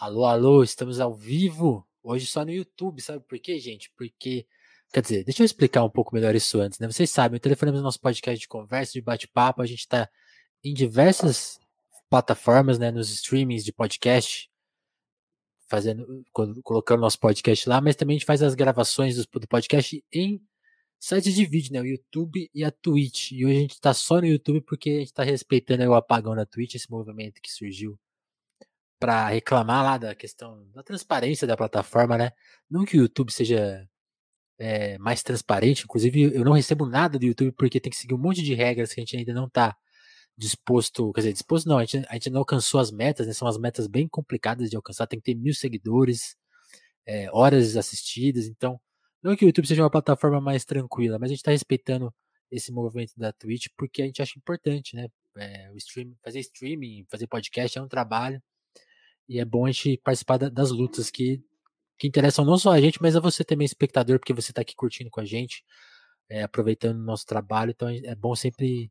Alô, alô, estamos ao vivo. Hoje só no YouTube, sabe por quê, gente? Porque, quer dizer, deixa eu explicar um pouco melhor isso antes, né? Vocês sabem, o telefone é nosso podcast de conversa, de bate-papo, a gente tá em diversas plataformas, né, nos streamings de podcast, fazendo, colocando nosso podcast lá, mas também a gente faz as gravações do, podcast em sites de vídeo, né, o YouTube e a Twitch. E hoje a gente tá só no YouTube porque a gente tá respeitando o apagão na Twitch, esse movimento que surgiu para reclamar lá da questão da transparência da plataforma, né? Não que o YouTube seja é, mais transparente, inclusive eu não recebo nada do YouTube porque tem que seguir um monte de regras que a gente ainda não está disposto, quer dizer, disposto não, a gente, a gente não alcançou as metas, né? São as metas bem complicadas de alcançar, tem que ter mil seguidores, é, horas assistidas, então não que o YouTube seja uma plataforma mais tranquila, mas a gente está respeitando esse movimento da Twitch porque a gente acha importante, né? É, o stream, fazer streaming, fazer podcast é um trabalho e é bom a gente participar da, das lutas que, que interessam não só a gente, mas a você também, espectador, porque você está aqui curtindo com a gente, é, aproveitando o nosso trabalho. Então é bom sempre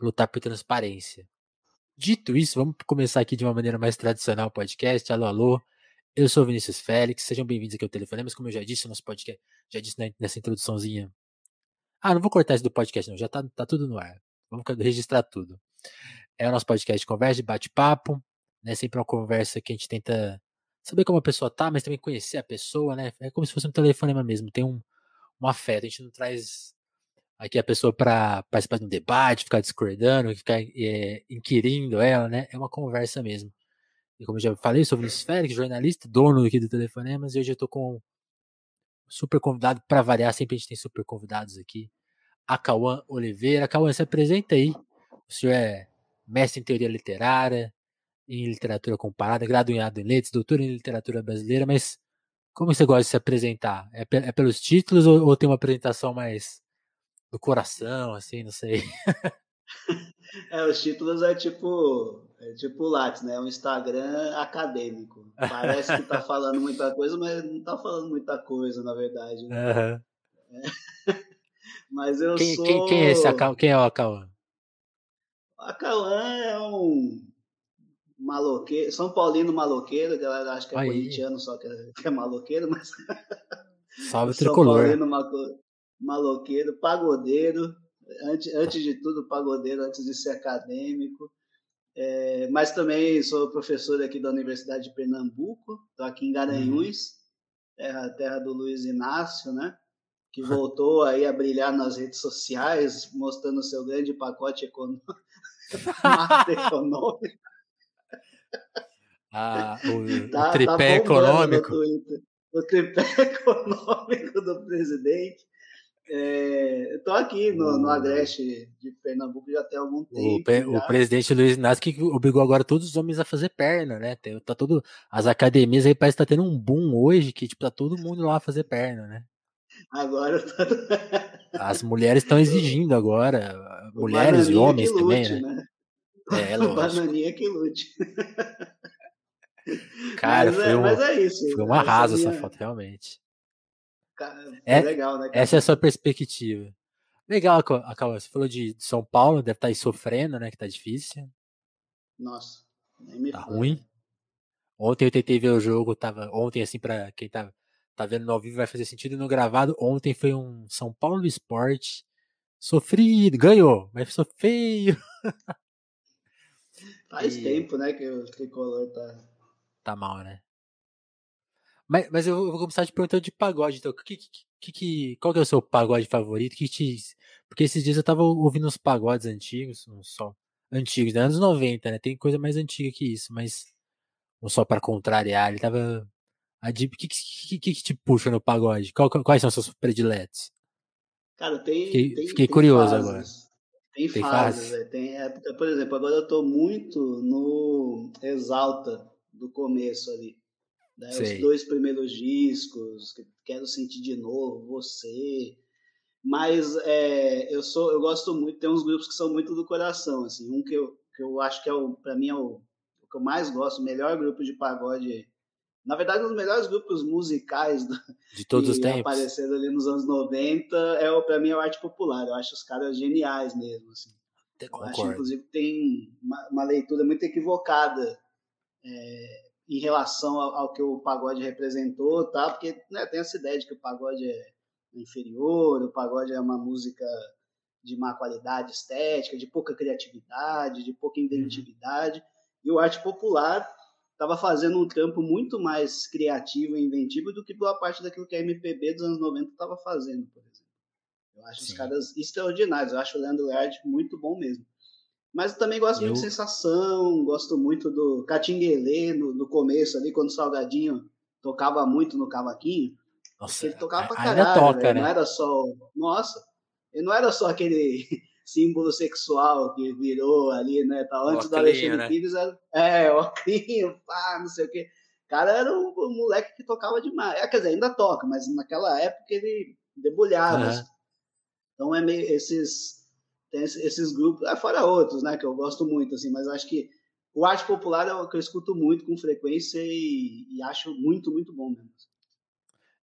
lutar por transparência. Dito isso, vamos começar aqui de uma maneira mais tradicional o podcast. Alô, alô. Eu sou Vinícius Félix, sejam bem-vindos aqui ao Telefonemas. Como eu já disse, nosso podcast, já disse nessa introduçãozinha. Ah, não vou cortar isso do podcast, não, já tá, tá tudo no ar. Vamos registrar tudo. É o nosso podcast de conversa, de bate-papo né? Sempre uma conversa que a gente tenta saber como a pessoa tá, mas também conhecer a pessoa, né? É como se fosse um telefonema mesmo, tem um, um afeto. A gente não traz aqui a pessoa para participar de um debate, ficar discordando, ficar é, inquirindo ela, né? É uma conversa mesmo. E como eu já falei, sou Vinícius Félix, jornalista, dono aqui do Telefonemas, e hoje eu tô com um super convidado, para variar, sempre a gente tem super convidados aqui. A Cauã Oliveira. Cauã, se apresenta aí. O senhor é mestre em teoria literária, em literatura comparada, graduado em letras, doutor em literatura brasileira, mas como você gosta de se apresentar? É, é pelos títulos ou, ou, tem uma apresentação mais do coração, assim, não sei? é, os títulos é tipo, é tipo Lattes, né? É um Instagram acadêmico. Parece que tá falando muita coisa, mas não tá falando muita coisa, na verdade. Né? Uhum. É. Mas eu quem, sou... Quem, quem, é esse Quem é o Acauã? O Acauã é um maloqueiro, São Paulino maloqueiro, que ela acha que é Aí. corintiano, só que é, que é maloqueiro, mas. Salve tricolor. São Paulino maloqueiro, pagodeiro, antes, antes de tudo, pagodeiro, antes de ser acadêmico. É, mas também sou professor aqui da Universidade de Pernambuco, estou aqui em Garanhuns, uhum. terra, terra do Luiz Inácio, né? Que voltou aí a brilhar nas redes sociais, mostrando o seu grande pacote econômico, econômico. Ah, o, tá, o tripé tá econômico. O tripé econômico do presidente. É, Estou aqui no, no Agreste de Pernambuco já tem algum tempo. O, o presidente Luiz Inácio que obrigou agora todos os homens a fazer perna, né? Tem, tá todo, as academias aí parece que tá tendo um boom hoje que tipo, tá todo mundo lá a fazer perna, né? Agora tá... As mulheres estão exigindo agora, mulheres e homens lute, também, né? né? É, lógico. Bananinha que lute. Cara, mas, foi, é, um, mas é isso. Foi um arraso essa, minha... foto, realmente. Cara, é, legal, né? Cara? Essa é a sua perspectiva. Legal, Acalma, você falou de São Paulo, deve estar tá aí sofrendo, né? Que tá difícil. Nossa, nem me Tá fala. ruim. Ontem eu tentei ver o jogo, tava. Ontem, assim, pra quem tá, tá vendo no ao vivo vai fazer sentido no gravado. Ontem foi um São Paulo Sport sofrido, ganhou, mas foi feio. Faz e... tempo, né, que o tricolor tá. Tá mal, né? Mas, mas eu vou começar te perguntando de pagode, então. Que, que, que, qual que é o seu pagode favorito? Que te, porque esses dias eu tava ouvindo uns pagodes antigos, um só. Antigos, né? Anos 90, né? Tem coisa mais antiga que isso, mas. Um só para contrariar, ele tava. O que, que, que, que, te puxa no pagode? Qual, quais são os seus prediletos? Cara, tem. Fiquei, tem, fiquei tem curioso fases. agora. Tem, tem fases, fase. tem época, por exemplo, agora eu tô muito no Exalta do começo ali. Né? Os dois primeiros discos, Quero Sentir de Novo, Você. Mas é, eu sou, eu gosto muito, tem uns grupos que são muito do coração, assim, um que eu, que eu acho que é o, para mim é o, o que eu mais gosto, o melhor grupo de pagode na verdade, um dos melhores grupos musicais do, de todos os tempos apareceram ali nos anos 90 é para mim é o arte popular. Eu acho os caras geniais mesmo, assim. Eu acho, inclusive, tem uma, uma leitura muito equivocada é, em relação ao, ao, que o pagode representou, tá? Porque né, tem essa ideia de que o pagode é inferior, o pagode é uma música de má qualidade estética, de pouca criatividade, de pouca inventividade. Uhum. E o arte popular estava fazendo um campo muito mais criativo e inventivo do que boa parte daquilo que a MPB dos anos 90 estava fazendo, por exemplo. Eu acho Sim. os caras extraordinários, eu acho o Leandro Leard muito bom mesmo. Mas eu também gosto eu... muito de Sensação, gosto muito do Catinguelê no, no começo ali, quando o Salgadinho tocava muito no cavaquinho. Nossa, ele tocava pra caralho, toca, né? não era só... Nossa, ele não era só aquele símbolo sexual que virou ali, né? Tá, antes do Alexandre né? Pires era. É, ocrinho, pá, não sei o quê. O cara era um, um, moleque que tocava demais. É, quer dizer, ainda toca, mas naquela época ele debulhava. Uhum. Então é meio. Esses. Tem esses grupos, é, fora outros, né? Que eu gosto muito, assim, mas acho que o arte popular é o que eu escuto muito com frequência e, e acho muito, muito bom mesmo.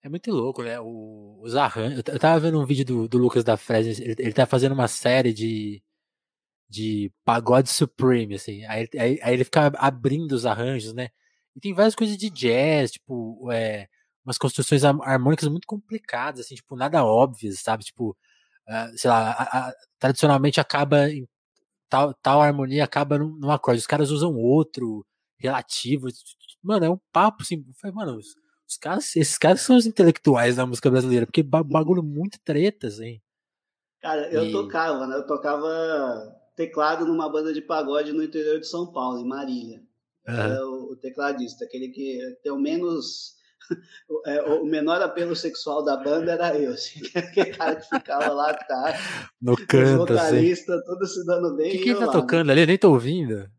É muito louco, né? O, os arranjos. Eu tava vendo um vídeo do, do Lucas da Fresnes, ele, ele tá fazendo uma série de, de pagode supreme, assim. Aí, aí, aí, ele fica abrindo os arranjos, né? E tem várias coisas de jazz, tipo, é, umas construções harmônicas muito complicadas, assim, tipo, nada óbvias, sabe? Tipo, uh, sei lá, a, a, tradicionalmente acaba em tal, tal harmonia acaba num, num acorde. Os caras usam outro relativo. Mano, é um papo assim. Mano, os caras, esses caras são os intelectuais da música brasileira, porque bagulho muito tretas, hein? Cara, eu e... tocava, né? Eu tocava teclado numa banda de pagode no interior de São Paulo, em Marília. Uhum. Era o, o tecladista, aquele que tem o menos. É, o menor apelo sexual da banda era eu, assim, aquele cara que ficava lá atrás. No canto, assim. vocalista, assim. tudo se dando bem. O que, que ele tá lá, tocando né? ali? Eu nem tô ouvindo.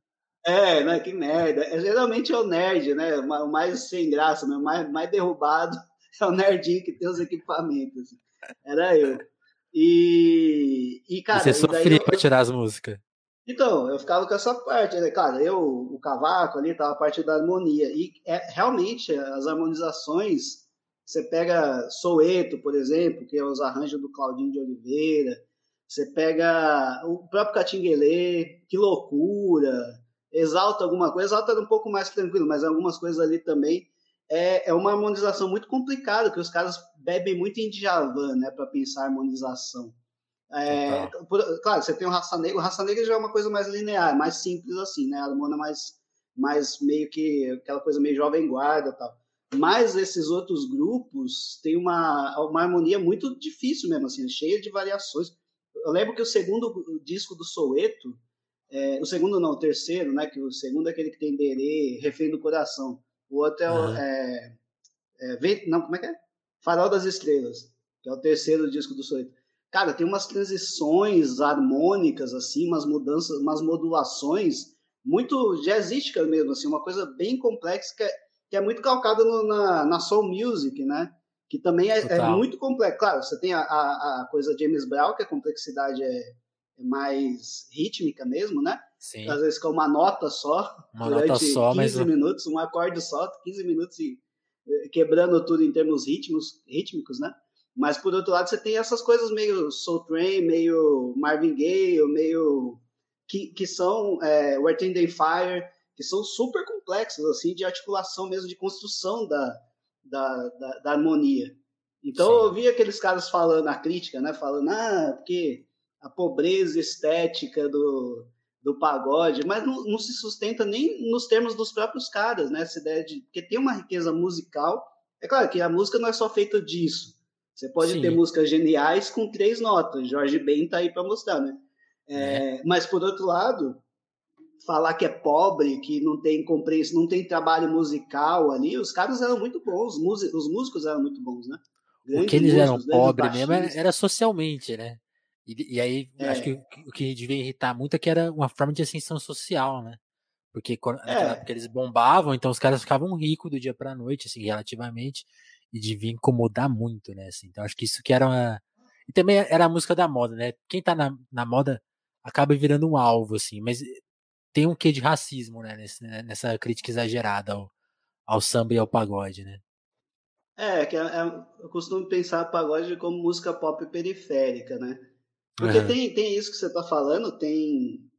É, né? Que merda. É, geralmente é o nerd, né? O mais sem graça, o mais, mais derrubado é o nerdinho que tem os equipamentos. Era eu. E, e cara. Você sofria eu... pra tirar as músicas. Então, eu ficava com essa parte, né? Cara, eu, o cavaco ali, tava a parte da harmonia. E é, realmente, as harmonizações, você pega Soeto, por exemplo, que é os arranjos do Claudinho de Oliveira, você pega o próprio Catinguelê, que loucura, exalta alguma coisa, exalta um pouco mais tranquilo, mas algumas coisas ali também é, é uma harmonização muito complicada, que os caras bebem muito em Djavan, né, para pensar harmonização. É, por, claro, você tem o Raça Negra, o Raça Negra já é uma coisa mais linear, mais simples assim, né, a harmonia mais, mais meio que aquela coisa meio jovem guarda tal. Mas esses outros grupos têm uma, uma harmonia muito difícil mesmo, assim, cheia de variações. Eu lembro que o segundo disco do Soweto, é, o segundo não, o terceiro, né? Que o segundo é aquele que tem Berê, Refém do Coração. O outro é, o, uhum. é, é, não, como é que é? Farol das Estrelas, que é o terceiro disco do Soito. Cara, tem umas transições harmônicas, assim, umas mudanças, umas modulações muito jazzísticas mesmo, assim, uma coisa bem complexa que é, que é muito calcada no, na, na soul music, né? Que também é, é muito complexo. Claro, você tem a, a, a, coisa James Brown, que a complexidade é, mais rítmica mesmo, né? Sim. Às vezes com uma nota só, uma durante nota só, 15 mas... minutos, um acorde só, 15 minutos e eh, quebrando tudo em termos ritmos, rítmicos, né? Mas por outro lado, você tem essas coisas meio Soul Train, meio Marvin Gaye, meio que, que são é, Where and Fire, que são super complexos assim de articulação mesmo, de construção da, da, da, da harmonia. Então Sim. eu vi aqueles caras falando a crítica, né? Falando, ah, porque a pobreza estética do, do pagode, mas não, não, se sustenta nem nos termos dos próprios caras, né? Essa ideia de que tem uma riqueza musical. É claro que a música não é só feita disso. Você pode Sim. ter músicas geniais com três notas. Jorge Ben tá aí para mostrar, né? É, é. Mas por outro lado, falar que é pobre, que não tem compreensão, não tem trabalho musical ali, os caras eram muito bons, os músicos eram muito bons, né? Grandes o que eles eram pobres mesmo era socialmente, né? E, e aí, é. acho que o que devia irritar muito é que era uma forma de ascensão social, né? Porque quando, naquela é. época eles bombavam, então os caras ficavam ricos do dia pra noite, assim, relativamente, e devia incomodar muito, né? Assim, então acho que isso que era uma. E também era a música da moda, né? Quem tá na, na moda acaba virando um alvo, assim, mas tem um quê de racismo, né? Nesse, né? nessa crítica exagerada ao, ao samba e ao pagode, né? É, que é, é, eu costumo pensar pagode como música pop periférica, né? Porque uhum. tem, tem isso que você está falando, tem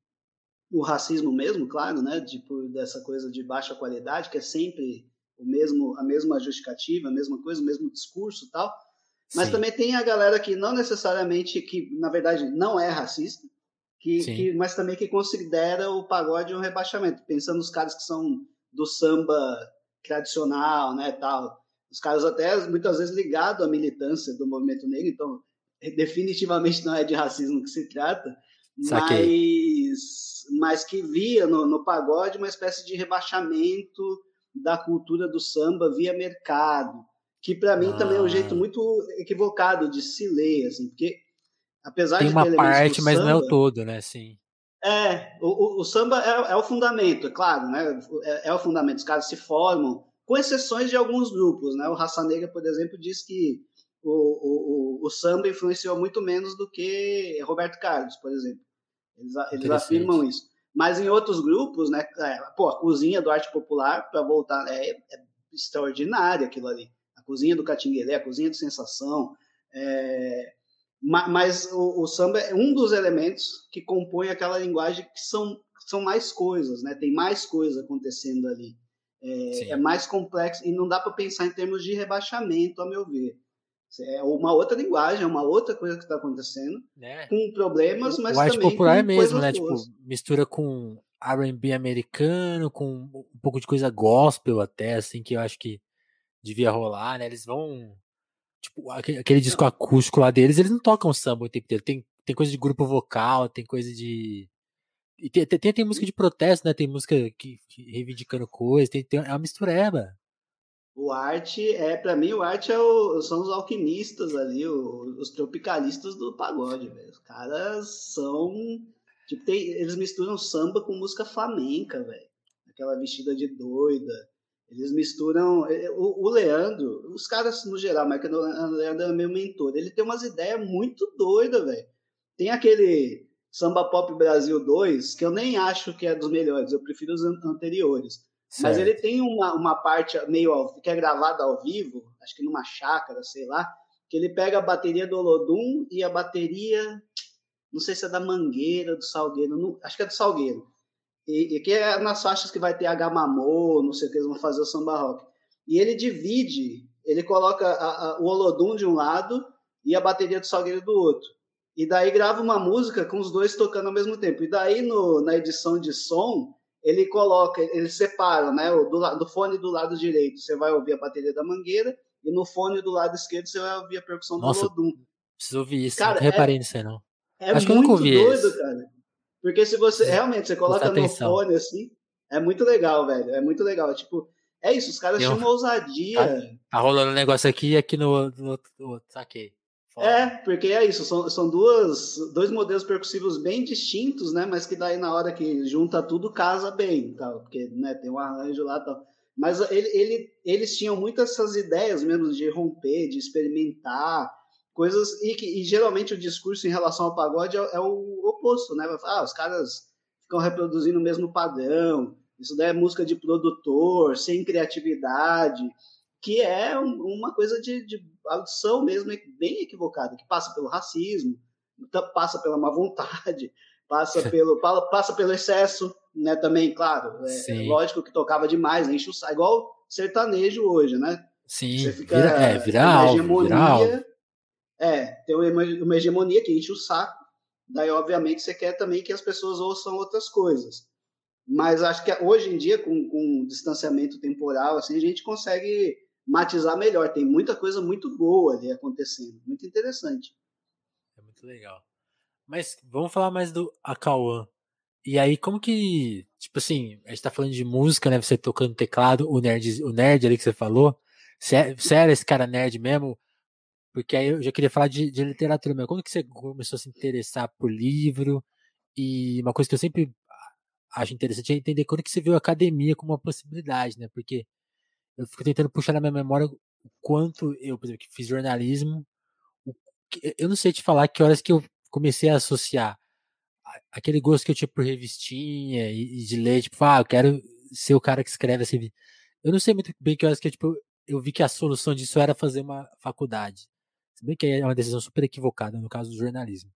o racismo mesmo, claro, né? Tipo, dessa coisa de baixa qualidade, que é sempre o mesmo, a mesma justificativa, a mesma coisa, o mesmo discurso tal. Mas Sim. também tem a galera que não necessariamente, que na verdade não é racista, que, que, mas também que considera o pagode um rebaixamento, pensando nos caras que são do samba tradicional, né, tal. Os caras até muitas vezes ligados à militância do movimento negro, então definitivamente não é de racismo que se trata, mas, mas que via no, no pagode uma espécie de rebaixamento da cultura do samba via mercado, que para mim ah. também é um jeito ah. muito equivocado de se ler, assim, porque apesar Tem de uma parte, mas samba, não é o todo, né? Sim. É, o, o samba é, é, o fundamento, é claro, né? É, é, o fundamento. Os caras se formam, com exceções de alguns grupos, né? O Raça Negra, por exemplo, diz que o, o, o, samba influenciou muito menos do que Roberto Carlos, por exemplo. Eles, eles afirmam isso. Mas em outros grupos, né? É, pô, a cozinha do arte popular, para voltar, é, é, extraordinária aquilo ali. A cozinha do Catinguelê, a cozinha de sensação. É, mas o, o, samba é um dos elementos que compõe aquela linguagem que são, são mais coisas, né? Tem mais coisa acontecendo ali. É, é mais complexo e não dá para pensar em termos de rebaixamento, a meu ver. É uma outra linguagem, é uma outra coisa que está acontecendo, né? com problemas, mas o arte também popular é mesmo, né? Tipo, mistura com R&B americano, com um pouco de coisa gospel até, assim, que eu acho que devia rolar, né? Eles vão Tipo, aquele disco acústico lá deles, eles não tocam samba o tempo inteiro. Tem, tem coisa de grupo vocal, tem coisa de. E tem, tem, tem música de protesto, né? Tem música que, que reivindicando coisas, tem, tem, é uma mistureba. O arte é, para mim, o arte é o, são os alquimistas ali, o, os tropicalistas do pagode, velho. Os caras são. Tipo, tem, eles misturam samba com música flamenca, velho. Aquela vestida de doida. Eles misturam. É, é, o, o Leandro, os caras no geral, mas o Leandro é meu mentor. Ele tem umas ideias muito doidas, velho. Tem aquele Samba Pop Brasil 2, que eu nem acho que é dos melhores, eu prefiro os anteriores. Certo. Mas ele tem uma, uma parte meio ao, que é gravada ao vivo, acho que numa chácara, sei lá, que ele pega a bateria do Olodum e a bateria, não sei se é da Mangueira, do Salgueiro, não, acho que é do Salgueiro. E, e que é nas faixas que vai ter a Gamamô, não sei o que, eles vão fazer o samba rock. E ele divide, ele coloca a, a, o Olodum de um lado e a bateria do Salgueiro do outro. E daí grava uma música com os dois tocando ao mesmo tempo. E daí no, na edição de som, ele coloca, ele separa, né? Do, do fone do lado direito você vai ouvir a bateria da Mangueira e no fone do lado esquerdo você vai ouvir a percussão Nossa, do Olodum. Preciso ouvir isso, cara, não reparei é, nisso aí não. É Acho que eu nunca ouvi doido, isso. cara. Porque se você realmente você coloca no fone assim, é muito legal, velho. É muito legal. É, tipo, é isso, os caras tinham uma ousadia. Tá, tá, rolando um negócio aqui e aqui no, no, no saquei. É, porque é isso, são, são duas, dois modelos percussivos bem distintos, né? Mas que daí na hora que junta tudo casa bem, tal, porque né, tem um arranjo lá tal. Mas ele, ele, eles tinham muitas essas ideias mesmo de romper, de experimentar, coisas e que e geralmente o discurso em relação ao pagode é, é o oposto, né? Ah, os caras ficam reproduzindo o mesmo padrão, isso daí é música de produtor, sem criatividade, que é uma coisa de, de audição mesmo bem equivocada, que passa pelo racismo, passa pela má vontade, passa pelo passa pelo excesso, né? Também, claro, é, é lógico que tocava demais, enche o saco, igual sertanejo hoje, né? Sim, Você fica, vira, é, vira alvo, vira alvo é, tem uma hegemonia que enche o saco, daí obviamente você quer também que as pessoas ouçam outras coisas. Mas acho que hoje em dia, com, com distanciamento temporal, assim, a gente consegue matizar melhor. Tem muita coisa muito boa ali acontecendo, muito interessante. É muito legal. Mas vamos falar mais do Akauan. E aí, como que, tipo assim, a gente tá falando de música, né? Você tocando teclado, o nerd, o nerd ali que você falou. Você, é, você era esse cara nerd mesmo? Porque aí eu já queria falar de, de literatura mesmo. Quando que você começou a se interessar por livro? E uma coisa que eu sempre acho interessante é entender quando que você viu a academia como uma possibilidade, né? Porque eu fico tentando puxar na minha memória o quanto eu, por exemplo, que fiz jornalismo, eu não sei te falar que horas que eu comecei a associar aquele gosto que eu tinha por revistinha e, de ler, tipo, ah, eu quero ser o cara que escreve assim. Eu não sei muito bem que horas que eu, tipo, eu vi que a solução disso era fazer uma faculdade. Se bem que é uma decisão super equivocada no caso do jornalismo.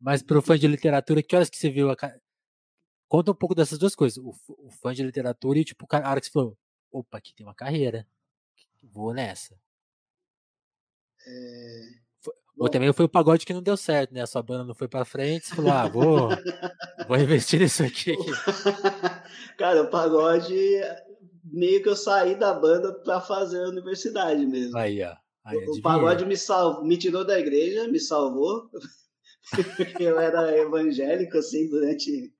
Mas para o fã de literatura, que horas que você viu a, conta um pouco dessas duas coisas. O, o fã de literatura e, tipo, o cara que você falou, opa, aqui tem uma carreira. Vou nessa. É... Ou também foi o pagode que não deu certo, né? A sua banda não foi pra frente, você falou, ah, vou, vou investir nisso aqui. Cara, o pagode, meio que eu saí da banda pra fazer a universidade mesmo. Aí, ó. Aí, o pagode me, salvou, me tirou da igreja, me salvou, porque eu era evangélico, assim, durante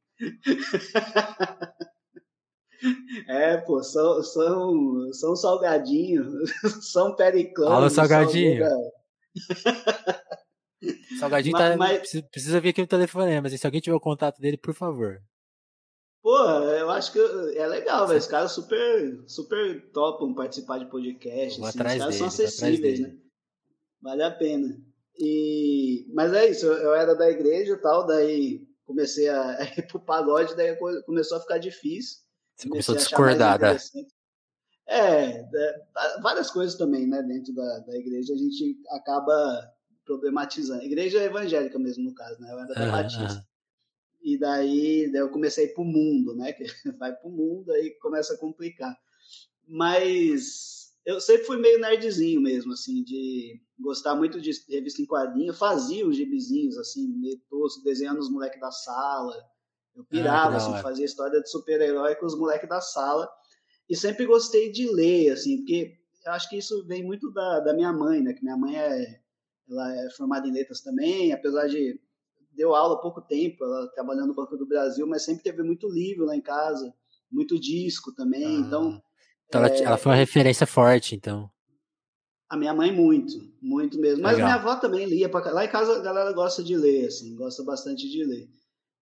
é, pô, são, são, são salgadinho, são periclão. Fala, salgadinho. salgadinho mas, tá, mas... Precisa, precisa vir aqui no telefonema, mas se alguém tiver o contato dele, por favor. Pô, eu acho que é legal, velho. Os caras super, super topam participar de podcast. Assim, os caras dele, são acessíveis, né? Vale a pena. E... Mas é isso, eu era da igreja e tal, daí comecei a, ir pro pagode, daí começou a ficar difícil. Você começou a discordar, né? É, é, várias coisas também, né? Dentro da, da igreja a gente acaba problematizando. Igreja evangélica mesmo, no caso, né? Eu era da uhum, Batista. Uhum. E daí, daí eu comecei a ir pro mundo, né? Que vai pro mundo, aí começa a complicar. Mas eu sempre fui meio nerdzinho mesmo, assim, de gostar muito de revista em quadrinho. Eu fazia os gibizinhos, assim, meio tosco, desenhando os moleques da sala. Eu ah, pirava, ah, assim, fazia história de super-herói com os moleques da sala. E sempre gostei de ler, assim, porque eu acho que isso vem muito da, da minha mãe, né? Que minha mãe é, ela é formada em letras também, apesar de deu aula há pouco tempo, ela trabalhando no Banco do Brasil, mas sempre teve muito livro lá em casa, muito disco também, ah. então então ela, é... ela foi uma referência forte, então. A minha mãe muito, muito mesmo. Mas Legal. minha avó também lia. Pra... Lá em casa a galera gosta de ler, assim, gosta bastante de ler.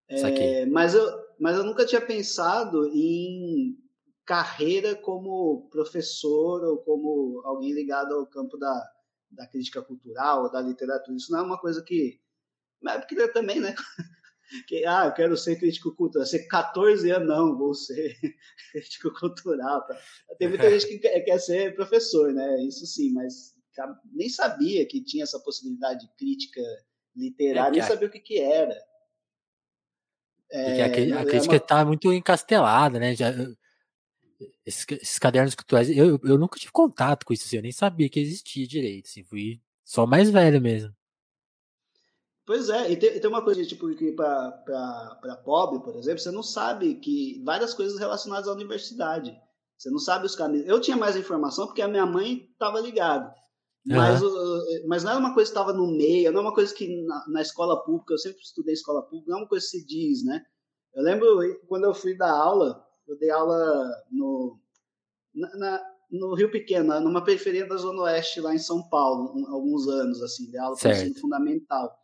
É, mas, eu, mas eu nunca tinha pensado em carreira como professor ou como alguém ligado ao campo da, da crítica cultural ou da literatura. Isso não é uma coisa que. Mas porque também, né? que, ah, eu quero ser crítico cultural. Ser 14 anos, não, vou ser crítico cultural. Tá? Tem muita gente que quer, quer, ser professor, né? Isso sim, mas nem sabia que tinha essa possibilidade de crítica literária, é nem sabia o que, que era. É, a, a, crítica está é uma... muito encastelada, né? Já, esses, esses, cadernos culturais, eu, eu nunca tive contato com isso, assim, eu nem sabia que existia direito, assim, fui só mais velho mesmo. Pois é, e tem, e tem uma coisa, tipo, que para pobre, por exemplo, você não sabe que várias coisas relacionadas à universidade. Você não sabe os caminhos. Eu tinha mais informação porque a minha mãe estava ligada. Mas, uhum. mas não é uma coisa que estava no meio, não é uma coisa que na, na, escola pública, eu sempre estudei escola pública, não é uma coisa que se diz, né? Eu lembro quando eu fui dar aula, eu dei aula no, na, na no Rio Pequeno, numa periferia da Zona Oeste, lá em São Paulo, um, alguns anos, assim, dei aula para ensino fundamental.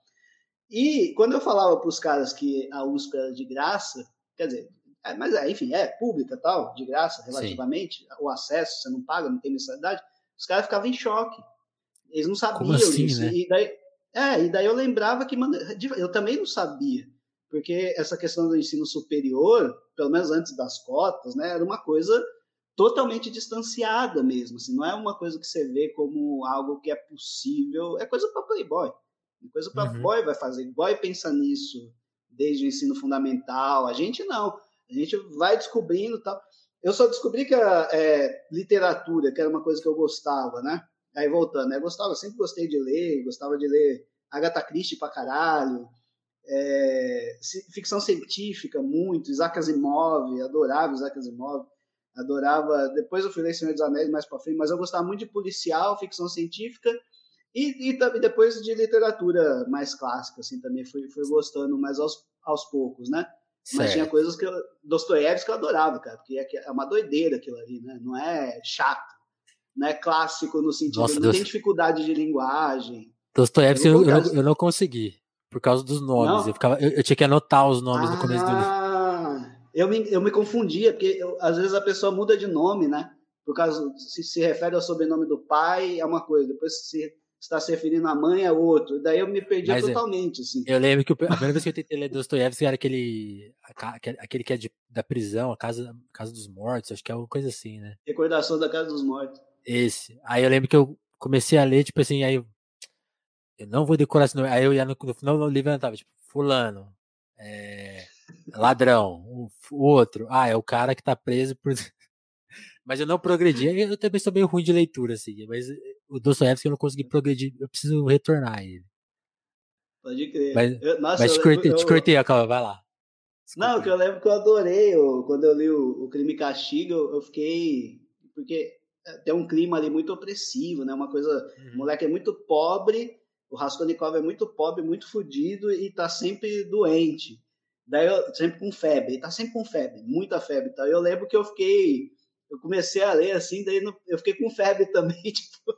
E quando eu falava para os caras que a USP era de graça, quer dizer, é, mas é, enfim, é pública tal, de graça relativamente, Sim. o acesso, você não paga, não tem mensalidade, os caras ficavam em choque. Eles não sabiam Como assim, isso. Né? E daí, é, e daí eu lembrava que mano, eu também não sabia, porque essa questão do ensino superior, pelo menos antes das cotas, né, era uma coisa totalmente distanciada mesmo, assim, não é uma coisa que você vê como algo que é possível, é coisa para playboy. Coisa para uhum. boy vai fazer. Boy pensa nisso desde o ensino fundamental. A gente não. A gente vai descobrindo tal. Eu só descobri que a é, literatura, que era uma coisa que eu gostava, né? Aí voltando, né? Eu gostava, sempre gostei de ler, gostava de ler Agatha Christie pra caralho, é, ficção científica muito, Isaac Asimov, adorava Isaac Asimov, adorava. Depois eu fui ler Senhor dos Anéis mais para frente, mas eu gostava muito de policial, ficção científica e, e, e, depois de literatura mais clássica, assim, também fui, fui gostando mais aos, aos poucos, né? Certo. Mas tinha coisas que eu, Dostoiévski eu adorava, cara, porque é, é uma doideira aquilo ali, né? Não é chato, não é clássico no sentido, Nossa, não Deus... tem dificuldade de linguagem. Dostoiévski eu, eu, eu, não consegui, por causa dos nomes. Eu, ficava, eu, eu, tinha que anotar os nomes ah, no começo do livro. Ah, eu me, eu me confundia, porque às vezes a pessoa muda de nome, né? Por causa, se se refere ao sobrenome do pai, é uma coisa, depois se está se referindo à mãe é outro. Daí eu me perdi Mas totalmente, eu, assim. Eu lembro que a primeira vez que eu tentei ler Dostoiévski era aquele, aquele que é de, da prisão, a casa, casa dos Mortos, acho que é uma coisa assim, né? Recordação da Casa dos Mortos. Esse. Aí eu lembro que eu comecei a ler, tipo assim, aí eu, eu não vou decorar esse nome. Aí eu ia no, no final do livro eu tava, tipo, fulano, é, ladrão. O, o outro, ah, é o cara que tá preso por. mas eu não progredi. Eu também sou meio ruim de leitura, assim. Mas o Dostoevsky eu não consegui progredir. Eu preciso retornar ele. Pode crer. Mas, eu, nossa, mas te, cortei, eu, te cortei, calma, vai lá. Desculpa. Não, que eu lembro que eu adorei. Eu, quando eu li o, o Crime e Castigo, eu, eu fiquei. Porque é, tem um clima ali muito opressivo, né? Uma coisa. Uhum. O moleque é muito pobre, o Raskolnikov é muito pobre, muito fodido e tá sempre doente. Daí eu, sempre com febre, ele tá sempre com febre, muita febre. Então eu lembro que eu fiquei. Eu comecei a ler assim, daí eu fiquei com febre também, tipo.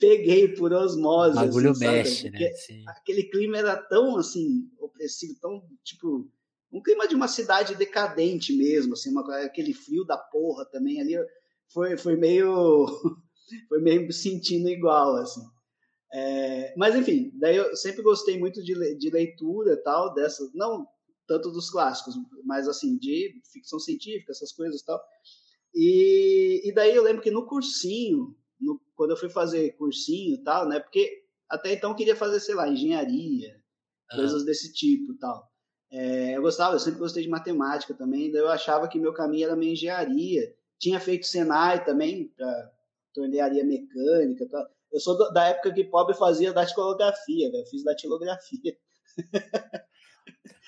peguei por osmose. O bagulho assim, mexe, né? Sim. Aquele clima era tão assim, opressivo, tão tipo. Um clima de uma cidade decadente mesmo, assim, uma, aquele frio da porra também ali foi, foi meio foi meio sentindo igual assim. É, mas enfim daí eu sempre gostei muito de, de leitura tal dessas não tanto dos clássicos mas assim de ficção científica essas coisas tal. E, e daí eu lembro que no cursinho no, quando eu fui fazer cursinho tal né porque até então eu queria fazer sei lá engenharia uhum. coisas desse tipo tal. É, eu gostava eu sempre gostei de matemática também daí eu achava que meu caminho era minha engenharia tinha feito Senai também, para tornearia mecânica. Tá? Eu sou do, da época que pobre fazia datilografia, né? eu fiz datilografia.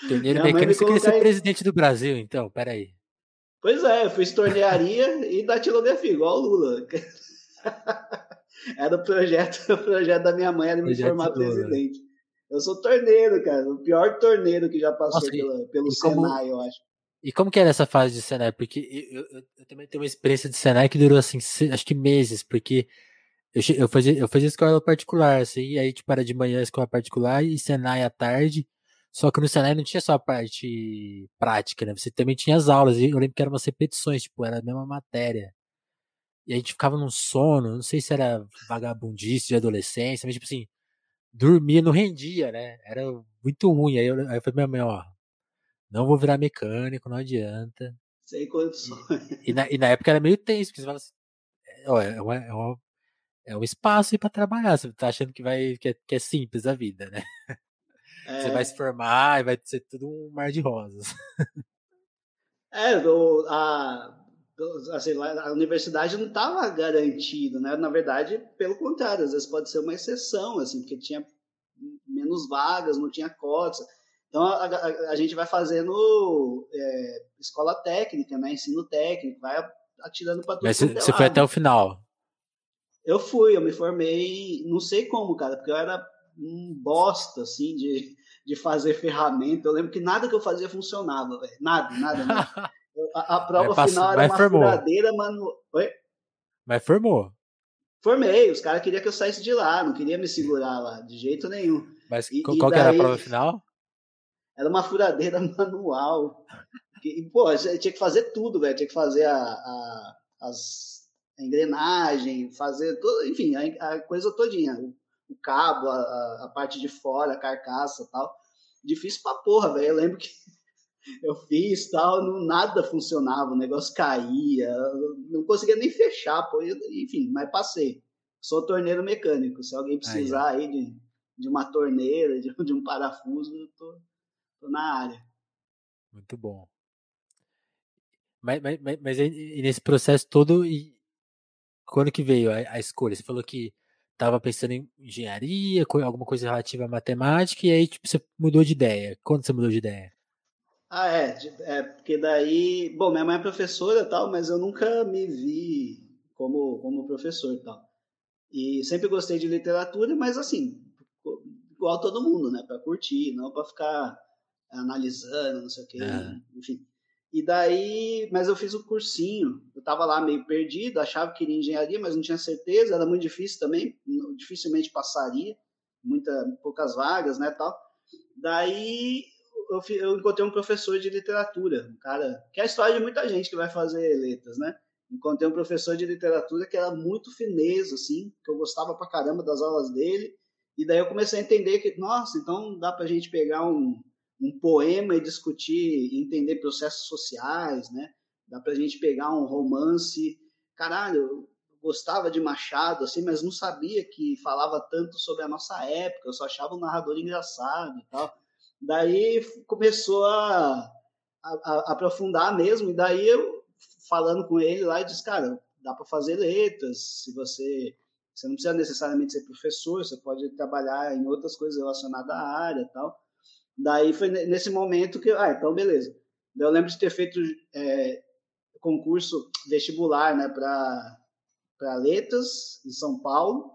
Torneira mecânica, você queria ser presidente do Brasil, então, peraí. Pois é, eu fiz tornearia e datilografia, igual o Lula. era o projeto, o projeto da minha mãe era me formar presidente. Eu sou torneiro, cara. O pior torneiro que já passou Nossa, pela, pelo Senai, eu acho. E como que era essa fase de Senai? Porque eu, eu, eu, também tenho uma experiência de Senai que durou, assim, acho que meses, porque eu, eu, fazia, eu fazia escola particular, assim, e aí, tipo, era de manhã escola particular e Senai à tarde, só que no Senai não tinha só a parte prática, né? Você também tinha as aulas, e eu lembro que eram umas repetições, tipo, era a mesma matéria. E a gente ficava num sono, não sei se era vagabundice de adolescência, mas, tipo assim, dormia, não rendia, né? Era muito ruim. Aí eu, aí eu falei, minha mãe, ó, não vou virar mecânico, não adianta. Sem condições. E, e, na, e na época era meio tenso, porque você fala assim, é, ó, é, uma, é, uma, é um espaço para trabalhar, você tá achando que, vai, que, é, que é simples a vida, né? É... Você vai se formar e vai ser tudo um mar de rosas. É, do, a, assim, a universidade não estava garantida, né? Na verdade, pelo contrário, às vezes pode ser uma exceção, assim, porque tinha menos vagas, não tinha cotas. Então a, a, a gente vai fazendo é, escola técnica, né? Ensino técnico, vai atirando para tudo. Mas você foi até o final? Eu fui, eu me formei, não sei como, cara, porque eu era um bosta, assim, de, de fazer ferramenta. Eu lembro que nada que eu fazia funcionava, velho. Nada, nada, nada. A, a prova final era uma formou. furadeira, mano. Oi? Mas formou. Formei, os caras queriam que eu saísse de lá, não queria me segurar lá, de jeito nenhum. Mas e, qual e daí... era a prova final? Era uma furadeira manual. E, pô, tinha que fazer tudo, velho. Tinha que fazer a, a, as, a engrenagem, fazer tudo, enfim, a, a coisa todinha. O, o cabo, a, a, parte de fora, a carcaça tal. Difícil pra porra, velho. Eu lembro que eu fiz tal, não, nada funcionava, o negócio caía, não conseguia nem fechar, pô. Enfim, mas passei. Sou torneiro mecânico. Se alguém precisar aí, aí de, de uma torneira, de, de um parafuso, eu tô, na área. Muito bom. Mas, mas, mas e nesse processo todo, e quando que veio a, a escolha? Você falou que estava pensando em engenharia, alguma coisa relativa à matemática, e aí tipo, você mudou de ideia. Quando você mudou de ideia? Ah, é, é, porque daí, bom, minha mãe é professora tal, mas eu nunca me vi como, como professor tal. E sempre gostei de literatura, mas assim, igual todo mundo, né, para curtir, não para ficar analisando, não sei o quê, é. enfim. E daí, mas eu fiz o cursinho, eu tava lá meio perdido, achava que iria engenharia, mas não tinha certeza, era muito difícil também, dificilmente passaria, muita, poucas vagas, né, tal. Daí eu, eu encontrei um professor de literatura, um cara, que é a história de muita gente que vai fazer letras, né? Encontrei um professor de literatura que era muito fineza, assim, que eu gostava pra caramba das aulas dele, e daí eu comecei a entender que, nossa, então dá pra gente pegar um, um poema e discutir, entender processos sociais, né? Dá pra gente pegar um romance. Caralho, eu gostava de Machado, assim, mas não sabia que falava tanto sobre a nossa época, eu só achava o narrador engraçado e tal. Daí começou a, a, a, aprofundar mesmo, e daí eu, falando com ele lá, eu disse, cara, dá para fazer letras, se você... Você não precisa necessariamente ser professor, você pode trabalhar em outras coisas relacionadas à área e tal. Daí foi nesse momento que, ah, então beleza. Eu lembro de ter feito é, concurso vestibular né, para letras em São Paulo.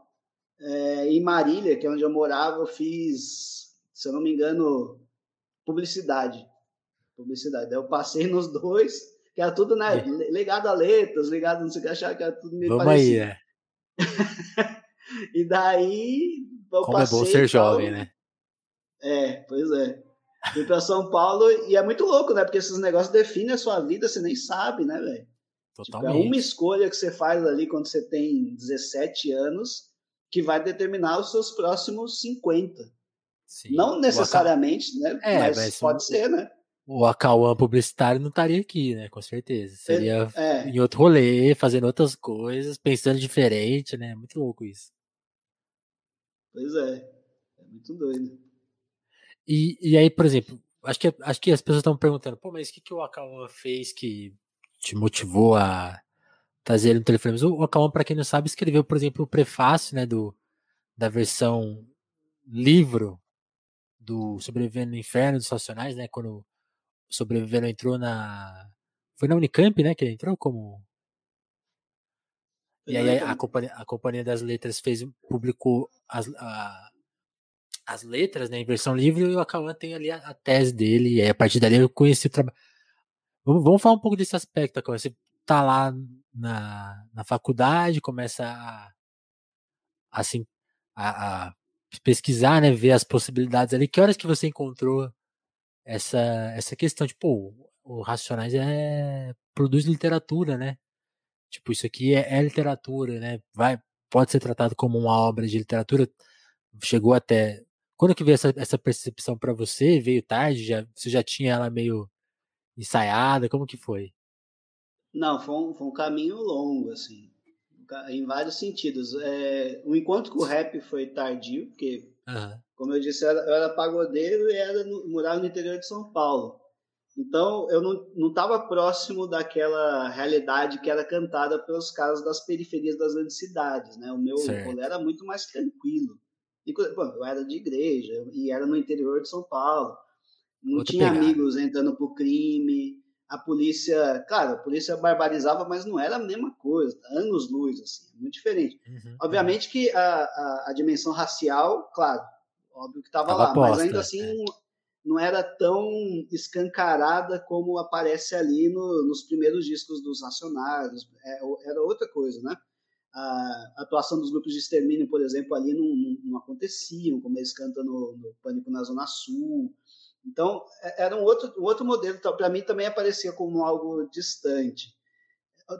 É, em Marília, que é onde eu morava, eu fiz, se eu não me engano, publicidade. Publicidade. Daí eu passei nos dois, que era tudo né, ligado a letras, ligado não sei o que, achava que era tudo meio Vamos parecido. aí, né? e daí. Eu Como passei, é bom ser jovem, né? É, pois é. Fui para São Paulo e é muito louco, né? Porque esses negócios definem a sua vida, você nem sabe, né, velho? Tipo, é uma escolha que você faz ali quando você tem 17 anos que vai determinar os seus próximos 50. Sim. Não necessariamente, né? É, mas, mas pode ser, né? O Acauã publicitário não estaria aqui, né? Com certeza. Seria é, é. em outro rolê, fazendo outras coisas, pensando diferente, né? Muito louco isso. Pois é. É muito doido. E, e aí, por exemplo, acho que, acho que as pessoas estão perguntando, pô, mas o que, que o Akawan fez que te motivou a trazer ele no telefone? O Akawan, para quem não sabe, escreveu, por exemplo, o prefácio né, do, da versão livro do Sobrevivendo no Inferno dos Racionais, né? Quando o Sobrevivendo entrou na. Foi na Unicamp, né? Que ele entrou como. E aí a, a, companhia, a Companhia das Letras fez, publicou as, a, as letras, né, em versão livre, e o Akawan tem ali a, a, tese dele, e aí, a partir dali eu conheci o trabalho. Vamos, vamos, falar um pouco desse aspecto, Akawan. Você tá lá na, na faculdade, começa a, assim, a, a, pesquisar, né, ver as possibilidades ali. Que horas que você encontrou essa, essa questão? Tipo, o Racionais é, produz literatura, né? Tipo, isso aqui é, é literatura, né? Vai, pode ser tratado como uma obra de literatura. Chegou até quando que veio essa, essa percepção para você? Veio tarde? Já, você já tinha ela meio ensaiada? Como que foi? Não, foi um, foi um caminho longo, assim, em vários sentidos. É, o encontro com o rap foi tardio, porque, uhum. como eu disse, eu era, eu era pagodeiro e era no, morava no interior de São Paulo. Então, eu não estava próximo daquela realidade que era cantada pelos caras das periferias das grandes cidades, né? O meu rolê era muito mais tranquilo. Eu era de igreja e era no interior de São Paulo. Não Outra tinha pegada. amigos entrando por crime. A polícia, claro, a polícia barbarizava, mas não era a mesma coisa. Anos luz, assim, muito diferente. Uhum, Obviamente uhum. que a, a, a, dimensão racial, claro, óbvio que estava lá, posta, mas ainda assim é. não, não, era tão escancarada como aparece ali no, nos primeiros discos dos Racionários. É, era outra coisa, né? A atuação dos grupos de extermínio, por exemplo, ali não, não, não aconteciam, como eles cantam no, no, Pânico na Zona Sul. Então, é, era um outro, um outro modelo, então, para mim também aparecia como algo distante.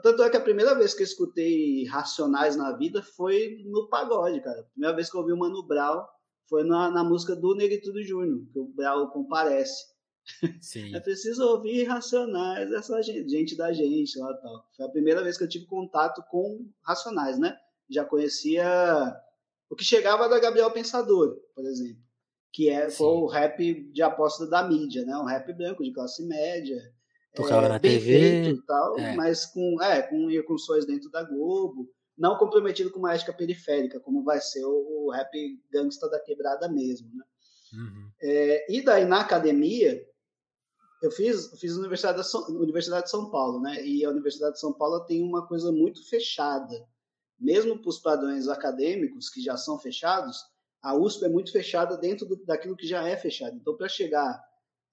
Tanto é que a primeira vez que eu escutei Racionais na vida foi no pagode, cara. A primeira vez que eu ouvi o Mano Brown foi na, na música do Negritudo Júnior, que o Brown comparece. Sim. É preciso ouvir Racionais, essa gente, gente da gente lá tal. Foi a primeira vez que eu tive contato com Racionais, né? Já conhecia o que chegava da Gabriel Pensador, por exemplo, que é, foi o rap de aposta da mídia, né? Um rap branco de classe média. Tocava é, na bem TV. Feito, tal, é. mas com, é, com incursões dentro da Globo, não comprometido com uma ética periférica, como vai ser o, o rap gangsta da quebrada mesmo, né? Uhum. É, e daí na academia, eu fiz, fiz Universidade, da São, Universidade de São Paulo, né? E a Universidade de São Paulo tem uma coisa muito fechada. Mesmo para os padrões acadêmicos, que já são fechados, a USP é muito fechada dentro do, daquilo que já é fechado. Então, para chegar.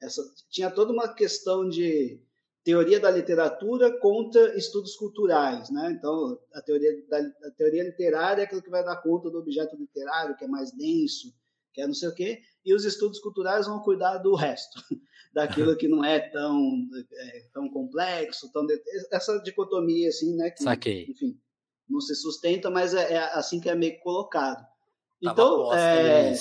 Essa, tinha toda uma questão de teoria da literatura contra estudos culturais, né? Então, a teoria, da, a teoria literária é aquilo que vai dar conta do objeto literário, que é mais denso, que é não sei o quê, e os estudos culturais vão cuidar do resto. daquilo que não é tão, é, tão complexo, tão de... essa dicotomia assim, né? Que, Saquei. Enfim, não se sustenta, mas é, é assim que é meio colocado. Então, é,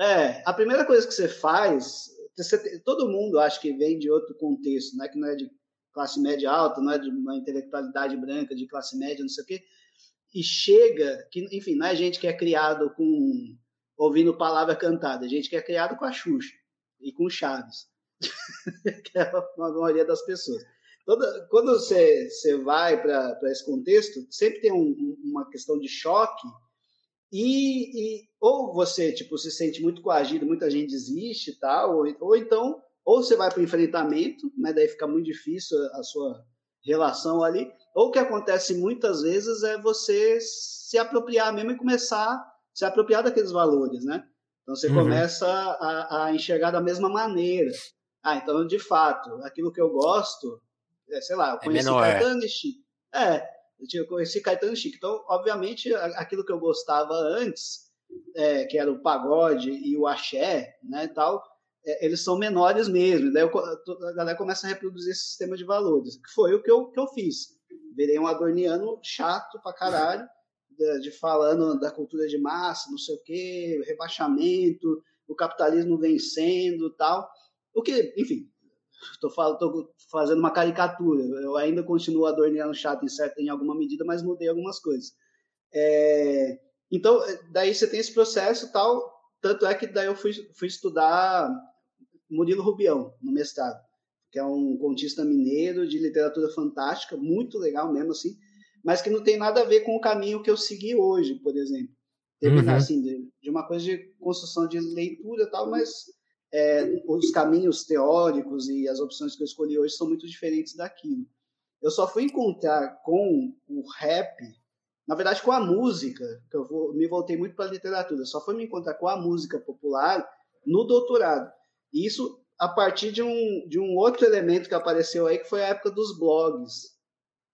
é, a primeira coisa que você faz, você, todo mundo acho que vem de outro contexto, né? Que não é de classe média alta, não é de uma intelectualidade branca, de classe média, não sei o quê, e chega, que, enfim, não é gente que é criado com ouvindo palavra cantada, é gente que é criado com a Xuxa. e com Chaves, que é a maioria das pessoas. Toda, quando você, você vai para esse contexto, sempre tem um, uma questão de choque e, e, ou você tipo se sente muito coagido, muita gente desiste tal, ou, ou então ou você vai para o enfrentamento, né, daí fica muito difícil a sua relação ali, ou o que acontece muitas vezes é você se apropriar mesmo e começar a se apropriar daqueles valores, né? Então você uhum. começa a, a, enxergar da mesma maneira. Ah, então de fato, aquilo que eu gosto, é, sei lá, eu é conheci é Caetano e Chico. É, eu conheci Caetano e Chico. Então, obviamente, aquilo que eu gostava antes, é, que era o pagode e o axé, né, tal, é, eles são menores mesmo. Daí eu, a galera começa a reproduzir esse sistema de valores, que foi o que eu, que eu fiz. Virei um adorniano chato pra caralho, de, de falando da cultura de massa, não sei o quê, rebaixamento, o capitalismo vencendo tal. O que, enfim, estou fazendo uma caricatura. Eu ainda continuo adorneando chato em, certa, em alguma medida, mas mudei algumas coisas. É, então, daí você tem esse processo tal. Tanto é que daí eu fui, fui estudar Murilo Rubião, no mestrado, que é um contista mineiro de literatura fantástica, muito legal mesmo, assim, mas que não tem nada a ver com o caminho que eu segui hoje, por exemplo. Terminar, uhum. assim, de, de, uma coisa de construção de leitura e tal, mas é, os caminhos teóricos e as opções que eu escolhi hoje são muito diferentes daquilo. Eu só fui encontrar com o rap, na verdade com a música, que eu vou, me voltei muito para a literatura, só fui me encontrar com a música popular no doutorado. Isso a partir de um, de um outro elemento que apareceu aí, que foi a época dos blogs.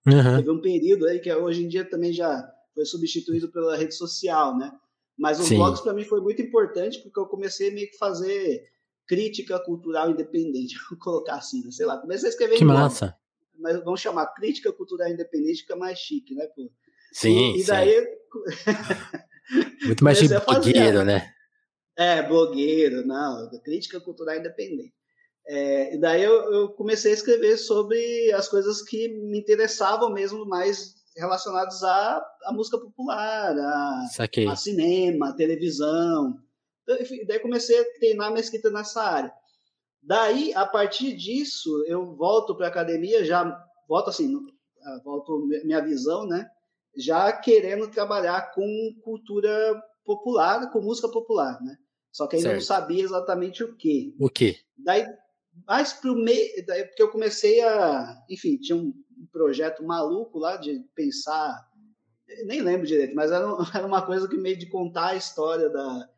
Uhum. Teve um período aí que hoje em dia também já foi substituído pela rede social, né? Mas os Sim. blogs para mim foi muito importante porque eu comecei meio que fazer crítica cultural independente, vou colocar assim, né? sei lá, comecei a escrever que massa. mas vamos chamar crítica cultural independente que é mais chique, né? Pô? Sim, e, e daí muito mais chique blogueiro, né? É, blogueiro, não, crítica cultural independente. É, e daí eu, eu, comecei a escrever sobre as coisas que me interessavam mesmo mais relacionadas à, à música popular, a, a cinema, a televisão. Então, enfim, daí comecei a treinar minha escrita nessa área. Daí, a partir disso, eu volto para a academia, já volto assim, volto minha visão, né? Já querendo trabalhar com cultura popular, com música popular, né? Só que ainda certo. não sabia exatamente o que. O que? Daí, mais pro meio, porque eu comecei a, enfim, tinha um projeto maluco lá de pensar, nem lembro direito, mas era, era uma coisa que meio de contar a história da,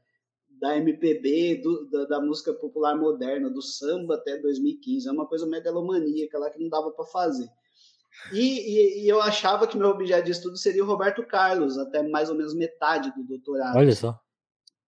da MPB, do, da, da, música popular moderna, do samba até 2015. É uma coisa megalomaníaca lá que não dava para fazer. E, e, e, eu achava que meu objeto de estudo seria o Roberto Carlos, até mais ou menos metade do doutorado. Olha só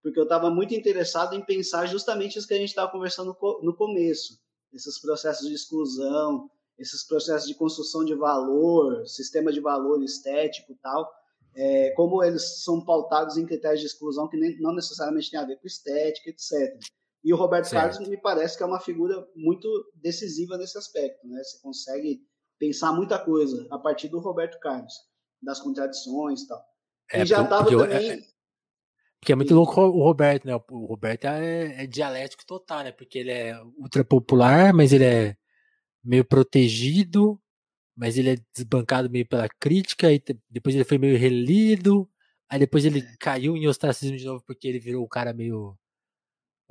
porque eu estava muito interessado em pensar justamente isso que a gente estava conversando no começo, esses processos de exclusão, esses processos de construção de valor, sistema de valor estético tal, é, como eles são pautados em critérios de exclusão que nem, não necessariamente tem a ver com estética, etc. E o Roberto certo. Carlos me parece que é uma figura muito decisiva nesse aspecto, né? Você consegue pensar muita coisa a partir do Roberto Carlos, das contradições e tal. É, e já estava também... É, porque é muito louco o Roberto, né? O Roberto é, é dialético total, né? Porque ele é ultra popular, mas ele é meio protegido, mas ele é desbancado meio pela crítica, e depois ele foi meio relido, aí depois ele caiu em ostracismo de novo porque ele virou um cara meio.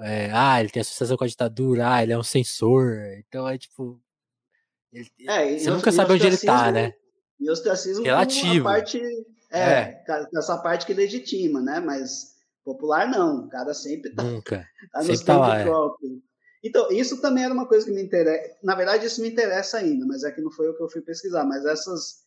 É, ah, ele tem associação com a ditadura, ah, ele é um censor. Então é tipo. Ele, é, você nunca sabe onde ele tá, né? E ostracismo Relativo. parte. É, é, essa parte que legitima, né? Mas Popular não, o cara sempre tá, Nunca. tá no tá lá, é. próprio. Então, isso também era uma coisa que me interessa. Na verdade, isso me interessa ainda, mas é que não foi o que eu fui pesquisar. Mas essas,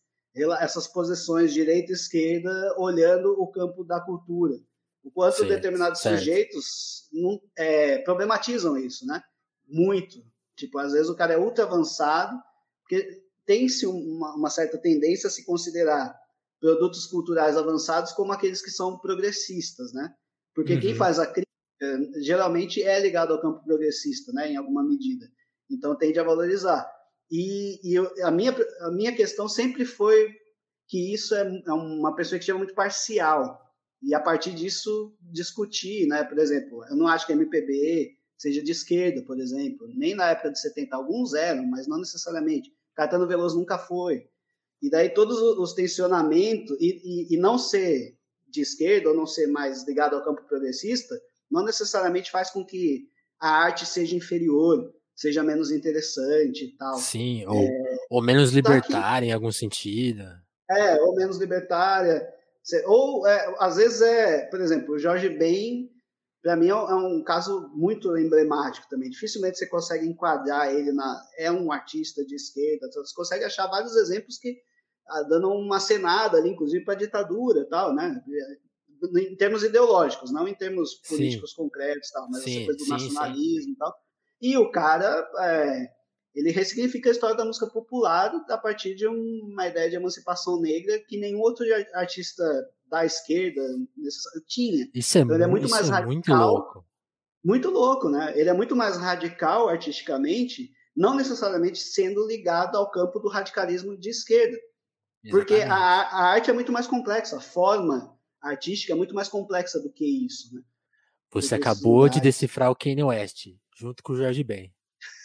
essas posições direita e esquerda olhando o campo da cultura. O quanto Sim, determinados certo. sujeitos não, é, problematizam isso, né? Muito. Tipo, às vezes o cara é ultra avançado, porque tem-se uma, uma certa tendência a se considerar produtos culturais avançados como aqueles que são progressistas, né? Porque uhum. quem faz a crítica geralmente é ligado ao campo progressista, né, em alguma medida. Então tende a valorizar. E, e eu, a, minha, a minha questão sempre foi que isso é, é uma perspectiva muito parcial. E a partir disso discutir, né? Por exemplo, eu não acho que a MPB seja de esquerda, por exemplo. Nem na época de 70, alguns eram, mas não necessariamente. Caetano Veloso nunca foi. E daí todos os tensionamentos, e, e, e não ser de esquerda ou não ser mais ligado ao campo progressista, não necessariamente faz com que a arte seja inferior, seja menos interessante e tal. Sim, ou, é, ou menos libertária em algum sentido. É, ou menos libertária. Ou, é, às vezes, é, por exemplo, o Jorge Ben, para mim, é, é um caso muito emblemático também. Dificilmente você consegue enquadrar ele na. É um artista de esquerda, você consegue achar vários exemplos que dando uma cenada ali, inclusive, para a ditadura tal, né? Em termos ideológicos, não em termos políticos sim. concretos, tal, mas sim, essa coisa do sim, nacionalismo e tal. E o cara, é, ele ressignifica a história da música popular a partir de uma ideia de emancipação negra que nenhum outro artista da esquerda tinha. Isso é, então, ele é muito mais é radical. Muito louco. Muito louco, né? Ele é muito mais radical artisticamente, não necessariamente sendo ligado ao campo do radicalismo de esquerda. Exatamente. Porque a, a, arte é muito mais complexa, a forma artística é muito mais complexa do que isso, né? Você acabou de decifrar o Kanye West, junto com o Jorge Ben.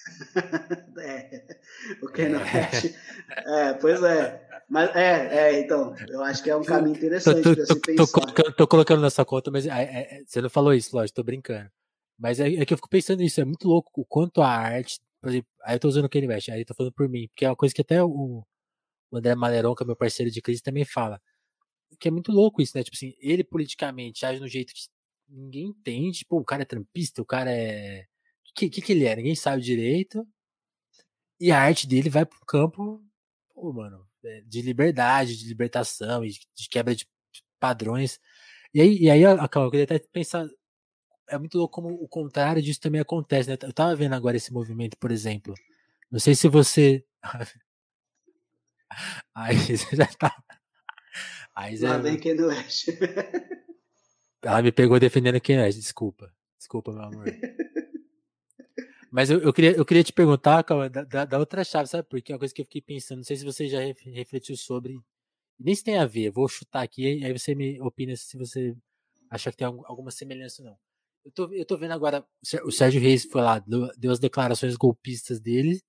é, o Kanye West. É, pois é. Mas é, é, então, eu acho que é um caminho interessante para se pensar. Tô, colocando, tô colocando nessa conta, mas é, é, você não falou isso, lógico, tô brincando. Mas é, é, que eu fico pensando nisso, é muito louco o quanto a arte, por exemplo, aí eu tô usando o Kanye West, aí eu tô falando por mim, porque é uma coisa que até o, o André Maleron, que é meu parceiro de crise, também fala. Que é muito louco isso, né? Tipo assim, ele politicamente age no jeito que ninguém entende, tipo, o cara é trampista, o cara é que, que, que ele é? Ninguém sabe direito. E a arte dele vai pro campo, pô, mano, é, de liberdade, de libertação de quebra de padrões. E aí, e aí eu, eu queria até pensar, é muito louco como o contrário disso também acontece, né? Eu tava vendo agora esse movimento, por exemplo. Não sei se você. Aí você já tá. Aí já... Lá vem quem não é. Ela me pegou defendendo quem é, desculpa. Desculpa, meu amor. Mas eu, eu, queria, eu queria te perguntar, calma, da, da, outra chave, sabe? Porque é uma coisa que eu fiquei pensando, não sei se você já refletiu sobre. Nem se tem a ver, vou chutar aqui, aí você me opina se você achar que tem alguma semelhança ou não. Eu tô, eu tô vendo agora, o Sérgio Reis foi lá, deu as declarações golpistas dele,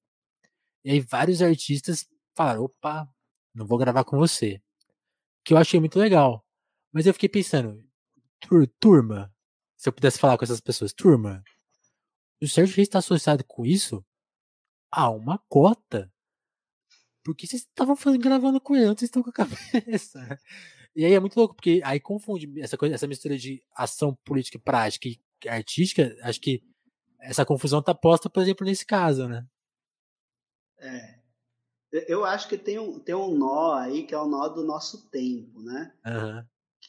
e aí vários artistas falaram: opa, não vou gravar com você. Que eu achei muito legal. Mas eu fiquei pensando, turma, se eu pudesse falar com essas pessoas, turma, o Sérgio Reis está associado com isso a uma cota. Porque vocês estavam gravando com ele, vocês estão com a cabeça? E aí é muito louco, porque aí confunde essa, coisa, essa mistura de ação política e prática e artística. Acho que essa confusão tá posta, por exemplo, nesse caso, né? É. Eu acho que tem um, tem um nó aí que é o nó do nosso tempo, né? Uhum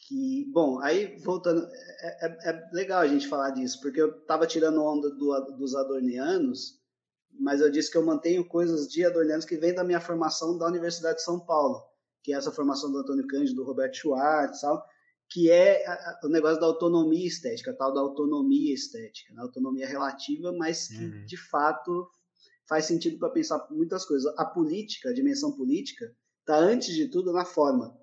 que, bom, aí voltando, é, é, é, legal a gente falar disso, porque eu estava tirando onda do, dos adornianos, mas eu disse que eu mantenho coisas de adornianos que vêm da minha formação da Universidade de São Paulo, que é essa formação do Antônio Cândido, do Roberto Schwartz, tal, que é o negócio da autonomia estética, tal da autonomia estética, né? autonomia relativa, mas que uhum. de fato faz sentido para pensar muitas coisas. A política, a dimensão política, está antes de tudo na forma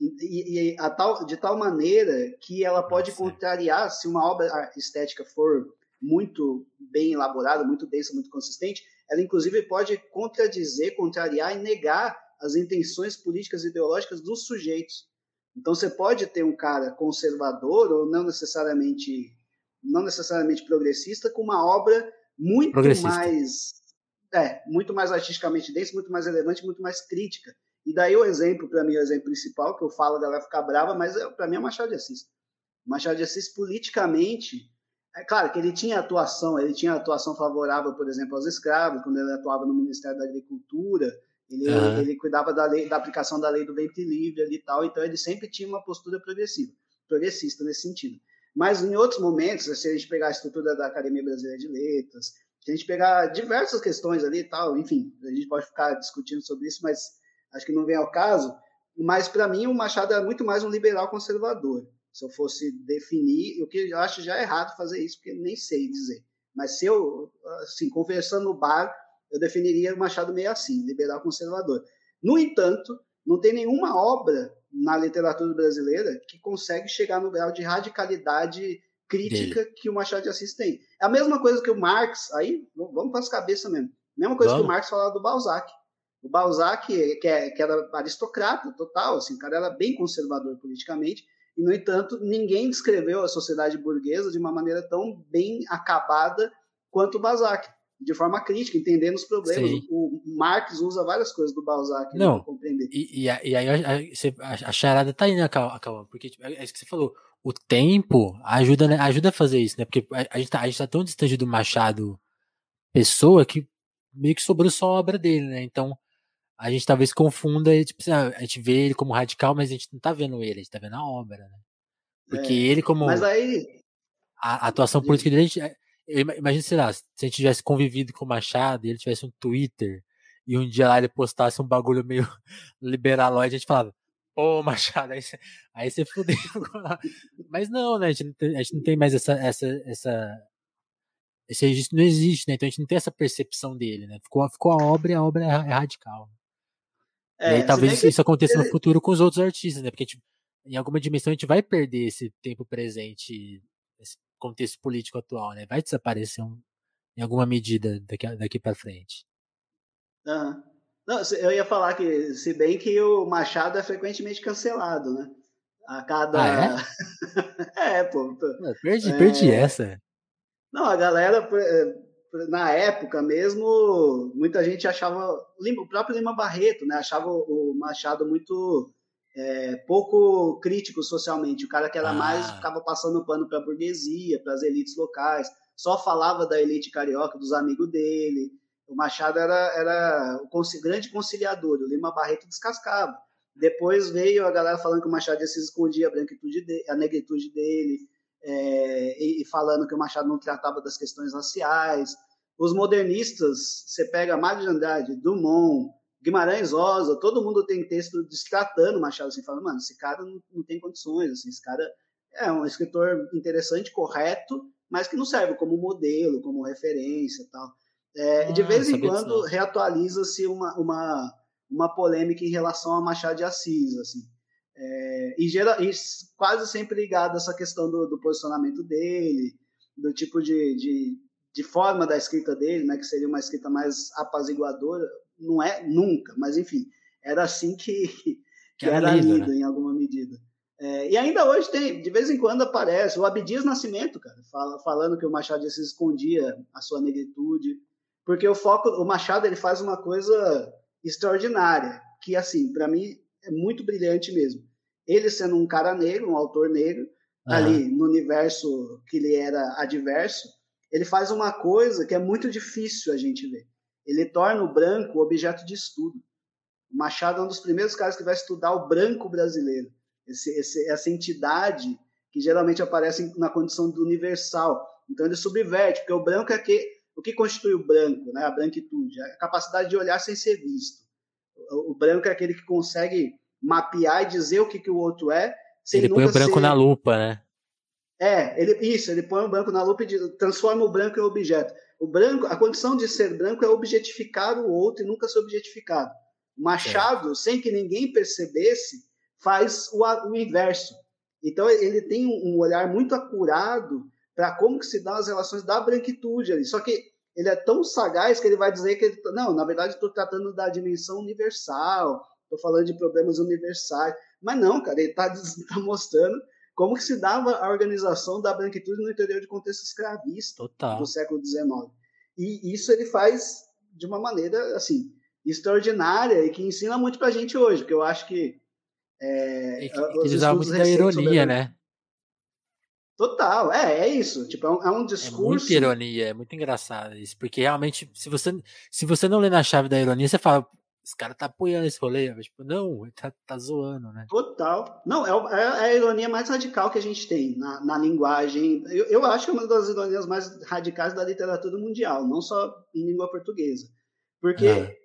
e, e a tal, de tal maneira que ela pode Nossa. contrariar, se uma obra estética for muito bem elaborada, muito densa, muito consistente, ela inclusive pode contradizer, contrariar e negar as intenções políticas e ideológicas dos sujeitos. Então você pode ter um cara conservador ou não necessariamente não necessariamente progressista com uma obra muito mais é, muito mais artisticamente densa, muito mais relevante, muito mais crítica. E daí o exemplo, para mim, o exemplo principal, que eu falo, a galera ficar brava, mas é, para mim é o Machado de Assis. Machado de Assis, politicamente, é claro que ele tinha atuação, ele tinha atuação favorável, por exemplo, aos escravos, quando ele atuava no Ministério da Agricultura, ele, uhum. ele cuidava da, lei, da aplicação da lei do ventre livre ali e tal, então ele sempre tinha uma postura progressiva, progressista nesse sentido. Mas em outros momentos, se a gente pegar a estrutura da Academia Brasileira de Letras, a gente pegar diversas questões ali e tal, enfim, a gente pode ficar discutindo sobre isso, mas acho que não vem ao caso, mas para mim o Machado é muito mais um liberal conservador. Se eu fosse definir, o que eu acho já errado fazer isso, porque nem sei dizer. Mas se eu, assim, conversando no bar, eu definiria o Machado meio assim, liberal conservador. No entanto, não tem nenhuma obra na literatura brasileira que consegue chegar no grau de radicalidade crítica dele. que o Machado de Assis tem. É a mesma coisa que o Marx, aí vamos para as cabeças mesmo. Mesma coisa vamos. que o Marx falava do Balzac. O Balzac, que, é, que era aristocrata total, assim, o cara era bem conservador politicamente, e, no entanto, ninguém descreveu a sociedade burguesa de uma maneira tão bem acabada quanto o Balzac, de forma crítica, entendendo os problemas. Sim. O Marx usa várias coisas do Balzac para compreender. E, e, e aí a, a, a, charada tá aí, né, Calma? Porque tipo, é isso que você falou. O tempo ajuda, né, ajuda a fazer isso, né? Porque a, gente tá, a gente tá tão distante do Machado pessoa que meio que sobrou só a obra dele, né? Então, a gente talvez confunda, tipo, assim, ah, a gente vê ele como radical, mas a gente não tá vendo ele, a gente tá vendo a obra, né? Porque é, ele como mas aí a, a atuação política dele, eu imagino, sei lá, se a gente tivesse convivido com o Machado e ele tivesse um Twitter e um dia lá ele postasse um bagulho meio liberalóide, a gente falava, ô Machado, aí você, aí você fudeu. mas não, né? A gente não tem, gente não tem mais essa, essa, essa esse registro não existe, né? Então a gente não tem essa percepção dele, né? Ficou, ficou a obra e a obra é, é radical. É, e aí talvez isso aconteça no futuro com os outros artistas, né? Porque gente, em alguma dimensão a gente vai perder esse tempo presente, esse contexto político atual, né? Vai desaparecer um, em alguma medida daqui, daqui para frente. Uhum. Não, eu ia falar que, se bem que o Machado é frequentemente cancelado, né? A cada. Ah, é? é, pô. perdi, é... perdi essa. Não, a galera, eh, na época mesmo, muita gente achava, o próprio Lima Barreto, né, achava o Machado muito é, pouco crítico socialmente. O cara que era ah. mais ficava passando pano para a burguesia, para as elites locais, só falava da elite carioca, dos amigos dele. O Machado era, era o grande conciliador, o Lima Barreto descascava. Depois veio a galera falando que o Machado se escondia a branquitude, de, a negritude dele é, e, e, falando que o Machado não tratava das questões raciais. Os modernistas, você pega Mário de Andrade, Dumont, Guimarães Rosa, todo mundo tem texto destratando o Machado, assim, falando, mano, esse cara não, não tem condições, assim, esse cara é um escritor interessante, correto, mas que não serve como modelo, como referência tal. É, ah, de vez em quando reatualiza-se uma, uma, uma polêmica em relação a Machado de Assis, assim. É, e, gera, e quase sempre ligado a essa questão do, do posicionamento dele, do tipo de, de, de, forma da escrita dele, né, que seria uma escrita mais apaziguadora. Não é nunca, mas enfim, era assim que, que era, era lido, né? em alguma medida. É, e ainda hoje tem, de vez em quando aparece o Abdias Nascimento, cara, fala, falando que o Machado se escondia a sua negritude, porque o foco, o Machado ele faz uma coisa extraordinária, que assim, para mim é muito brilhante mesmo. Ele sendo um cara negro, um autor negro, uhum. ali no universo que ele era adverso, ele faz uma coisa que é muito difícil a gente ver. Ele torna o branco objeto de estudo. O Machado é um dos primeiros caras que vai estudar o branco brasileiro, esse, esse, essa entidade que geralmente aparece na condição do universal. Então ele subverte, porque o branco é que, o que constitui o branco, né? a branquitude, a capacidade de olhar sem ser visto. O branco é aquele que consegue mapear e dizer o que, que o outro é. Sem ele põe o branco ser... na lupa, né? É, ele, isso, ele põe o branco na lupa e transforma o branco em objeto. O branco, a condição de ser branco é objetificar o outro e nunca ser objetificado. O Machado, é. sem que ninguém percebesse, faz o, o inverso. Então ele tem um olhar muito acurado para como que se dão as relações da branquitude ali. Só que ele é tão sagaz que ele vai dizer que ele, não, na verdade estou tratando da dimensão universal, estou falando de problemas universais. Mas não, cara, ele está tá mostrando como que se dava a organização da branquitude no interior de contexto escravista Total. do século XIX. E isso ele faz de uma maneira, assim, extraordinária e que ensina muito para a gente hoje, porque eu acho que... É, que ele usava muito da ironia, né? Total, é, é isso. Tipo, é um, é um discurso. É muita ironia, é muito engraçado isso. Porque realmente, se você, se você não lê na chave da ironia, você fala, esse cara tá apoiando esse rolê. Mas, tipo, não, ele tá, tá zoando, né? Total. Não, é, é, a ironia mais radical que a gente tem na, na linguagem. Eu, eu acho que é uma das ironias mais radicais da literatura mundial, não só em língua portuguesa. Porque, é.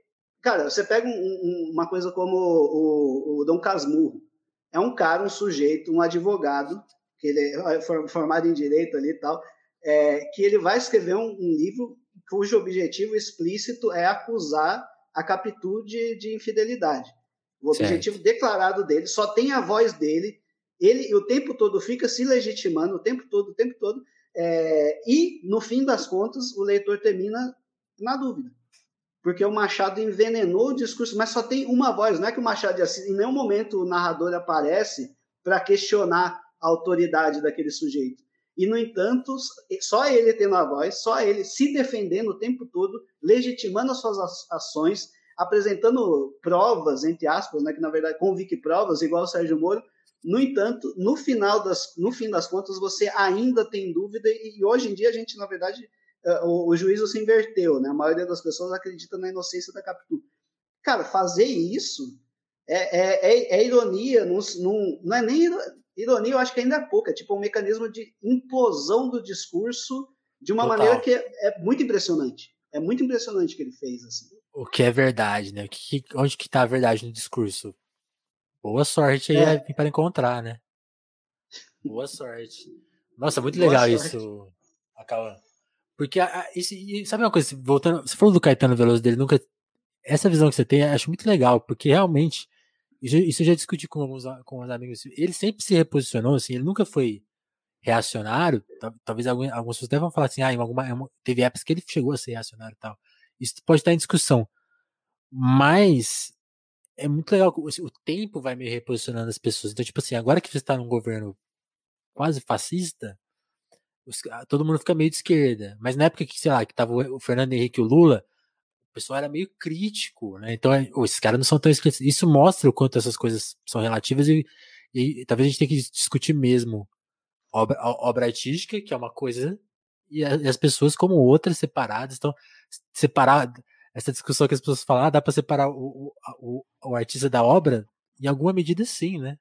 cara, você pega um, um, uma coisa como o, o, o Dom Casmurro. É um cara, um sujeito, um advogado que ele é formado em direito ali e tal, é, que ele vai escrever um, um, livro cujo objetivo explícito é acusar a Capitu de, de infidelidade. O objetivo certo. declarado dele só tem a voz dele ele o tempo todo fica se legitimando, o tempo todo, o tempo todo, é, e no fim das contas o leitor termina na dúvida. Porque o Machado envenenou o discurso, mas só tem uma voz, não é que o Machado de Assis, em nenhum momento o narrador aparece para questionar a autoridade daquele sujeito. E, no entanto, só ele tendo a voz, só ele se defendendo o tempo todo, legitimando as suas ações, apresentando provas, entre aspas, né, que na verdade convique provas, igual o Sérgio Moro. No entanto, no final das, no fim das contas, você ainda tem dúvida, e hoje em dia a gente, na verdade, eh, o, o juízo se inverteu, né? A maioria das pessoas acredita na inocência da Capitu. Cara, fazer isso é, é, é, é ironia, não, não, não é nem ironia, eu acho que ainda é pouco, é tipo um mecanismo de implosão do discurso de uma Total. maneira que é, é, muito impressionante. É muito impressionante o que ele fez, assim. O que é verdade, né? Que, onde que tá a verdade no discurso? Boa sorte aí é. para encontrar, né? Boa sorte. Nossa, muito legal isso, Acaba. Porque, a, isso, sabe uma coisa, voltando, você falou do Caetano Veloso dele, nunca. Essa visão que você tem, acho muito legal, porque realmente isso, eu já discuti com alguns com os amigos. Ele sempre se reposicionou, assim, ele nunca foi reacionário. Talvez algumas, algumas pessoas devem falar assim, ah, em alguma, teve épocas que ele chegou a ser reacionário e tal. Isso pode estar em discussão. Mas é muito legal, o tempo vai me reposicionando as pessoas. Então, tipo assim, agora que você está num governo quase fascista, todo mundo fica meio de esquerda. Mas na época que, sei lá, que tava o Fernando Henrique e o Lula, o pessoal era meio crítico, né? Então, é, esses caras não são tão esquecidos. Isso mostra o quanto essas coisas são relativas e, e, talvez a gente tenha que discutir mesmo obra, obra artística, que é uma coisa, e, as pessoas como outras separadas. Então, separar essa discussão que as pessoas falam, ah, dá para separar o, o, o artista da obra? Em alguma medida, sim, né?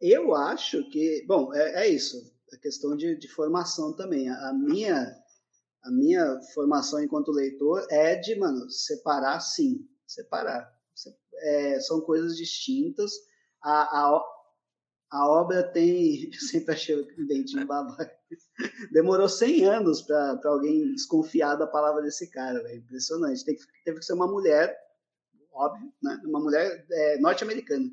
Eu acho que, bom, é, é isso. A questão de, de formação também. A, a minha a minha formação enquanto leitor é de, mano, separar sim, separar. É, são coisas distintas. A, a, a obra tem. Eu sempre achei o dentinho babaca. Demorou 100 anos para alguém desconfiar da palavra desse cara, véio. impressionante. Tem que, teve que ser uma mulher, óbvio, né? uma mulher é, norte-americana.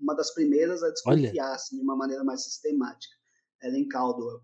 Uma das primeiras a desconfiar assim, de uma maneira mais sistemática. Ellen Caldwell.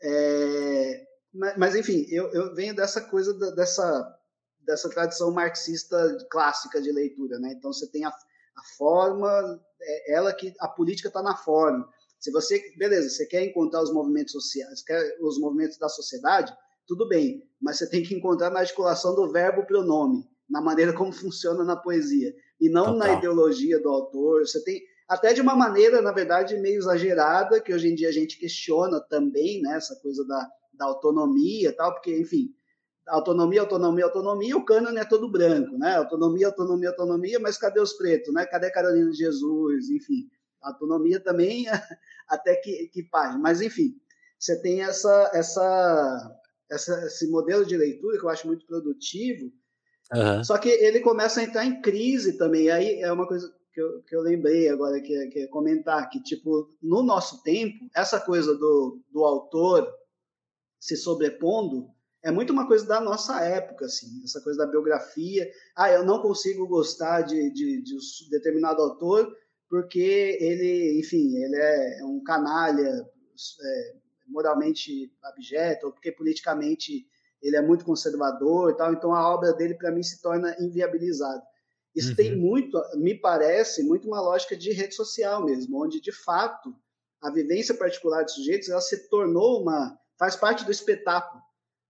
É, mas, mas enfim, eu, eu venho dessa coisa da, dessa, dessa tradição marxista clássica de leitura, né? Então você tem a, a forma, é ela que a política está na forma. Se você, beleza, você quer encontrar os movimentos sociais, quer os movimentos da sociedade, tudo bem, mas você tem que encontrar na articulação do verbo pronome, na maneira como funciona na poesia, e não Total. na ideologia do autor. Você tem até de uma maneira, na verdade, meio exagerada, que hoje em dia a gente questiona também, né, essa coisa da da autonomia tal, porque, enfim, autonomia, autonomia, autonomia, o cânone é todo branco, né? Autonomia, autonomia, autonomia, mas cadê os pretos, né? Cadê Carolina de Jesus, enfim. Autonomia também até que, que página. Mas, enfim, você tem essa, essa, essa, esse modelo de leitura que eu acho muito produtivo, uhum. só que ele começa a entrar em crise também. Aí é uma coisa que eu, que eu lembrei agora que, que é comentar, que, tipo, no nosso tempo, essa coisa do, do autor se sobrepondo é muito uma coisa da nossa época, assim, essa coisa da biografia. Ah, eu não consigo gostar de, de, de um determinado autor porque ele, enfim, ele é um canalha, é, moralmente abjeto, ou porque politicamente ele é muito conservador e tal, então a obra dele, para mim, se torna inviabilizada. Isso uhum. tem muito, me parece, muito uma lógica de rede social mesmo, onde, de fato, a vivência particular de sujeitos ela se tornou uma faz parte do espetáculo.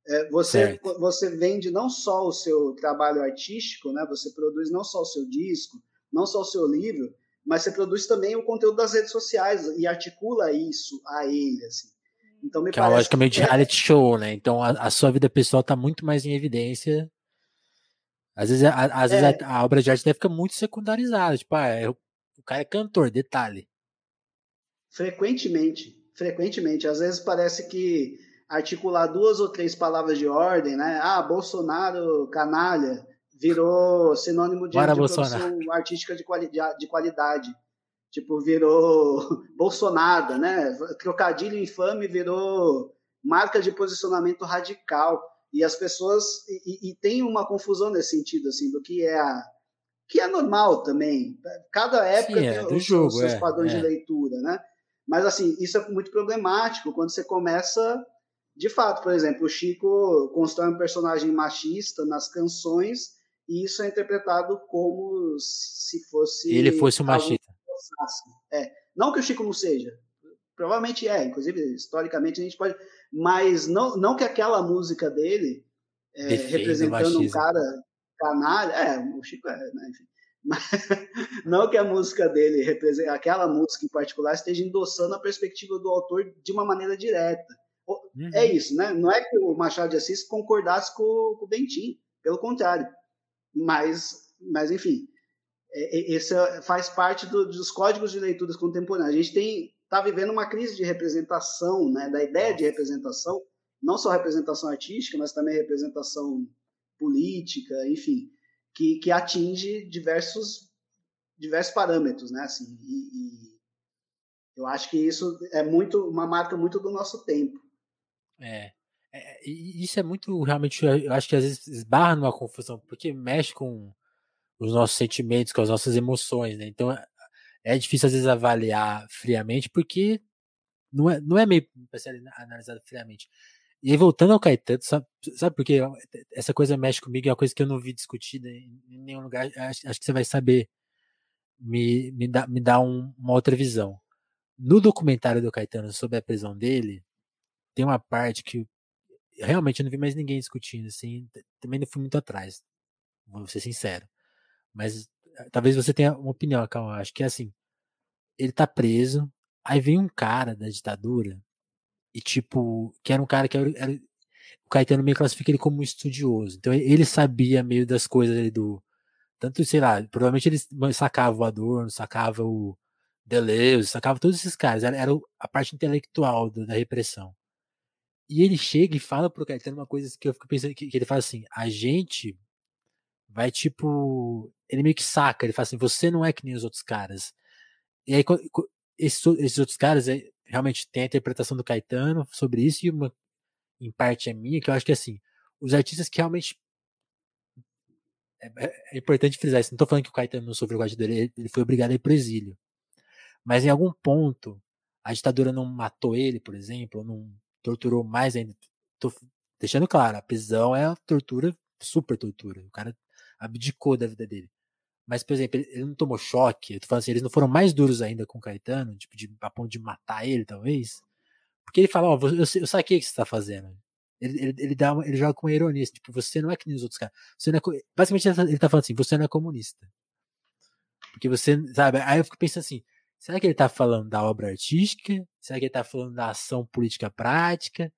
É, você, você vende não só o seu trabalho artístico, né? você produz não só o seu disco, não só o seu livro, mas você produz também o conteúdo das redes sociais e articula isso a ele. Assim. Então, me que é parece é logicamente que é... reality show, né? Então a, a sua vida pessoal está muito mais em evidência. Às vezes, a, às é. vezes a, a, obra de arte deve ficar muito secundarizada. Tipo, ah, é, o cara é cantor, detalhe. Frequentemente frequentemente. Às vezes parece que articular duas ou três palavras de ordem, né? Ah, Bolsonaro, canalha, virou sinônimo de, de produção artística de, quali de qualidade. Tipo, virou Bolsonaro, né? Trocadilho infame virou marca de posicionamento radical. E as pessoas. E, e tem uma confusão nesse sentido, assim, do que é a que é normal também. Cada época Sim, é, tem os, jogo, os seus é, padrões é. de leitura, né? Mas assim, isso é muito problemático quando você começa, de fato, por exemplo, o Chico constrói um personagem machista nas canções e isso é interpretado como se fosse ele fosse um machista. É, não que o Chico não seja, provavelmente é, inclusive historicamente a gente pode, mas não, não que aquela música dele é, representando um cara canalha, é, o Chico é, né, enfim. Mas, não que a música dele, aquela música em particular, esteja endossando a perspectiva do autor de uma maneira direta. Uhum. É isso, né? Não é que o Machado de Assis concordasse com, com o Bentinho, pelo contrário. Mas, mas enfim, esse faz parte do, dos códigos de leituras contemporâneas. A gente tem está vivendo uma crise de representação, né, da ideia de representação, não só representação artística, mas também representação política, enfim, que, que atinge diversos diversos parâmetros, né, assim, e, e eu acho que isso é muito uma marca muito do nosso tempo. É, é, isso é muito realmente, eu acho que às vezes esbarra numa confusão, porque mexe com os nossos sentimentos, com as nossas emoções, né? Então é difícil às vezes avaliar friamente, porque não é, não é meio analisado friamente. E aí, voltando ao Caetano, sabe, sabe por quê? Essa coisa mexe comigo, é uma coisa que eu não vi discutida em, nenhum lugar. Acho, acho, que você vai saber me, me me dá um, uma outra visão. No documentário do Caetano sobre a prisão dele, tem uma parte que realmente eu não vi mais ninguém discutindo, assim, também não fui muito atrás, vou ser sincero. Mas talvez você tenha uma opinião, Calma, acho que é assim, ele tá preso, aí vem um cara da ditadura, e tipo, que era um cara que era, era o Caetano meio classifica ele como um estudioso, então ele sabia meio das coisas ali do, tanto, sei lá, provavelmente ele sacava o Adorno, sacava o Deleuze, sacava todos esses caras, era, era a parte intelectual da, da repressão. E ele chega e fala pro Caetano uma coisa que eu fico pensando, que, que ele fala assim, a gente vai tipo. Ele meio que saca, ele fala assim: você não é que nem os outros caras. E aí, esses, esses outros caras realmente tem a interpretação do Caetano sobre isso, e uma, em parte é minha, que eu acho que assim, os artistas que realmente. É, é, é importante frisar isso. Não tô falando que o Caetano não sofreu o dele, ele foi obrigado a ir pro exílio. Mas em algum ponto, a ditadura não matou ele, por exemplo, não torturou mais ainda. Tô deixando claro, a prisão é a tortura, super tortura. O cara abdicou da vida dele. Mas, por exemplo, ele, não tomou choque. Eu tô falando assim, eles não foram mais duros ainda com o Caetano, tipo, de, a ponto de matar ele, talvez. Porque ele fala, ó, oh, eu, eu saquei o que você tá fazendo. Ele, ele, ele, dá uma, ele joga com ironia, tipo, você não é que nem os outros caras. Você não é, basicamente, ele tá falando assim, você não é comunista. Porque você, sabe, aí eu fico pensando assim, será que ele tá falando da obra artística? Será que ele tá falando da ação política prática?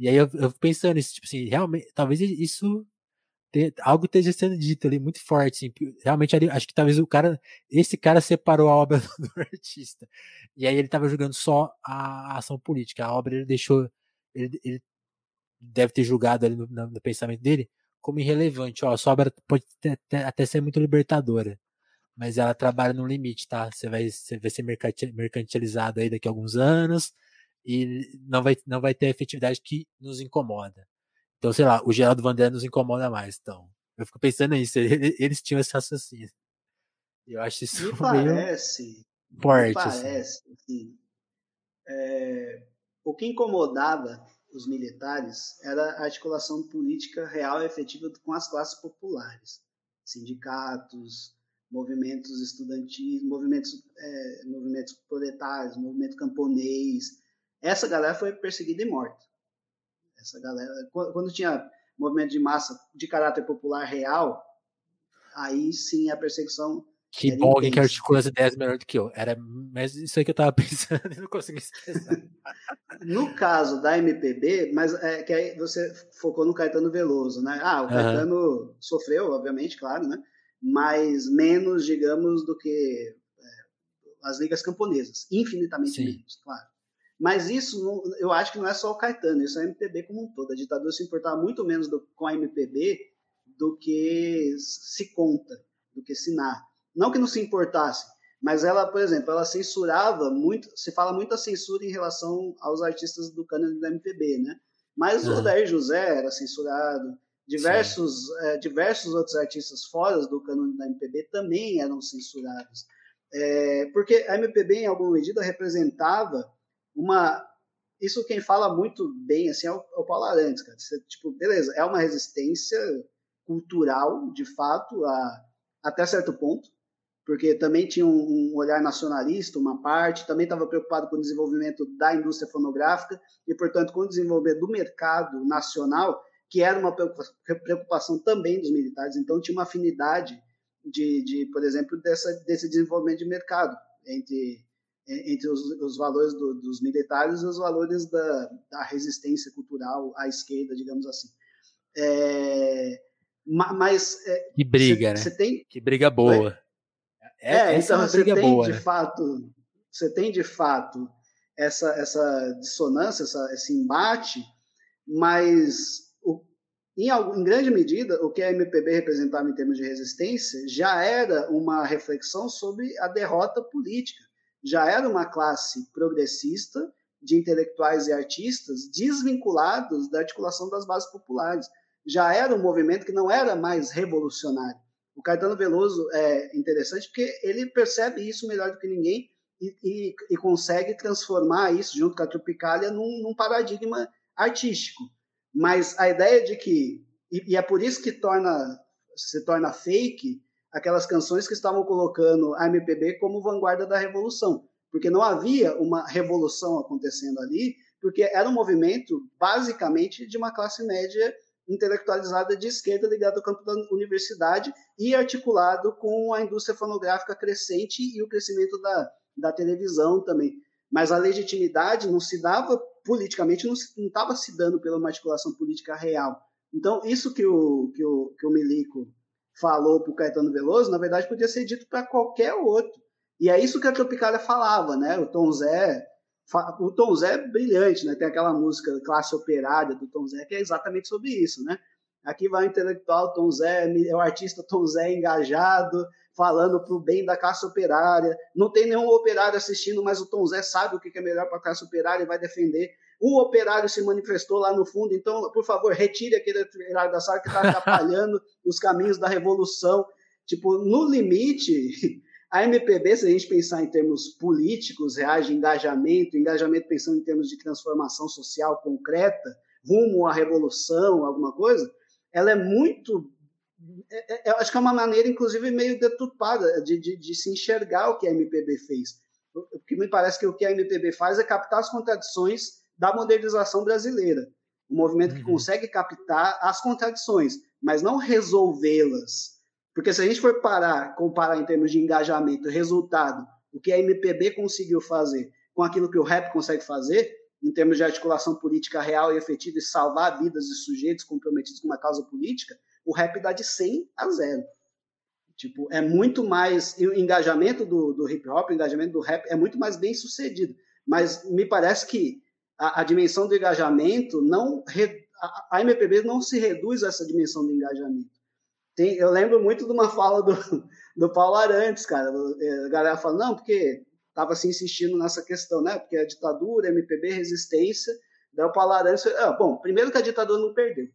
E aí eu, eu fico pensando tipo assim, realmente, talvez isso algo esteja sendo dito ali muito forte. Assim, realmente, ali, acho que talvez o cara, esse cara separou a obra do artista. E aí ele estava jogando só a ação política. A obra ele deixou, ele, ele deve ter julgado ali no, no, pensamento dele como irrelevante. Ó, a sua obra pode até, até ser muito libertadora, mas ela trabalha no limite, tá? Você vai, você vai ser mercantilizado aí daqui a alguns anos e não vai, não vai ter a efetividade que nos incomoda. Então, sei lá, o Geraldo Vandé nos incomoda mais. Então, eu fico pensando nisso. Eles tinham esse raciocínio. Eu acho isso me parece, forte. Me assim. parece, assim. assim é, o que incomodava os militares era a articulação política real e efetiva com as classes populares, sindicatos, movimentos estudantis, movimentos, é, movimentos proletários, movimento camponês. Essa galera foi perseguida e morta. Essa galera, quando tinha movimento de massa de caráter popular real, aí sim a perseguição. Que bom alguém que articula as ideias melhor do que eu. Era mas isso aí que eu tava pensando e não consegui no caso da MPB, mas é que aí você focou no Caetano Veloso, né? Ah, o Caetano uhum. sofreu, obviamente, claro, né? Mas menos, digamos, do que é, as ligas camponesas. Infinitamente Sim. menos, claro. Mas isso não, eu acho que não é só o Caetano, isso é a MPB como um todo. A ditadura se importava muito menos do, com a MPB do que se conta, do que se narra. Não que não se importasse, mas ela, por exemplo, ela censurava muito, se fala muito a censura em relação aos artistas do cânone da MPB, né? Mas uhum. o Odair José era censurado, Diversos, é, diversos outros artistas fora do cânone da MPB também eram censurados. É, porque a MPB, em alguma medida, representava uma. Isso quem fala muito bem assim, é o, é o Paulo Arantes, cara. Você, tipo, beleza, é uma resistência cultural, de fato, a, até certo ponto, porque também tinha um, um olhar nacionalista, uma parte, também estava preocupado com o desenvolvimento da indústria fonográfica e, portanto, com o desenvolvimento do mercado nacional, que era uma preocupação também dos militares. Então, tinha uma afinidade de, de por exemplo, dessa, desse desenvolvimento de mercado entre, entre os, os valores do, dos militares e os valores da, da, resistência cultural à esquerda, digamos assim. É, mas. É, que briga, cê, né? Cê tem... Que briga boa. É, é então é você tem boa, de né? fato. Você tem de fato essa, essa dissonância, essa, esse embate, mas em, em, grande medida, o que a MPB representava em termos de resistência já era uma reflexão sobre a derrota política. Já era uma classe progressista de intelectuais e artistas desvinculados da articulação das bases populares. Já era um movimento que não era mais revolucionário. O Caetano Veloso é interessante porque ele percebe isso melhor do que ninguém e, e, e consegue transformar isso, junto com a Tropicália, num, num paradigma artístico mas a ideia de que e, e, é por isso que torna se torna fake aquelas canções que estavam colocando a MPB como vanguarda da revolução, porque não havia uma revolução acontecendo ali, porque era um movimento basicamente de uma classe média intelectualizada de esquerda ligada ao campo da universidade e articulado com a indústria fonográfica crescente e o crescimento da, da televisão também. Mas a legitimidade não se dava politicamente, não estava se dando pela articulação política real. Então, isso que o, que o, que o Milico falou para o Caetano Veloso, na verdade, podia ser dito para qualquer outro. E é isso que a Tropicália falava, né? O Tom Zé, o Tom Zé é brilhante, né? Tem aquela música classe operária do Tom Zé que é exatamente sobre isso, né? Aqui vai o intelectual Tom Zé, é o artista Tom Zé engajado, falando para o bem da classe operária. Não tem nenhum operário assistindo, mas o Tom Zé sabe o que é melhor para a classe operária e vai defender. Um operário se manifestou lá no fundo, então, por favor, retire aquele operário da sala que está atrapalhando os caminhos da revolução. Tipo, no limite, a MPB, se a gente pensar em termos políticos, reais de engajamento, engajamento pensando em termos de transformação social concreta, rumo à revolução, alguma coisa, ela é muito. É, é, acho que é uma maneira, inclusive, meio deturpada de, de, de, se enxergar o que a MPB fez. O que me parece que o que a MPB faz é captar as contradições da modernização brasileira. Um movimento que uhum. consegue captar as contradições, mas não resolvê-las. Porque se a gente for parar, comparar em termos de engajamento, resultado, o que a MPB conseguiu fazer com aquilo que o rap consegue fazer, em termos de articulação política real e efetiva e salvar vidas de sujeitos comprometidos com uma causa política, o rap dá de 100 a 0. Tipo, é muito mais. o engajamento do, do hip hop, o engajamento do rap é muito mais bem sucedido. Mas me parece que a, a dimensão do engajamento não. A, a MPB não se reduz a essa dimensão do engajamento. Tem, eu lembro muito de uma fala do, do Paulo Arantes, cara. A galera fala, não, porque estava se insistindo nessa questão, né? Porque a ditadura, MPB, resistência, daí o Palarante, ah, bom, primeiro que a ditadura não perdeu.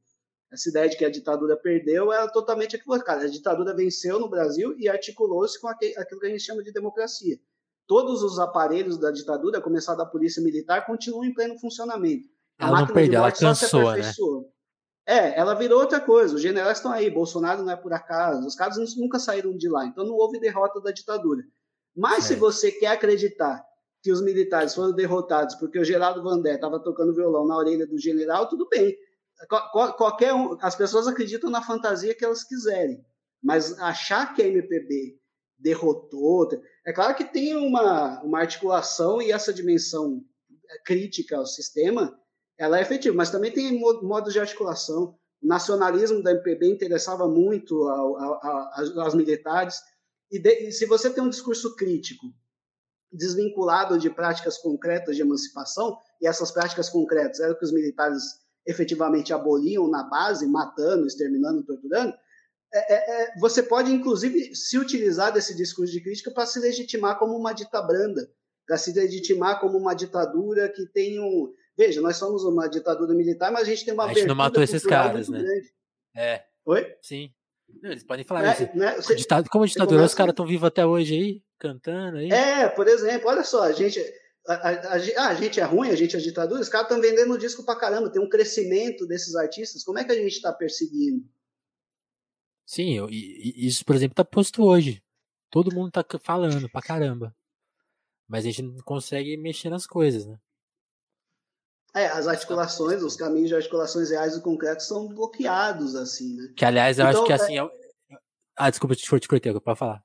Essa ideia de que a ditadura perdeu é totalmente equivocada. A ditadura venceu no Brasil e articulou-se com aquilo que a gente chama de democracia. Todos os aparelhos da ditadura, começar da polícia militar, continuam em pleno funcionamento. A ela não perdeu, ela cansou, né? É, ela virou outra coisa. Os generais estão aí, Bolsonaro não é por acaso, os caras nunca saíram de lá, então não houve derrota da ditadura. Mas é. se você quer acreditar que os militares foram derrotados porque o Geraldo Vandé estava tocando violão na orelha do general, tudo bem. Qualquer um, as pessoas acreditam na fantasia que elas quiserem, mas achar que a MPB derrotou, é claro que tem uma, uma articulação e essa dimensão crítica ao sistema, ela é efetiva, mas também tem modos de articulação. O nacionalismo da MPB interessava muito aos militares, e, de, e se você tem um discurso crítico desvinculado de práticas concretas de emancipação, e essas práticas concretas eram que os militares efetivamente aboliam na base, matando, exterminando, torturando, é, é, é você pode, inclusive, se utilizar desse discurso de crítica para se legitimar como uma dita branda, para se legitimar como uma ditadura que tem um. Veja, nós somos uma ditadura militar, mas a gente tem uma. A gente não matou esses caras, né? Grande. É. Oi? Sim. Eles podem falar é. Né, você, como ditadura, começa... os caras estão vivos até hoje aí, cantando aí. É, por exemplo, olha só, a gente. A, a, a, a gente é ruim, a gente é ditadura, os caras estão vendendo disco pra caramba, tem um crescimento desses artistas. Como é que a gente está perseguindo? Sim, eu, isso, por exemplo, tá posto hoje. Todo mundo tá falando pra caramba. Mas a gente não consegue mexer nas coisas, né? É, as articulações, os caminhos de articulações reais e concretos são bloqueados, assim, né? Que, aliás, eu então, acho que assim. É... Ah, desculpa, te, te cortei, pode falar.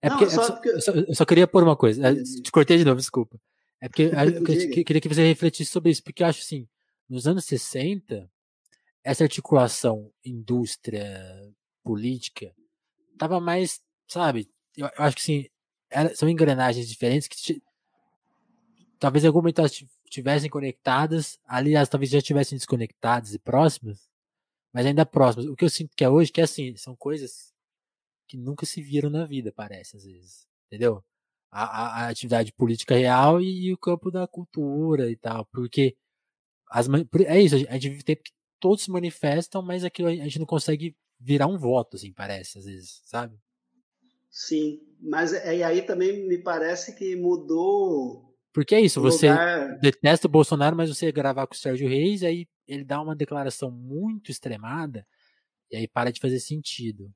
É não, porque, só porque... Eu, só, eu, só, queria pôr uma coisa. É, te cortei de novo, desculpa. É porque eu queria que você refletisse sobre isso, porque eu acho assim, nos anos 60, essa articulação indústria, política, tava mais, sabe, eu, eu acho que sim, são engrenagens diferentes que talvez em algum momento elas tivessem conectadas, aliás, talvez já estivessem desconectadas e próximas, mas ainda próximas. O que eu sinto que é hoje, que é assim, são coisas que nunca se viram na vida, parece, às vezes. Entendeu? A, a, a atividade política real e, e, o campo da cultura e tal. Porque as, é isso, a gente vive tempo que todos se manifestam, mas aquilo a gente não consegue virar um voto, assim, parece, às vezes, sabe? Sim, mas é, e aí também me parece que mudou. Porque é isso, você lugar... detesta o Bolsonaro, mas você gravar com o Sérgio Reis, aí ele dá uma declaração muito extremada, e aí para de fazer sentido.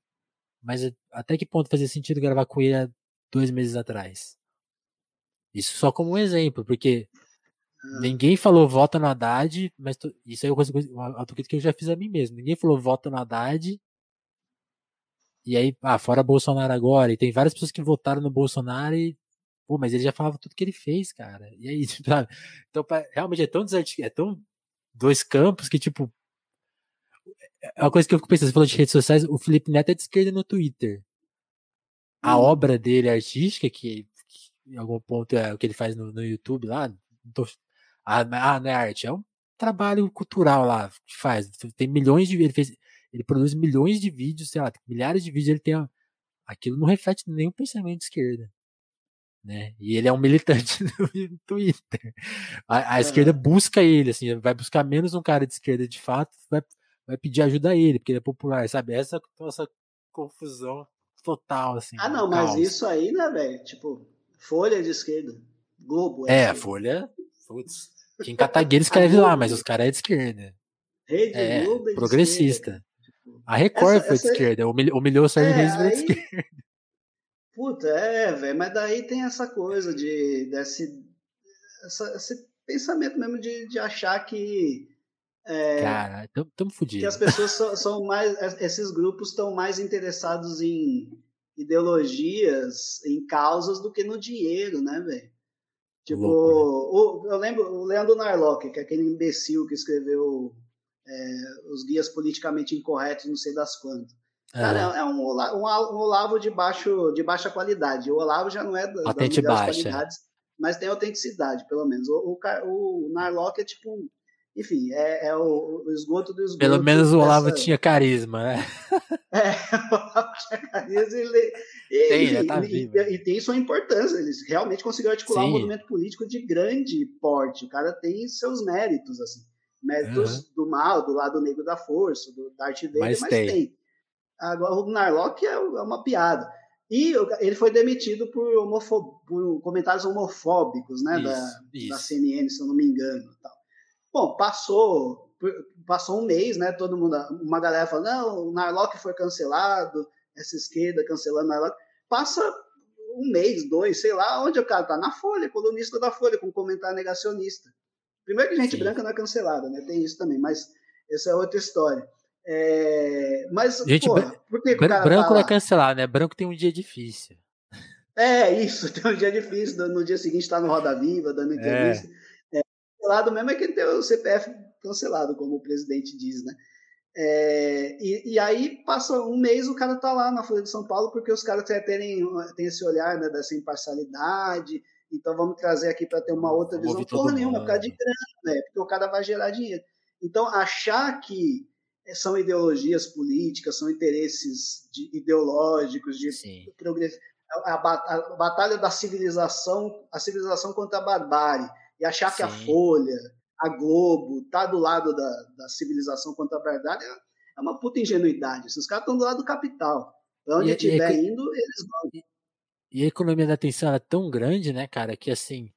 Mas até que ponto fazia sentido gravar com ele há dois meses atrás? Isso só como um exemplo, porque ah. ninguém falou vota no Haddad, mas isso aí é uma coisa, uma que eu já fiz a mim mesmo. Ninguém falou vota no Haddad e aí, ah, fora Bolsonaro agora, e tem várias pessoas que votaram no Bolsonaro e, pô, mas ele já falava tudo que ele fez, cara. E aí, sabe? Então, realmente é tão desarticulado, é tão dois campos que, tipo, é uma coisa que eu fico pensando, você falou de redes sociais, o Felipe Neto é de esquerda no Twitter. A hum. obra dele artística, que, que, em algum ponto é o que ele faz no, no YouTube lá, tô, ah, ah, não é arte, é um trabalho cultural lá que faz. Tem milhões de. Ele fez, ele produz milhões de vídeos, sei lá, milhares de vídeos, ele tem. Aquilo não reflete nenhum pensamento de esquerda. Né? E ele é um militante no Twitter. A, a é. esquerda busca ele, assim, vai buscar menos um cara de esquerda de fato, vai, vai pedir ajuda a ele, porque ele é popular, sabe? Essa, essa confusão total, assim. Ah, não, mas isso aí, né, velho? Tipo, Folha de esquerda. Globo. É, é a Folha. Putz. Quem Catagueira escreve lá, mas os caras é de esquerda. Rede é, Globo é progressista. A Record essa, foi de esquerda, humilhou o Sérgio é, Reis aí... de esquerda. Puta, é, velho, mas daí tem essa coisa de desse essa, esse pensamento mesmo de, de achar que é, Cara, estamos fodidos. Que as pessoas são, são mais. Esses grupos estão mais interessados em ideologias, em causas, do que no dinheiro, né, velho? Tipo, né? o, eu lembro o Leandro Narlock, que é aquele imbecil que escreveu é, os guias politicamente incorretos, não sei das quantas. Cara, é, é um, um, um, Olavo de, baixo, de baixa qualidade. O Olavo já não é da, das melhores qualidades, mas tem autenticidade, pelo menos. O, o, o Narlock é tipo um, enfim, é, é o, o, esgoto do esgoto. Pelo menos o Olavo dessa... tinha carisma, né? É, o Olavo tinha carisma e, e, tem, e, tá e, e, tem sua importância. Ele realmente conseguiu articular Sim. um movimento político de grande porte. O cara tem seus méritos, assim méritos uhum. do mal, do lado negro da força, do Darth Vader, mas, mas tem. tem. Agora, o Narlock é, é uma piada. E ele foi demitido por, por comentários homofóbicos, né, isso, da, isso. da CNN, se eu não me engano. Tal. Bom, passou, passou um mês, né, todo mundo, uma galera falando, não, o Narlock foi cancelado, essa esquerda cancelando o Narlock. Passa um mês, dois, sei lá, onde o cara tá? Na Folha, colunista da Folha, com comentário negacionista. Primeiro que gente Sim. branca não é cancelada, né? Tem isso também, mas essa é outra história. É... Mas, gente, porra, por que br branco não é cancelado, né? Branco tem um dia difícil. É, isso, tem um dia difícil. No dia seguinte está no Roda Viva, dando é. entrevista. É. É, cancelado mesmo é quem tem o CPF cancelado, como o presidente diz, né? É, e, e, aí passa um mês o cara tá lá na Folha de São Paulo porque os caras têm, têm esse olhar né, dessa imparcialidade, então vamos trazer aqui para ter uma outra visão. Porra nenhuma, por causa de grana, né? Porque o cara vai gerar dinheiro. Então, achar que são ideologias políticas, são interesses de, ideológicos, de progresso. A, a, batalha da civilização, a civilização contra a barbárie, e achar Sim. que a Folha, a Globo, tá do lado da, da civilização contra a barbárie, é uma puta ingenuidade. Os caras estão do lado do capital. Pra onde estiver indo, eles vão. E, a economia da atenção é tão grande, né, cara, que assim,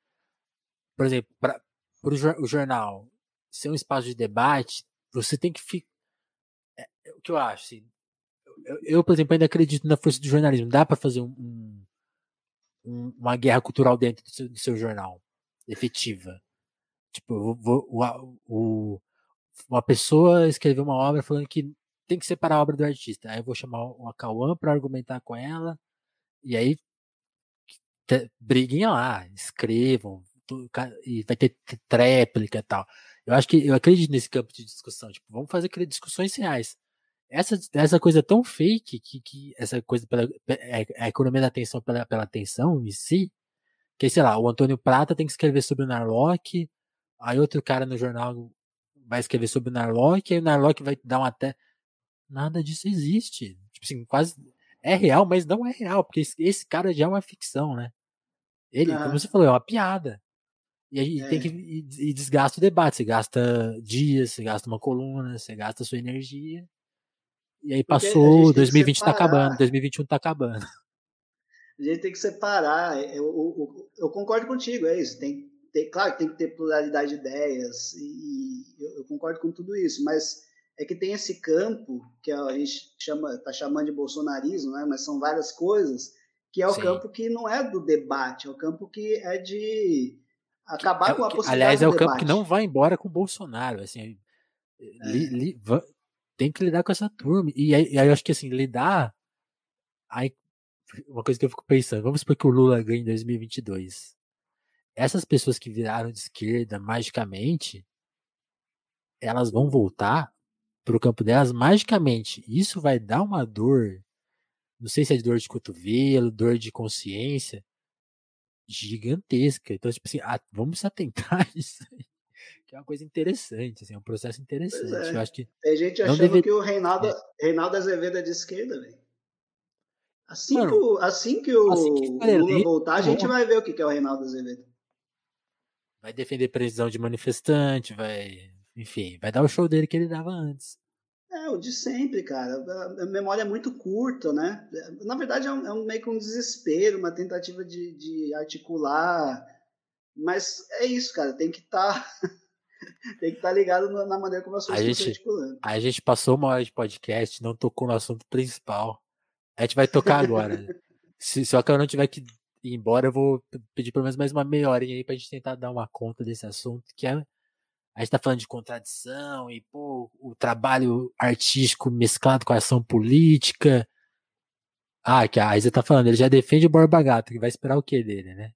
por exemplo, para o jornal ser um espaço de debate, você tem que ficar. É, é, o que eu acho, assim, eu, eu, por exemplo, ainda acredito na força do jornalismo. Dá para fazer um, um, uma guerra cultural dentro do seu, do seu jornal, efetiva. Tipo, vou, o, o, uma pessoa escreveu uma obra falando que tem que separar a obra do artista. Aí eu vou chamar o Cauã para argumentar com ela. E aí briguem lá, escrevam, e vai ter tréplica e tal. Eu acho que eu acredito nesse campo de discussão. Tipo, vamos fazer discussões reais. Essa, essa coisa tão fake que, que essa coisa pela é, a economia da atenção pela, pela atenção em si, que sei lá, o Antônio Prata tem que escrever sobre o Narlock, aí outro cara no jornal vai escrever sobre o Narlock, aí o Narlock vai dar uma até nada disso existe. Tipo assim, quase é real, mas não é real, porque esse, esse cara já é uma ficção, né? Ele, ah. como você falou, é uma piada. E aí é. tem que e, e desgasta o debate. Você gasta dias, você gasta uma coluna, você gasta sua energia. E aí passou, 2020 tá acabando, 2021 tá acabando. A gente tem que separar. Eu, eu, eu, eu concordo contigo, é isso. Tem, tem, claro que tem que ter pluralidade de ideias, e eu, eu, concordo com tudo isso, mas é que tem esse campo que a gente chama, tá chamando de bolsonarismo, né? mas são várias coisas, que é o Sim. campo que não é do debate, é o campo que é de acabar é, com a possibilidade Aliás, é o campo que não vai embora com o Bolsonaro. Assim, é. li, li, tem que lidar com essa turma. E aí, aí eu acho que assim, lidar. Aí, uma coisa que eu fico pensando, vamos supor que o Lula ganhe em 2022. Essas pessoas que viraram de esquerda magicamente, elas vão voltar para o campo delas magicamente. Isso vai dar uma dor, não sei se é de dor de cotovelo, dor de consciência, gigantesca. Então, tipo assim, ah, vamos se atentar isso aí. Que é uma coisa interessante, assim, é um processo interessante. É. Eu acho que Tem gente achando deve... que o Reinaldo, é. Reinaldo Azevedo é de esquerda, velho. Assim, Mano, que o, assim que o assim que Lula voltar, a gente vai ver o que é o Reinaldo Azevedo. Vai defender prisão de manifestante, vai enfim, vai dar o show dele que ele dava antes. É, o de sempre, cara. A memória é muito curta, né? Na verdade, é, um, é um meio que um desespero, uma tentativa de, de articular. Mas é isso, cara. Tem que estar. Tá... tem que estar tá ligado na maneira como as coisas estão se articulando. A gente passou uma hora de podcast não tocou no assunto principal. A gente vai tocar agora. se, se o Acão não tiver que ir embora, eu vou pedir pelo menos mais uma meia hora aí pra gente tentar dar uma conta desse assunto, que é a gente está falando de contradição e pô, o trabalho artístico mesclado com a ação política. Ah, que a Isa está falando, ele já defende o Borba Gato, que vai esperar o que dele, né?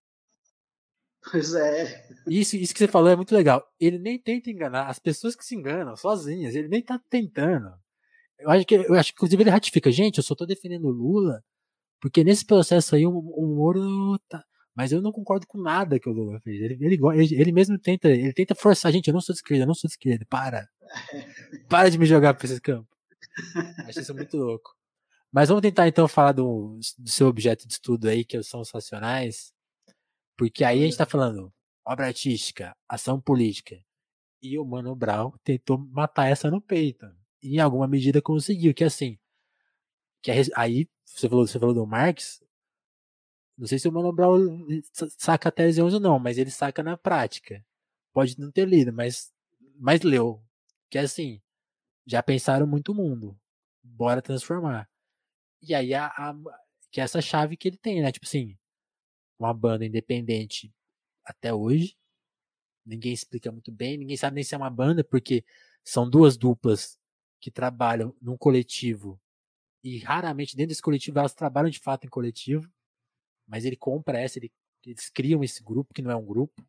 Pois é. Isso, isso que você falou é muito legal. Ele nem tenta enganar as pessoas que se enganam sozinhas, ele nem tá tentando. Eu acho que, eu acho que inclusive ele ratifica, gente, eu só tô defendendo o Lula, porque nesse processo aí o, o Moro tá, mas eu não concordo com nada que o Lula fez. Ele, ele, ele, mesmo tenta, ele tenta forçar, gente, eu não sou de esquerda, eu não sou de esquerda, para. Para de me jogar pra esse campo. Acho isso muito louco. Mas vamos tentar então falar do, do seu objeto de estudo aí, que são os racionais. Porque aí a gente tá falando obra artística, ação política. E o Mano Brown tentou matar essa no peito. E em alguma medida conseguiu, que assim. Que aí, você falou, você falou do Marx, não sei se o Mano Brown saca a tese 11 ou não, mas ele saca na prática. Pode não ter lido, mas, mas leu. Que é assim, já pensaram muito o mundo. Bora transformar. E aí, a, a, que é essa chave que ele tem, né? Tipo assim, uma banda independente até hoje. Ninguém explica muito bem, ninguém sabe nem se é uma banda, porque são duas duplas que trabalham num coletivo e raramente dentro desse coletivo elas trabalham de fato em coletivo mas ele compra essa, ele, eles criam esse grupo que não é um grupo,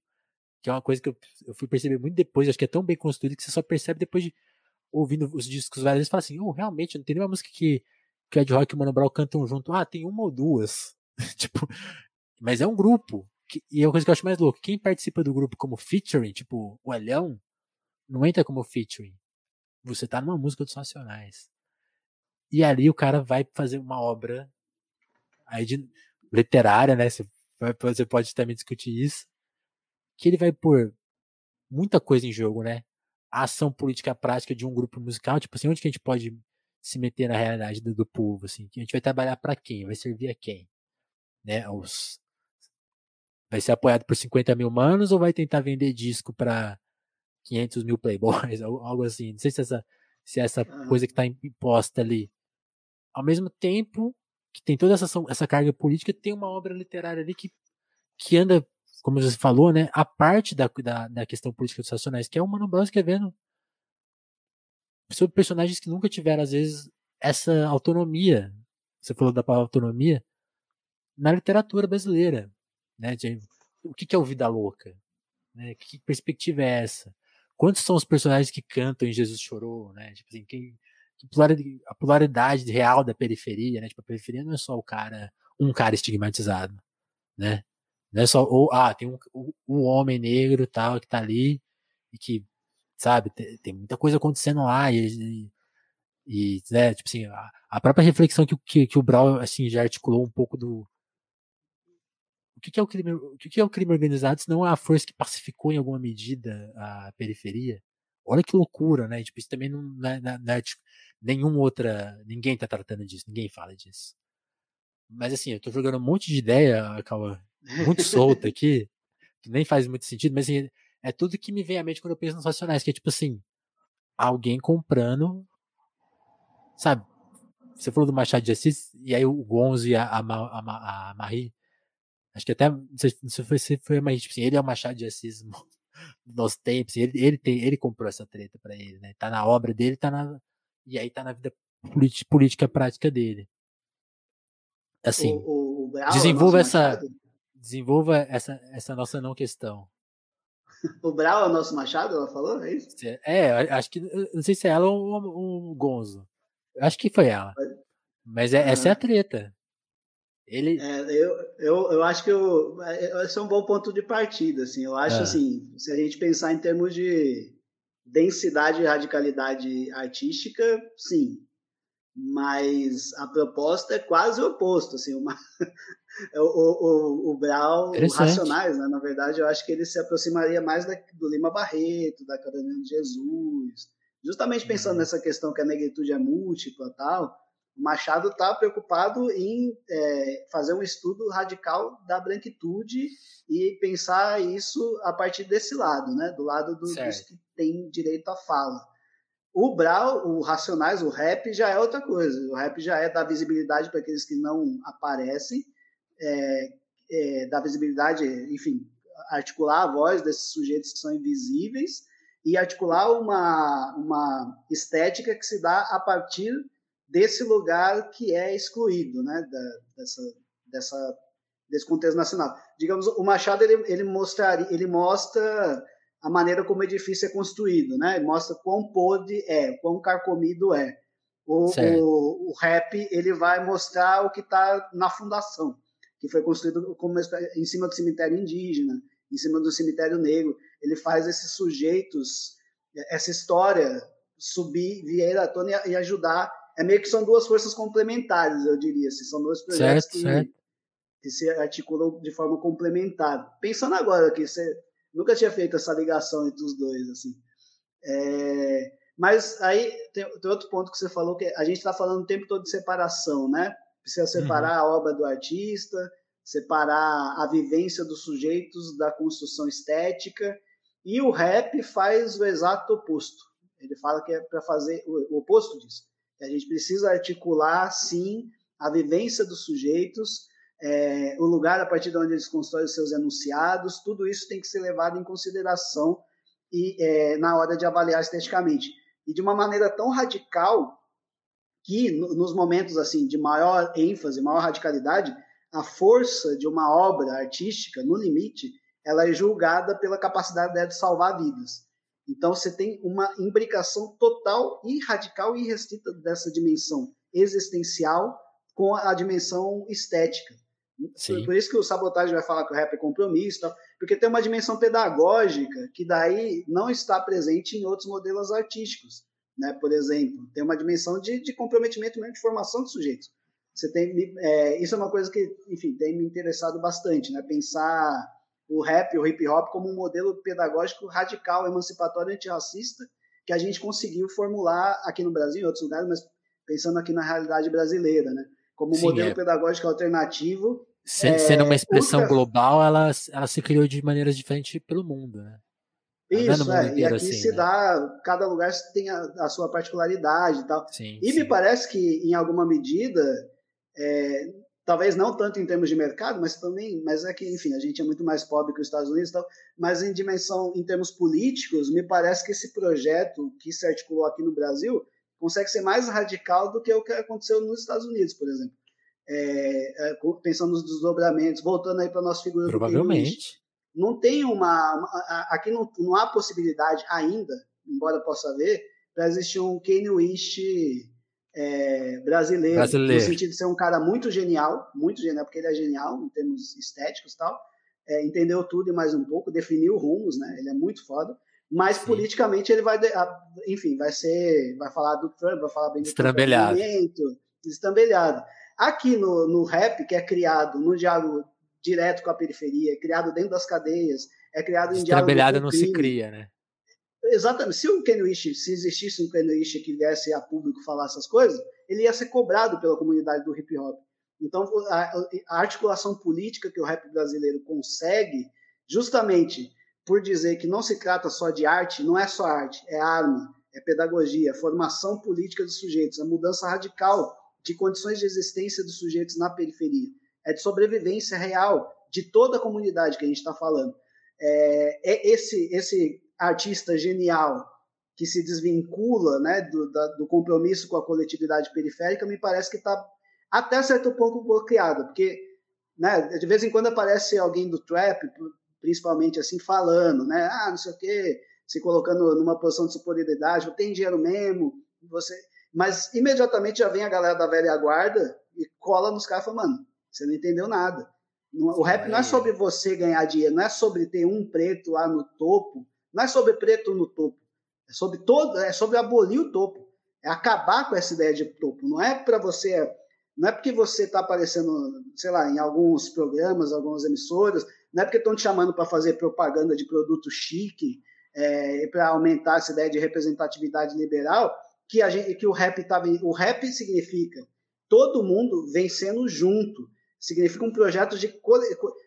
que é uma coisa que eu, eu fui perceber muito depois, acho que é tão bem construído que você só percebe depois de ouvindo os discos várias vezes, fala assim, oh, realmente, não tem nenhuma música que, que Ed Rock e o Mano Brown cantam junto, ah, tem uma ou duas, tipo, mas é um grupo, que, e é uma coisa que eu acho mais louco, quem participa do grupo como featuring, tipo, o Elhão, não entra como featuring, você tá numa música dos Racionais, e ali o cara vai fazer uma obra aí de literária, né? Você, você pode também discutir isso. Que ele vai pôr muita coisa em jogo, né? A ação política prática de um grupo musical, tipo assim, onde que a gente pode se meter na realidade do, do povo, assim. A gente vai trabalhar para quem? Vai servir a quem? Né? Os, vai ser apoiado por 50 mil manos ou vai tentar vender disco para 500 mil playboys, algo assim. Não sei se essa, se essa coisa que está imposta ali. Ao mesmo tempo que tem toda essa, essa carga política, tem uma obra literária ali que, que anda, como você falou, né, a parte da, da, da questão política dos racionais, que é o Mano Brown escrevendo sobre personagens que nunca tiveram, às vezes, essa autonomia. Você falou da palavra autonomia na literatura brasileira. Né? De, o que, é o Vida Louca? Né? Que perspectiva é essa? Quantos são os personagens que cantam em Jesus Chorou? Né? Tipo assim, quem, a polaridade real da periferia, né? Tipo, a periferia não é só o cara, um cara estigmatizado, né? Não é só, ou, ah, tem um, um homem negro tal que tá ali e que, sabe, tem, tem muita coisa acontecendo lá e, e, e né, tipo assim, a, a própria reflexão que, que, que o Brau, assim, já articulou um pouco do, que, que é o crime? O que, é o crime organizado se não a força que pacificou em alguma medida a periferia? Olha que loucura, né? Tipo, isso também não, não, é, não é, tipo, nenhum outra. Ninguém tá tratando disso, ninguém fala disso. Mas assim, eu tô jogando um monte de ideia, calma, muito solta aqui, que nem faz muito sentido, mas assim, é tudo que me vem à mente quando eu penso nos racionais, que é tipo assim, alguém comprando, sabe? Você falou do Machado de Assis, e aí o Gonzo e a, a, a, a Marie Acho que até, não sei, não sei se foi, mas tipo assim, ele é o Machado de Assis nos tempos, ele, ele, tem, ele comprou essa treta para ele, né? Tá na obra dele, tá na, e aí tá na vida política, política prática dele. Assim, o, o, o desenvolva essa, desenvolva essa, essa nossa não questão. O Brau é o nosso Machado, ela falou, é isso? É, acho que, não sei se é ela ou o Gonzo. Acho que foi ela. Mas é, essa é a treta. Ele... É, eu, eu, eu acho que eu, é, esse é um bom ponto de partida. Assim. Eu acho, é. assim, se a gente pensar em termos de densidade e radicalidade artística, sim. Mas a proposta é quase o oposto. Assim, uma, o, o, o Brau, Racionais, né? na verdade, eu acho que ele se aproximaria mais da, do Lima Barreto, da Carolina de Jesus, justamente pensando uhum. nessa questão que a negritude é múltipla tal o Machado está preocupado em é, fazer um estudo radical da branquitude e pensar isso a partir desse lado, né? do lado do, dos que têm direito à fala. O Brau, o Racionais, o rap já é outra coisa. O rap já é dar visibilidade para aqueles que não aparecem, é, é, dar visibilidade, enfim, articular a voz desses sujeitos que são invisíveis e articular uma, uma estética que se dá a partir desse lugar que é excluído, né, da, dessa, dessa, desse contexto nacional. Digamos, o Machado ele, ele, ele mostra a maneira como o edifício é construído, né? Ele mostra quão podre é, quão carcomido é. O, o, o, rap ele vai mostrar o que está na fundação, que foi construído como em cima do cemitério indígena, em cima do cemitério negro. Ele faz esses sujeitos, essa história subir, vir à tona e ajudar é meio que são duas forças complementares, eu diria. Assim, são dois projetos certo, que, certo. que, se articulam de forma complementar. Pensando agora que você nunca tinha feito essa ligação entre os dois, assim. É, mas aí tem, tem, outro ponto que você falou que a gente está falando o tempo todo de separação, né? Precisa separar uhum. a obra do artista, separar a vivência dos sujeitos da construção estética. E o rap faz o exato oposto. Ele fala que é para fazer o, o oposto disso a gente precisa articular, sim, a vivência dos sujeitos, é, o lugar a partir de onde eles constroem os seus enunciados, tudo isso tem que ser levado em consideração e é, na hora de avaliar esteticamente. E de uma maneira tão radical que, nos momentos assim de maior ênfase, maior radicalidade, a força de uma obra artística, no limite, ela é julgada pela capacidade dela de salvar vidas. Então você tem uma imbricação total e radical e restrita dessa dimensão existencial com a dimensão estética. Sim. Por isso que o sabotagem vai falar que o rap é compromisso, tal, porque tem uma dimensão pedagógica que daí não está presente em outros modelos artísticos. Né? Por exemplo, tem uma dimensão de, de comprometimento mesmo de formação de sujeitos. Você tem, é, isso é uma coisa que, enfim, tem me interessado bastante, né? Pensar o rap, o hip hop, como um modelo pedagógico radical, emancipatório, antirracista, que a gente conseguiu formular aqui no Brasil, em outros lugares, mas pensando aqui na realidade brasileira, né? Como Sim, modelo é. pedagógico alternativo. é, sendo uma expressão global, ela, ela se criou de maneiras diferentes pelo mundo, né? Tá Isso, é, e aqui assim, se né? dá, cada lugar tem a, a, sua particularidade e tal. Sim, e sim. me parece que, em alguma medida, é, talvez não tanto em termos de mercado, mas também, mas é que, enfim, a gente é muito mais pobre que os Estados Unidos e tal, mas em dimensão, em termos políticos, me parece que esse projeto que se articulou aqui no Brasil consegue ser mais radical do que o que aconteceu nos Estados Unidos, por exemplo. É, é, pensando nos desdobramentos, voltando aí para a nossa figura Provavelmente. não tem uma, uma aqui não, não há possibilidade ainda, embora possa haver, para existir um Kanye West é, brasileiro, brasileiro, no sentido de ser um cara muito genial, muito genial, porque ele é genial em termos estéticos e tal, é, entendeu tudo e mais um pouco, definiu rumos, né? Ele é muito foda, mas Sim. politicamente ele vai, enfim, vai ser, vai falar do Trump, vai falar bem do estrambelhado, estrambelhado. Aqui no, no rap, que é criado no diálogo direto com a periferia, é criado dentro das cadeias, é criado em diálogo Estrambelhado não se cria, né? Exatamente. Se o Ken Wish, se existisse um Ken Wish que viesse a público falar essas coisas, ele ia ser cobrado pela comunidade do hip hop. Então, a, a articulação política que o rap brasileiro consegue, justamente por dizer que não se trata só de arte, não é só arte, é arma, é pedagogia, é formação política dos sujeitos, a é mudança radical de condições de existência dos sujeitos na periferia, é de sobrevivência real de toda a comunidade que a gente está falando. É, é esse, esse artista genial que se desvincula né, do, da, do compromisso com a coletividade periférica, me parece que está até certo ponto bloqueado, porque né, de vez em quando aparece alguém do trap, principalmente assim, falando, né, ah, não sei o quê, se colocando numa posição de superioridade, tem dinheiro mesmo, você... Mas imediatamente já vem a galera da velha guarda e cola nos caras e fala, mano, você não entendeu nada. O rap não é sobre você ganhar dinheiro, não é sobre ter um preto lá no topo não é sobre preto no topo. É sobre todo, é sobre abolir o topo. É acabar com essa ideia de topo. Não é para você, não é porque você está aparecendo, sei lá, em alguns programas, algumas emissoras, não é porque estão te chamando para fazer propaganda de produto chique, é, para aumentar essa ideia de representatividade liberal, que a gente, que o rap tá, o rap significa todo mundo vencendo junto. Significa um projeto de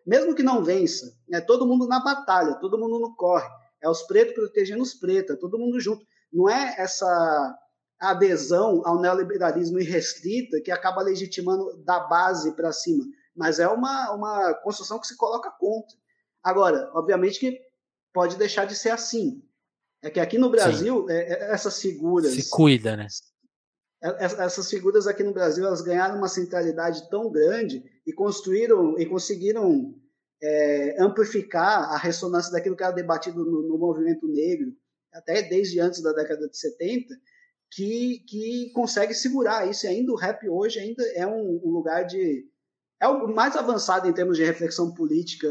mesmo que não vença, é todo mundo na batalha, todo mundo no corre é os pretos protegendo os pretos, é todo mundo junto. Não é essa adesão ao neoliberalismo irrestrita que acaba legitimando da base para cima, mas é uma, uma construção que se coloca contra. Agora, obviamente que pode deixar de ser assim. É que aqui no Brasil, é, é, essas figuras. Se cuida, né? É, é, essas figuras aqui no Brasil, elas ganharam uma centralidade tão grande e construíram e conseguiram é, amplificar a ressonância daquilo que era debatido no, no, movimento negro, até desde antes da década de 70, que, que consegue segurar isso. E ainda o rap hoje ainda é um, um lugar de. É o mais avançado em termos de reflexão política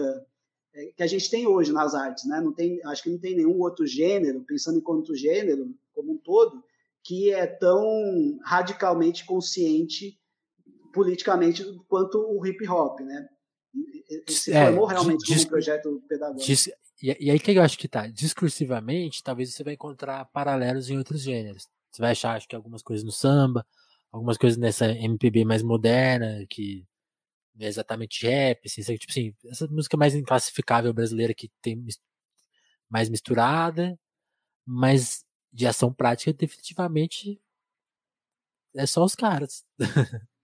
é, que a gente tem hoje nas artes. Né? Não tem, acho que não tem nenhum outro gênero, pensando enquanto gênero como um todo, que é tão radicalmente consciente politicamente quanto o hip hop, né? Se é, formou realmente como um projeto pedagógico. Dis, e, e, aí que eu acho que tá, discursivamente, talvez você vai encontrar paralelos em outros gêneros. Você vai achar, acho que algumas coisas no samba, algumas coisas nessa MPB mais moderna, que não é exatamente rap, assim, tipo assim, essa música mais inclassificável brasileira que tem mais misturada, mas de ação prática definitivamente é só os caras.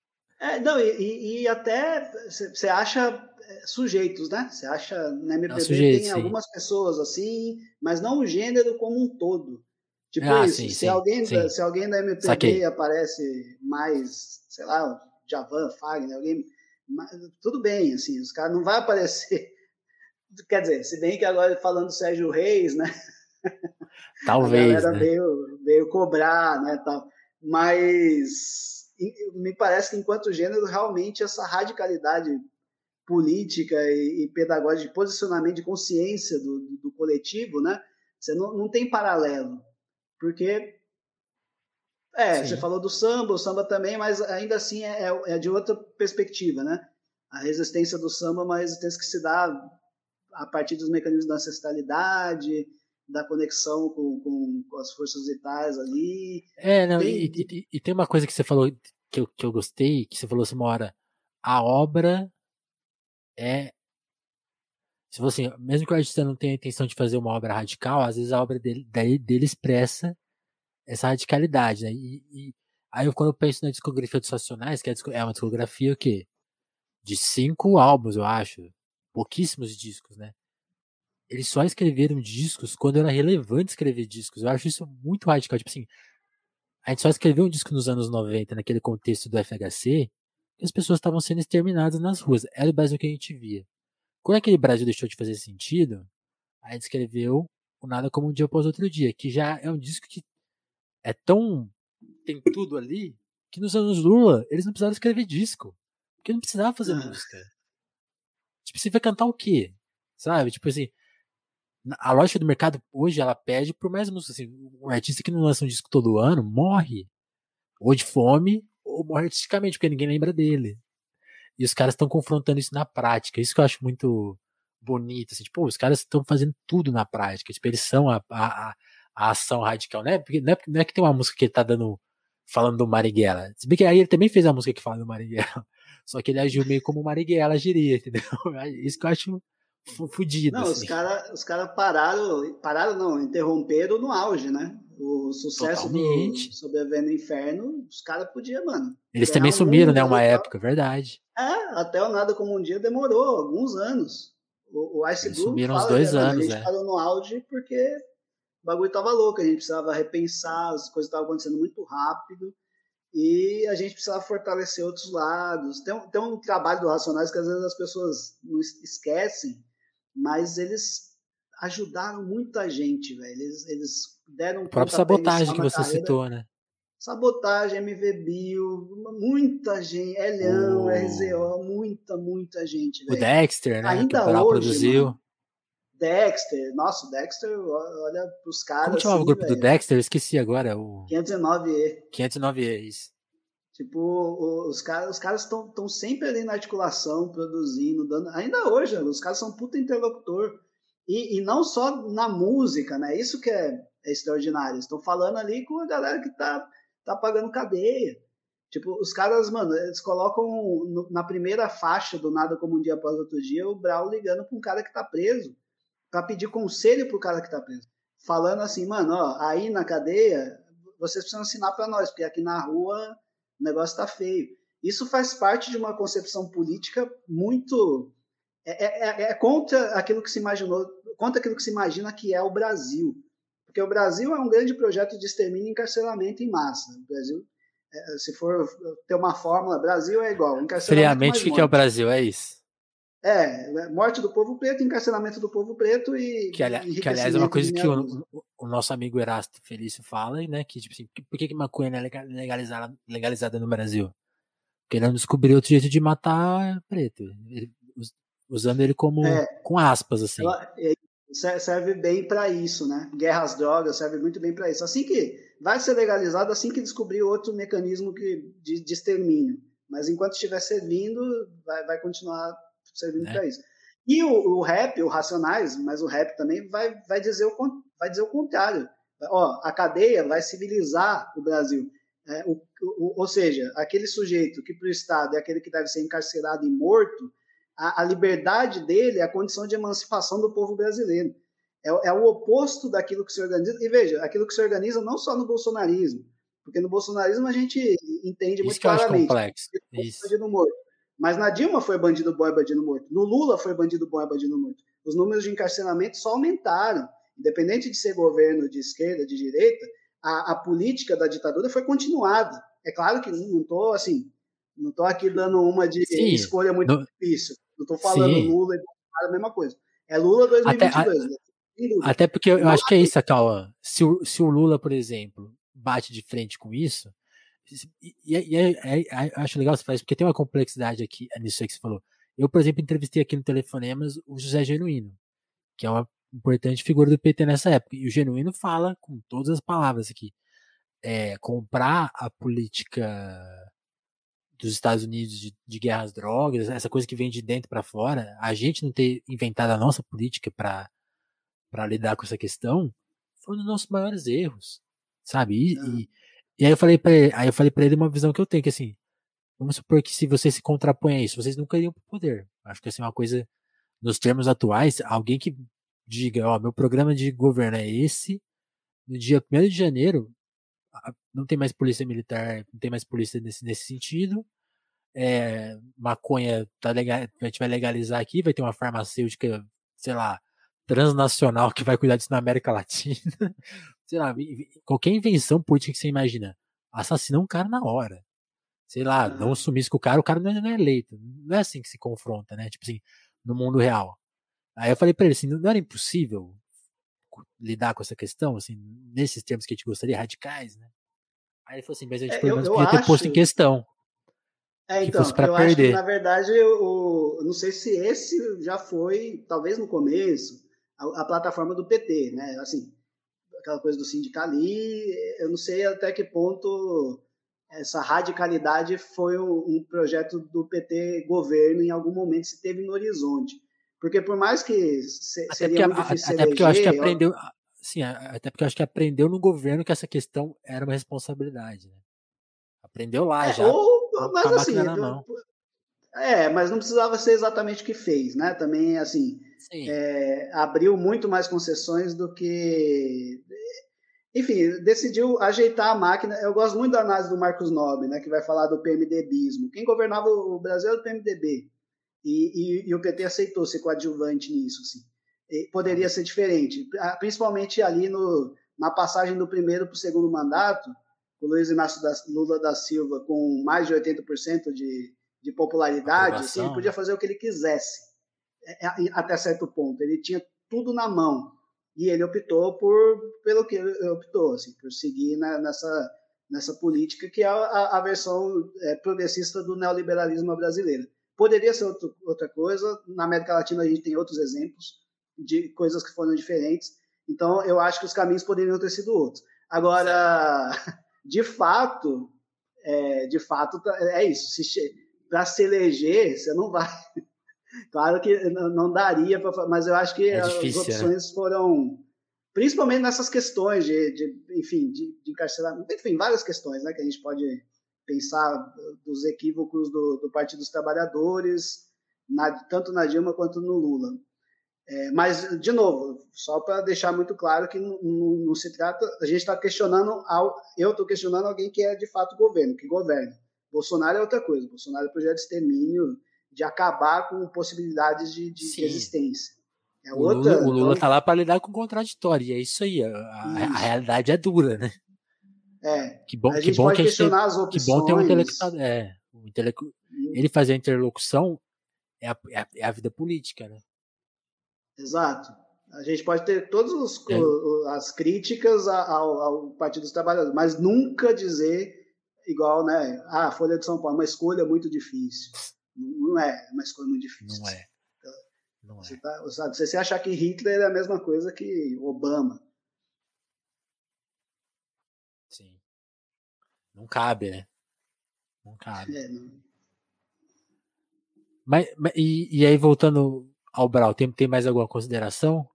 É, não, e, e até você acha é, sujeitos, né? Você acha na MPB sujeito, tem sim. algumas pessoas assim, mas não o gênero como um todo. Tipo ah, isso, sim, se, sim, alguém Da, se alguém da MPB Saquei. aparece mais, sei lá, Javan, Fagner, alguém. Tudo bem, assim, os caras não vai aparecer. Quer dizer, se bem que agora falando do Sérgio Reis, né? Talvez. A galera né? veio, veio cobrar, né? Tal. Mas me parece que enquanto gênero realmente essa radicalidade política e, e pedagógica de posicionamento de consciência do, do, do coletivo, né? Você não, não tem paralelo, porque é, Sim. você falou do samba, o samba também, mas ainda assim é, é, é, de outra perspectiva, né? A resistência do samba é uma resistência que se dá a partir dos mecanismos da ancestralidade, da conexão com, com, com, as forças vitais ali. É, não, tem... E, e, e, tem uma coisa que você falou que eu, que eu gostei, que você falou assim uma hora, a obra é. Se você, mesmo que o artista não tenha a intenção de fazer uma obra radical, às vezes a obra dele, dele expressa essa radicalidade, né? E, e, aí quando eu penso na discografia dos Racionais, que é, é uma discografia o quê? De cinco álbuns, eu acho. Pouquíssimos discos, né? Eles só escreveram discos quando era relevante escrever discos. Eu acho isso muito radical. Tipo assim, a gente só escreveu um disco nos anos 90, naquele contexto do FHC, e as pessoas estavam sendo exterminadas nas ruas. Era o Brasil que a gente via. Quando aquele Brasil deixou de fazer sentido, a gente escreveu o Nada Como Um Dia Após Outro Dia, que já é um disco que é tão. tem tudo ali, que nos anos Lula eles não precisaram escrever disco. Porque não precisava fazer música. Tipo, você vai cantar o quê? Sabe? Tipo assim, a lógica do mercado hoje ela pede por mais música. Assim, um artista que não lança um disco todo ano morre. Ou de fome, ou morre artisticamente, porque ninguém lembra dele. E os caras estão confrontando isso na prática. Isso que eu acho muito bonito. Assim, tipo, os caras estão fazendo tudo na prática. Tipo, eles são a, a, a ação radical, né? Porque não é, não é que tem uma música que ele tá dando. falando do Marighella. Se bem que aí ele também fez a música que fala do Marighella. Só que ele agiu meio como o Marighella agiria, entendeu? Isso que eu acho fudido. Não, assim. os caras os cara pararam, pararam não, interromperam no auge, né? O sucesso Totalmente. do Sobrevivendo no Inferno, os caras podiam, mano. Eles também um sumiram, né? Uma época, verdade. É, até o Nada Como Um Dia demorou alguns anos. O, o Ice Eles Blue sumiram uns dois anos, A gente é. parou no auge porque o bagulho tava louco, a gente precisava repensar, as coisas estavam acontecendo muito rápido e a gente precisava fortalecer outros lados. Tem, tem um trabalho do Racionais que às vezes as pessoas não esquecem, mas eles ajudaram muita gente, velho. Eles, eles deram. A própria sabotagem que você carreira. citou, né? Sabotagem, MV Bill, muita gente, Elhão, o... RZO, muita, muita gente, velho. O Dexter, né? Ainda que o hoje, produziu. Mano, Dexter, nossa, o Dexter, olha pros caras. Como chamava assim, o grupo véio. do Dexter? Eu esqueci agora. O... 509E. 509E, isso. Tipo, os caras os caras estão sempre ali na articulação, produzindo, dando. Ainda hoje, os caras são puta interlocutor. E, e não só na música, né? Isso que é, é extraordinário. Estão falando ali com a galera que tá, tá pagando cadeia. Tipo, os caras, mano, eles colocam no, na primeira faixa do Nada Como Um Dia Após Outro Dia o Brau ligando pra um cara que tá preso para pedir conselho pro cara que tá preso. Falando assim, mano, ó, aí na cadeia, vocês precisam assinar para nós, porque aqui na rua o negócio está feio. Isso faz parte de uma concepção política muito. É, é, é, é, contra aquilo que se imaginou, contra aquilo que se imagina que é o Brasil. Porque o Brasil é um grande projeto de extermínio e encarceramento em massa. O Brasil, é, se for ter uma fórmula, Brasil é igual. Friamente, o que, que é o Brasil? É isso. É, morte do povo preto, encarcelamento do povo preto e. Que, ali, que aliás, é uma coisa que o, o, nosso amigo Erasto Felício fala, né? Que, tipo assim, por que, que maconha não é legalizada, legalizada no Brasil? Porque ele não descobriu outro jeito de matar preto. Usando ele como. É, com aspas, assim. Ela, serve bem para isso, né? Guerra às drogas serve muito bem para isso. Assim que vai ser legalizado, assim que descobrir outro mecanismo que, de, de extermínio. Mas enquanto estiver servindo, vai, vai continuar servindo é. para isso. E o, o, rap, o Racionais, mas o rap também vai, vai, dizer, o, vai dizer o contrário. Ó, a cadeia vai civilizar o Brasil. É, o, o, ou seja, aquele sujeito que para o Estado é aquele que deve ser encarcerado e morto, a, a, liberdade dele é a condição de emancipação do povo brasileiro. É, é, o oposto daquilo que se organiza. E veja, aquilo que se organiza não só no bolsonarismo, porque no bolsonarismo a gente entende Isso muito claramente. Acho complexo. Isso. morto. Mas na Dilma foi bandido boy, bandido morto. No Lula foi bandido boy, bandido morto. Os números de encarceramento só aumentaram. Independente de ser governo de esquerda, de direita, a, a política da ditadura foi continuada. É claro que não estou assim, não estou aqui dando uma de Sim, escolha muito no... difícil. Não estou falando Sim. Lula e a mesma coisa. É Lula 2022. Até, né? até porque eu, eu acho que é isso, Cauã. Se se o Lula, por exemplo, bate de frente com isso, e, e é, é, é, acho legal você fazer porque tem uma complexidade aqui nisso aí que você falou. Eu, por exemplo, entrevistei aqui no Telefonemas o José Genuíno, que é uma importante figura do PT nessa época. E o Genuíno fala com todas as palavras aqui. É, comprar a política dos Estados Unidos de, de guerra às drogas, essa coisa que vem de dentro para fora, a gente não ter inventado a nossa política para lidar com essa questão, foi um dos nossos maiores erros, sabe? E, e, e, aí eu falei para ele, aí eu falei para ele uma visão que eu tenho que assim, vamos supor que se você se contrapõe a isso, vocês nunca iriam pro poder. Acho que assim uma coisa nos termos atuais, alguém que diga, ó, meu programa de governo é esse, no dia 1 de janeiro não tem mais polícia militar, não tem mais polícia nesse, nesse sentido. É, maconha tá legal, a gente vai legalizar aqui, vai ter uma farmacêutica, sei lá, transnacional que vai cuidar disso na América Latina. sei lá, qualquer invenção política que você imagina, assassina um cara na hora. Sei lá, não um sumiço com o cara, o cara não é, não é eleito. Não é assim que se confronta, né? Tipo assim, no mundo real. Aí eu falei para ele assim, não era impossível lidar com essa questão, assim, nesses termos que a gente gostaria, radicais, né? Aí ele falou assim, mas a gente é, pelo menos podia ter acho... posto em questão. É, então, eu perder. acho que, na verdade, eu, eu, não sei se esse já foi, talvez no começo, a, a, plataforma do PT, né? Assim, aquela coisa do sindicali, eu não sei até que ponto essa radicalidade foi um, um projeto do PT governo em algum momento se teve no horizonte. Porque por mais que se, até seria porque, muito difícil Até porque eu acho que aprendeu... Sim, até porque eu acho que aprendeu no governo que essa questão era uma responsabilidade, né? Aprendeu lá é, já. Ou, mas assim, é, mas não precisava ser exatamente o que fez, né? Também, assim, é, abriu muito mais concessões do que. Enfim, decidiu ajeitar a máquina. Eu gosto muito da análise do Marcos Nobre, né? Que vai falar do PMDBismo. Quem governava o Brasil era o PMDB. E, e, e o PT aceitou ser coadjuvante nisso, assim. E poderia ser diferente, principalmente ali no, na passagem do primeiro para o segundo mandato, o Luiz Inácio da, Lula da Silva com mais de 80% de, de popularidade, assim, ele podia fazer o que ele quisesse, é, é, até certo ponto. Ele tinha tudo na mão. E ele optou por pelo que ele optou, assim, por seguir na, nessa, nessa política que é a, a versão é, progressista do neoliberalismo brasileiro. Poderia ser outro, outra coisa. Na América Latina a gente tem outros exemplos de coisas que foram diferentes. Então eu acho que os caminhos poderiam ter sido outros. Agora, de fato, é, de fato tá, é isso. Para se eleger, você não vai. Claro que não daria, pra, mas eu acho que é difícil, as né? opções né? foram, principalmente nessas questões de, de enfim, de, de encarceramento, enfim, várias questões, né, que a gente pode pensar dos equívocos do, do Partido dos Trabalhadores, na, tanto na Dilma quanto no Lula. É, mas, de novo, só para deixar muito claro que não, não, não, se trata, a gente está questionando, ao, eu estou questionando alguém que é de fato governo, que governa. Bolsonaro é outra coisa, Bolsonaro é projeto de extermínio, de acabar com possibilidades de, de, existência. É outra, o Lula está lá para lidar com o contraditório, e é isso aí, a, a, a realidade é dura, né? É. Que bom, que bom que, gente, que bom ter um intelectual. É, um intelecu... Ele fazer a interlocução é a, é a, é a vida política, né? Exato. A gente pode ter todas é. as críticas ao, ao, Partido dos Trabalhadores, mas nunca dizer igual, né? Ah, a Folha de São Paulo, uma escolha muito difícil. Não é uma escolha muito difícil. Não é. Não você, é. Tá, sabe, você achar que Hitler é a mesma coisa que Obama. Sim. Não cabe, né? Não cabe. É, não. Mas, mas e, e, aí, voltando ao Brau, tem, tem mais alguma consideração?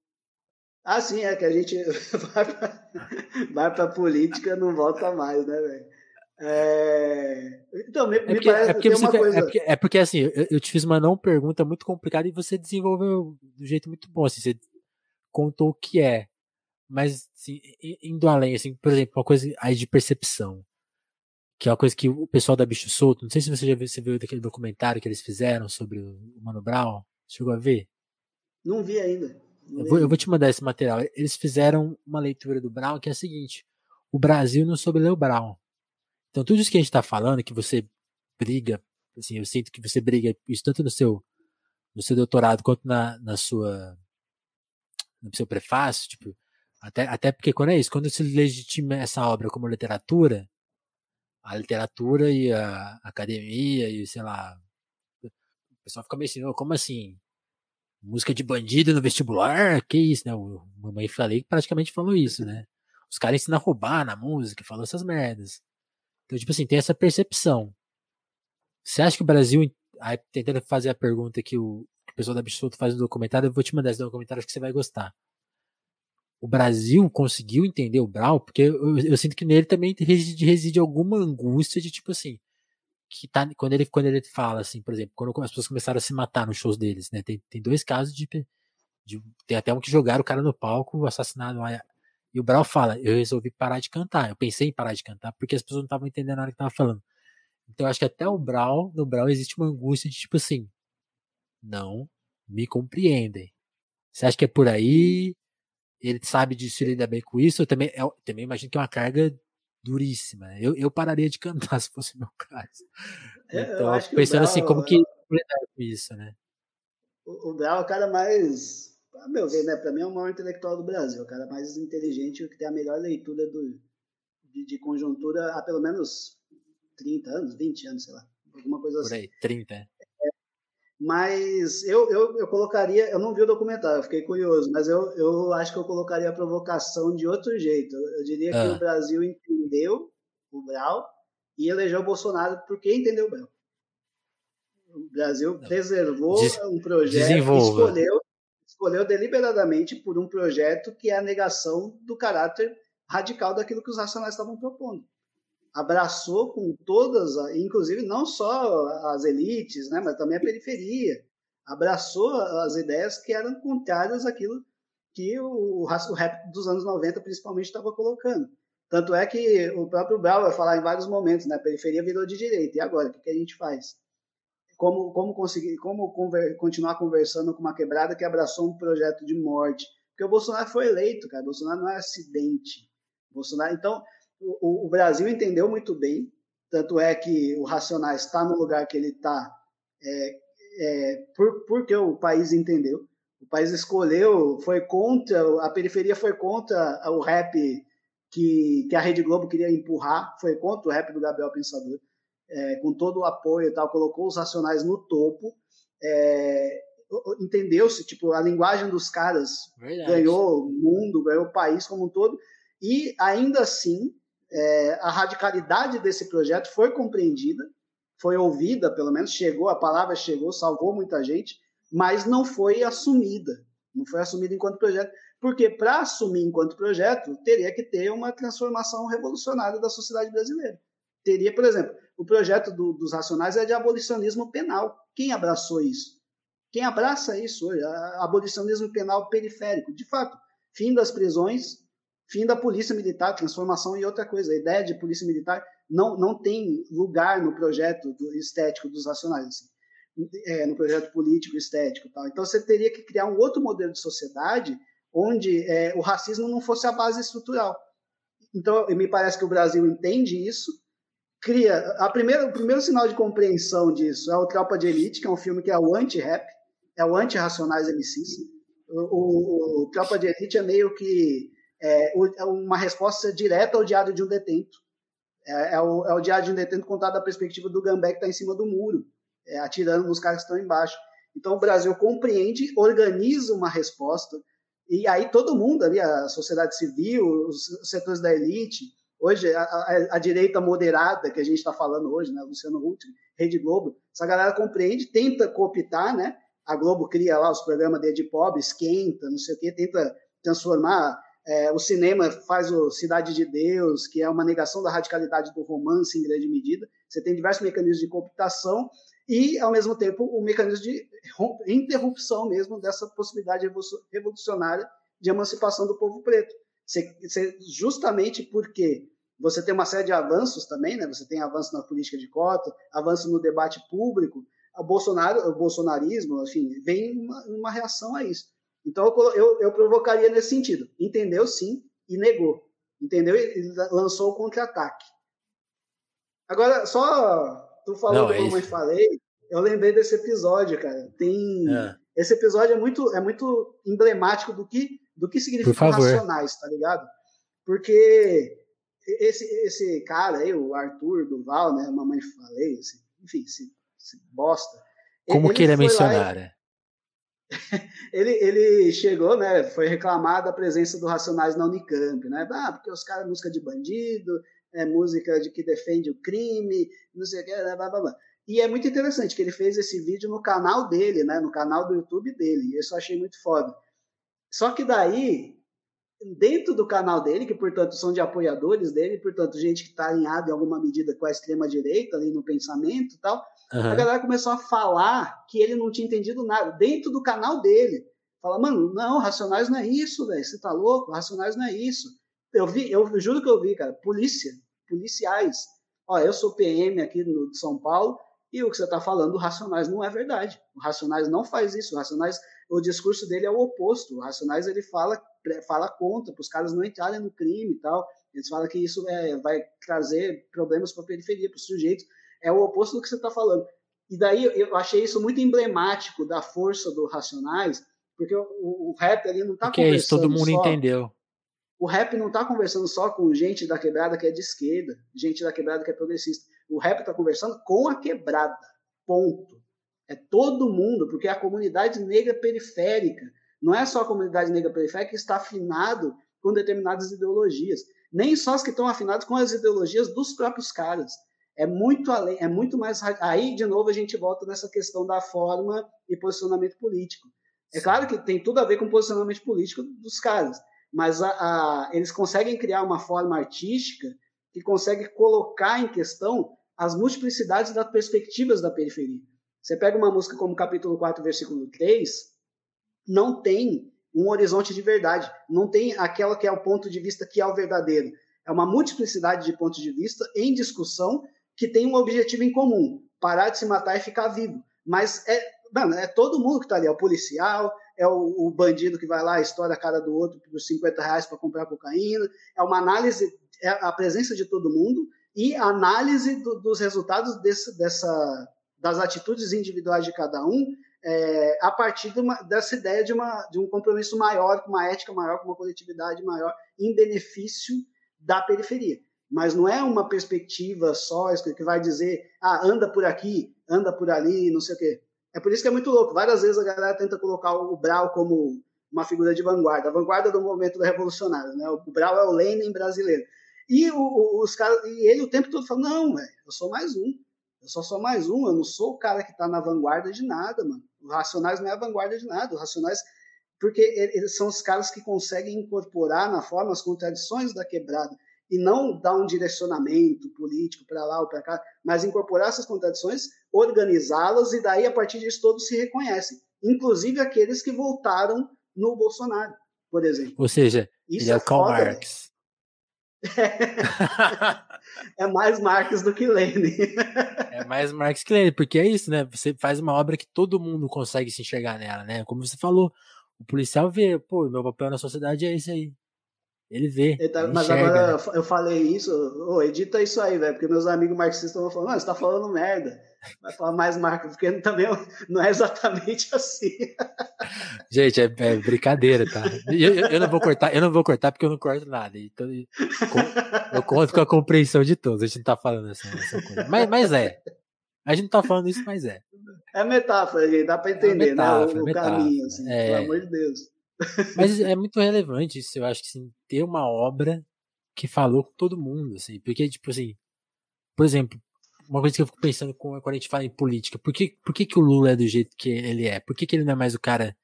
Ah, sim, é que a gente vai para política não volta mais, né, velho? É... Então, me, é porque, me parece é porque, uma coisa... é, porque, é porque assim, eu, eu, te fiz uma não pergunta muito complicada e você desenvolveu do jeito muito bom, assim, você contou o que é. Mas, assim, indo além, assim, por exemplo, uma coisa aí de percepção, que é uma coisa que o pessoal da Bicho Solto, não sei se você já viu, você viu daquele documentário que eles fizeram sobre o Mano Brown, chegou a ver? Não vi ainda. Não eu, vou, eu vou te mandar esse material. Eles fizeram uma leitura do Brown que é a seguinte: o Brasil não soube ler o Brown. Então, tudo isso que a gente está falando, que você briga, assim, eu sinto que você briga isso tanto no seu, no seu doutorado quanto na, na sua, no seu prefácio, tipo, até, até porque quando é isso, quando se legitima essa obra como literatura, a literatura e a academia e, sei lá, o pessoal fica meio assim, oh, como assim? Música de bandido no vestibular? Que isso, né? O Mamãe Falei praticamente falou isso, né? Os caras ensinam a roubar na música, falou essas merdas. Então, tipo assim, tem essa percepção. Você acha que o Brasil. Aí, tentando fazer a pergunta que o, que o pessoal da Absoluto faz no documentário, eu vou te mandar esse documentário, acho que você vai gostar. o Brasil conseguiu entender o Brau, porque eu, eu, sinto que nele também reside, reside alguma angústia de tipo assim, que tá quando ele quando ele fala assim, por exemplo, quando as pessoas começaram a se matar nos shows deles, né? Tem, tem dois casos de, de tem até um que jogaram o cara no palco, assassinado e o Brau fala, eu resolvi parar de cantar. Eu pensei em parar de cantar porque as pessoas não estavam entendendo nada que tava falando. Então eu acho que até o Brau, no Brau existe uma angústia de tipo assim, não me compreendem. Você acha que é por aí? Ele sabe disso, ele lida bem com isso. Eu também, eu também imagino que é uma carga duríssima. Eu, eu pararia de cantar se fosse meu caso. É, então, pensando assim, como que lidar com isso, né? O, o Brau é o cara mais, a meu ver, né? Pra mim é o maior intelectual do Brasil, o cara mais inteligente, que tem a melhor leitura do, de, de conjuntura há pelo menos 30 anos, 20 anos, sei lá. Alguma coisa assim. Por aí, 30. Mas eu, eu, eu colocaria, eu não vi o documentário, eu fiquei curioso, mas eu, eu acho que eu colocaria a provocação de outro jeito. Eu diria que ah. o Brasil entendeu o Brau e elegeu o Bolsonaro porque entendeu o Brau. O Brasil preservou Des um projeto escolheu, escolheu deliberadamente por um projeto que é a negação do caráter radical daquilo que os racionais estavam propondo abraçou com todas, inclusive não só as elites, né, mas também a periferia, abraçou as ideias que eram contrárias àquilo que o, o rap dos anos 90 principalmente estava colocando. Tanto é que o próprio Brau vai falar em vários momentos, né, a periferia virou de direita, e agora, o que, que a gente faz? Como, como conseguir, como conver, continuar conversando com uma quebrada que abraçou um projeto de morte? Porque o Bolsonaro foi eleito, cara, o Bolsonaro não é acidente. O Bolsonaro, então, o, o Brasil entendeu muito bem, tanto é que o Racionais está no lugar que ele está é, é, por, porque o país entendeu. O país escolheu, foi contra, a periferia foi contra o rap que, que a Rede Globo queria empurrar, foi contra o rap do Gabriel Pensador, é, com todo o apoio e tal, colocou os Racionais no topo. É, entendeu-se, tipo, a linguagem dos caras Verdade. ganhou o mundo, ganhou o país como um todo, e ainda assim é, a radicalidade desse projeto foi compreendida, foi ouvida, pelo menos chegou, a palavra chegou, salvou muita gente, mas não foi assumida. Não foi assumida enquanto projeto, porque para assumir enquanto projeto, teria que ter uma transformação revolucionária da sociedade brasileira. Teria, por exemplo, o projeto do, dos Racionais é de abolicionismo penal. Quem abraçou isso? Quem abraça isso hoje? Abolicionismo penal periférico. De fato, fim das prisões, Fim da polícia militar, transformação em outra coisa. A ideia de polícia militar não, não tem lugar no projeto do, estético dos racionais, assim. é, no projeto político estético. Tal. Então você teria que criar um outro modelo de sociedade onde é, o racismo não fosse a base estrutural. Então me parece que o Brasil entende isso, cria a primeira, o primeiro sinal de compreensão disso é o Tropa de Elite, que é um filme que é o anti-rap, é o anti-racionais MCs. O, o, o Tropa de Elite é meio que é, é, uma resposta direta ao diário de um detento. É, é, o, é o diário de um detento contado da perspectiva do Gambé que está em cima do muro, é, atirando nos caras que estão embaixo. Então o Brasil compreende, organiza uma resposta, e aí todo mundo ali, a sociedade civil, os setores da elite, hoje a, a, a direita moderada que a gente está falando hoje, né, Luciano Huck, Rede Globo, essa galera compreende, tenta cooptar, né? A Globo cria lá os programas de pobre, esquenta, não sei o quê, tenta transformar é, o cinema faz o Cidade de Deus, que é uma negação da radicalidade do romance em grande medida. Você tem diversos mecanismos de cooptação e, ao mesmo tempo, o mecanismo de interrupção mesmo dessa possibilidade revolucionária de emancipação do povo preto. Você, você, justamente porque você tem uma série de avanços também, né? Você tem avanço na política de cota, avanço no debate público. O Bolsonaro, o bolsonarismo, enfim, vem uma, uma reação a isso. Então eu, eu, eu provocaria nesse sentido. Entendeu sim e negou. Entendeu? E lançou o contra-ataque. Agora, só tu falou é como eu falei, eu lembrei desse episódio, cara. Tem é. Esse episódio é muito é muito emblemático do que do que significa racionais, tá ligado? Porque esse esse cara aí, o Arthur Duval, né, mamãe falei, esse, enfim, esse, esse bosta. Como ele que ele é mencionar, é? ele, ele chegou, né? Foi reclamada a presença do Racionais na Unicamp, né? Ah, porque os caras música de bandido, é música de que defende o crime, não sei o que, blá, blá, blá. E é muito interessante que ele fez esse vídeo no canal dele, né? No canal do YouTube dele. Isso eu achei muito foda. Só que daí dentro do canal dele, que portanto são de apoiadores dele, portanto gente que está alinhada em alguma medida com a extrema direita ali no pensamento e tal, uhum. a galera começou a falar que ele não tinha entendido nada dentro do canal dele. Fala, mano, não, Racionais não é isso, velho, você tá louco? Racionais não é isso. Eu vi, eu juro que eu vi, cara, polícia, policiais. Ó, eu sou PM aqui no de São Paulo e o que você está falando do Racionais não é verdade. O Racionais não faz isso. O Racionais, o discurso dele é o oposto. O Racionais ele fala fala contra, para os caras não entrarem no crime e tal. Eles falam que isso é, vai trazer problemas para a periferia, para os sujeitos. É o oposto do que você está falando. E daí eu achei isso muito emblemático da força do Racionais, porque o, o rap ali não está conversando. isso, todo mundo só, entendeu. O rap não está conversando só com gente da quebrada que é de esquerda, gente da quebrada que é progressista. O rap está conversando com a quebrada. Ponto. É todo mundo, porque é a comunidade negra periférica não é só a comunidade negra periférica que está afinado com determinadas ideologias. Nem só as que estão afinadas com as ideologias dos próprios caras. É muito além, é muito mais. Aí, de novo, a gente volta nessa questão da forma e posicionamento político. É claro que tem tudo a ver com o posicionamento político dos caras, mas a, a, eles conseguem criar uma forma artística que consegue colocar em questão as multiplicidades das perspectivas da periferia. Você pega uma música como capítulo 4, versículo 3, não tem um horizonte de verdade, não tem aquela que é o ponto de vista que é o verdadeiro. É uma multiplicidade de pontos de vista em discussão que tem um objetivo em comum: parar de se matar e ficar vivo. Mas é, mano, é todo mundo que está ali: é o policial, é o, o, bandido que vai lá, estoura a cara do outro por 50 reais para comprar cocaína. É uma análise, é a presença de todo mundo e análise do, dos resultados desse, dessa, das atitudes individuais de cada um é, a partir de uma, dessa ideia de, uma, de um compromisso maior, com uma ética maior, com uma coletividade maior, em benefício da periferia. Mas não é uma perspectiva só que vai dizer, ah, anda por aqui, anda por ali, não sei o quê. É por isso que é muito louco. Várias vezes a galera tenta colocar o Brau como uma figura de vanguarda, a vanguarda do movimento revolucionário. Né? O Brau é o Lenin brasileiro. E, o, os caras, e ele o tempo todo fala: não, véio, eu sou mais um. Eu só sou mais um, eu não sou o cara que está na vanguarda de nada, mano. O Racionais não é a vanguarda de nada. O Racionais, porque eles são os caras que conseguem incorporar na forma as contradições da quebrada e não dar um direcionamento político para lá ou para cá, mas incorporar essas contradições, organizá-las e daí a partir disso todos se reconhecem, inclusive aqueles que votaram no Bolsonaro, por exemplo. Ou seja, Isso ele é, é Karl Marx. É mais Marx do que Lenin. é mais Marx que Lenin, porque é isso, né? Você faz uma obra que todo mundo consegue se enxergar nela, né? Como você falou, o policial vê, pô, meu papel na sociedade é esse aí. Ele vê. Ele tá, ele mas enxerga, agora né? eu falei isso, oh, edita isso aí, velho, porque meus amigos marxistas vão falar, mano, você tá falando merda. Vai falar mais Marx, porque também não é exatamente assim. Gente, é, é brincadeira, tá? Eu, eu, não vou cortar, eu não vou cortar porque eu não corto nada. Então, eu conto com a compreensão de todos. A gente não tá falando essa, essa coisa. Mas, mas é. A gente não tá falando isso, mas é. É metáfora, gente. Dá pra entender, é metáfora, né? O, o caminho, assim, é... pelo amor de Deus. Mas é muito relevante isso, eu acho que assim, ter uma obra que falou com todo mundo, assim, porque, tipo assim, por exemplo, uma coisa que eu fico pensando quando a gente fala em política, por que, por que, que o Lula é do jeito que ele é? Por que, que ele não é mais o cara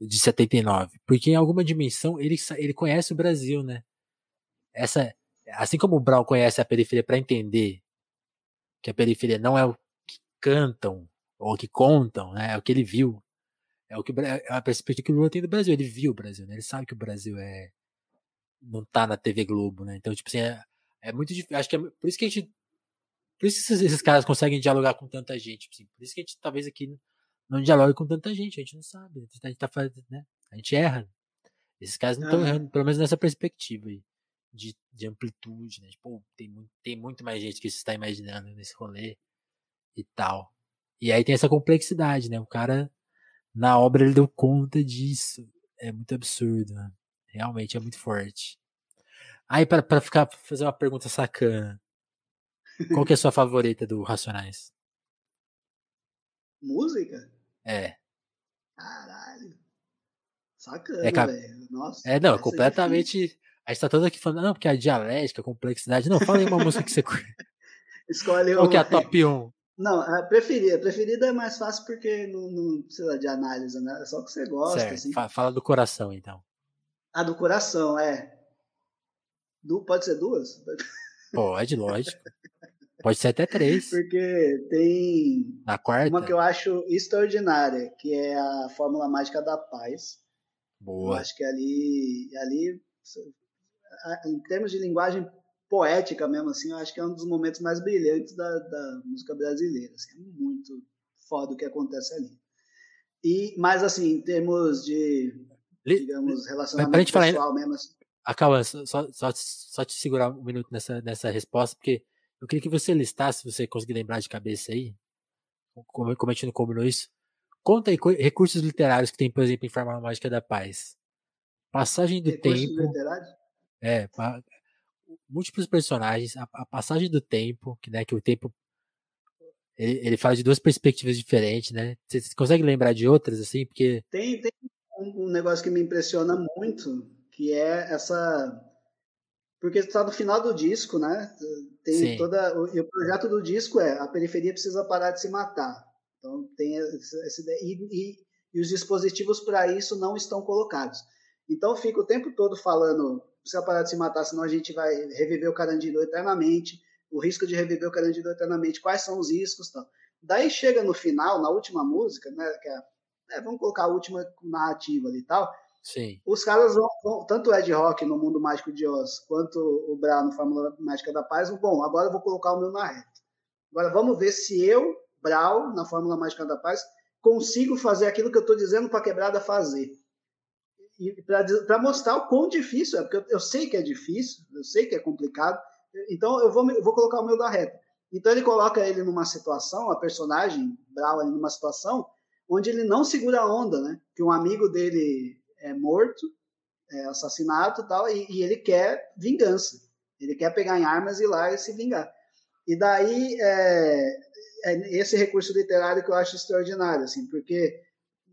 de 79? Porque em alguma dimensão ele, ele conhece o Brasil, né? Essa, assim como o Brown conhece a periferia para entender que a periferia não é o que cantam ou que contam, né? É o que ele viu. É o que é a perspectiva que o Lula tem do Brasil. Ele viu o Brasil, né? Ele sabe que o Brasil é não tá na TV Globo, né? Então, tipo assim, é, é muito difícil. Acho que é por isso que a gente por isso que esses, esses caras conseguem dialogar com tanta gente. Tipo assim, por isso que a gente talvez aqui não dialogue com tanta gente. A gente não sabe. A gente tá fazendo, né? A gente erra. Esses caras não estão ah. errando, pelo menos nessa perspectiva aí. De, de amplitude, né? Tipo, tem, muito, tem muito mais gente que você está imaginando nesse rolê e tal. E aí tem essa complexidade, né? O cara, na obra, ele deu conta disso. É muito absurdo, né? Realmente é muito forte. Aí, para ficar fazer uma pergunta sacana, qual que é a sua favorita do Racionais? Música? É. Caralho. Sacana, é, velho. Nossa. É, não, é completamente. a gente tá todo aqui falando, não, porque a dialética, a complexidade. Não, fala aí uma música que você. Escolhe Qual que é a top 1? Não, a preferida. A preferida é mais fácil porque não, não precisa de análise, né? É só que você gosta. Certo. Assim. Fala do coração, então. A do coração, é. Du, pode ser duas? Pode, lógico. Pode ser até três. Porque tem Na quarta? uma que eu acho extraordinária, que é a Fórmula Mágica da Paz. Boa. Eu acho que ali, ali, em termos de linguagem poética mesmo, assim, eu acho que é um dos momentos mais brilhantes da, da música brasileira. Assim, é muito foda o que acontece ali. E, mas, assim, em termos de, digamos, relacionamento pessoal falar, mesmo. Assim, acaba, só, só, só te segurar um minuto nessa, nessa resposta, porque eu queria que você listasse, se você conseguir lembrar de cabeça aí, como, como a gente não combinou isso, conta aí recursos literários que tem, por exemplo, em Fórmula Mágica da Paz. Passagem do recursos tempo. Literários? É, múltiplos personagens, a, a, passagem do tempo, que, né, que o tempo ele, ele fala de duas perspectivas diferentes, né? Você, você consegue lembrar de outras, assim? Porque... Tem, tem um, um negócio que me impressiona muito, que é essa... Porque está no final do disco, né? Tem Sim. toda... O, o projeto do disco é a periferia precisa parar de se matar. Então tem essa ideia. E, e, e os dispositivos para isso não estão colocados. Então fica o tempo todo falando precisa parar de se matar, senão a gente vai reviver o Carandiru eternamente, o risco de reviver o Carandiru eternamente, quais são os riscos tal. Daí chega no final, na última música, né, que é, é, vamos colocar a última narrativa ali e tal, Sim. Os caras vão, vão, tanto o Ed Rock no Mundo Mágico de Oz, quanto o Bra no Fórmula Mágica da Paz, bom, agora eu vou colocar o meu na reta. Agora vamos ver se eu, Brau, na Fórmula Mágica da Paz, consigo fazer aquilo que eu estou dizendo para a quebrada fazer para mostrar o quão difícil é, porque eu, eu, sei que é difícil, eu sei que é complicado, então eu vou, eu vou colocar o meu da reta. Então ele coloca ele numa situação, a personagem, Brown, numa situação onde ele não segura a onda, né? Que um amigo dele é morto, é assassinado e tal, e, ele quer vingança. Ele quer pegar em armas e ir lá e se vingar. E daí é, é esse recurso literário que eu acho extraordinário, assim, porque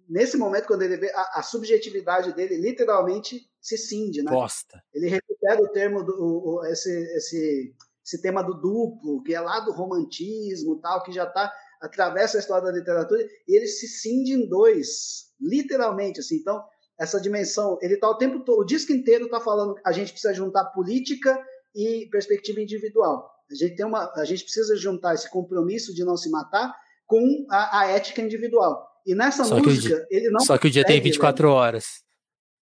nesse momento, quando ele vê a, a, subjetividade dele, literalmente se cinde, né? Posta. Ele recupera o termo, do, o, esse, esse, esse tema do duplo, que é lá do romantismo tal, que já está atravessa a história da literatura, e ele se cinde em dois, literalmente, assim. Então, essa dimensão, ele está o tempo todo, o disco inteiro está falando, a gente precisa juntar política e perspectiva individual. A gente tem uma, a gente precisa juntar esse compromisso de não se matar com a, a ética individual. E nessa só música, ele não. Só que o dia tem 24 velho. horas.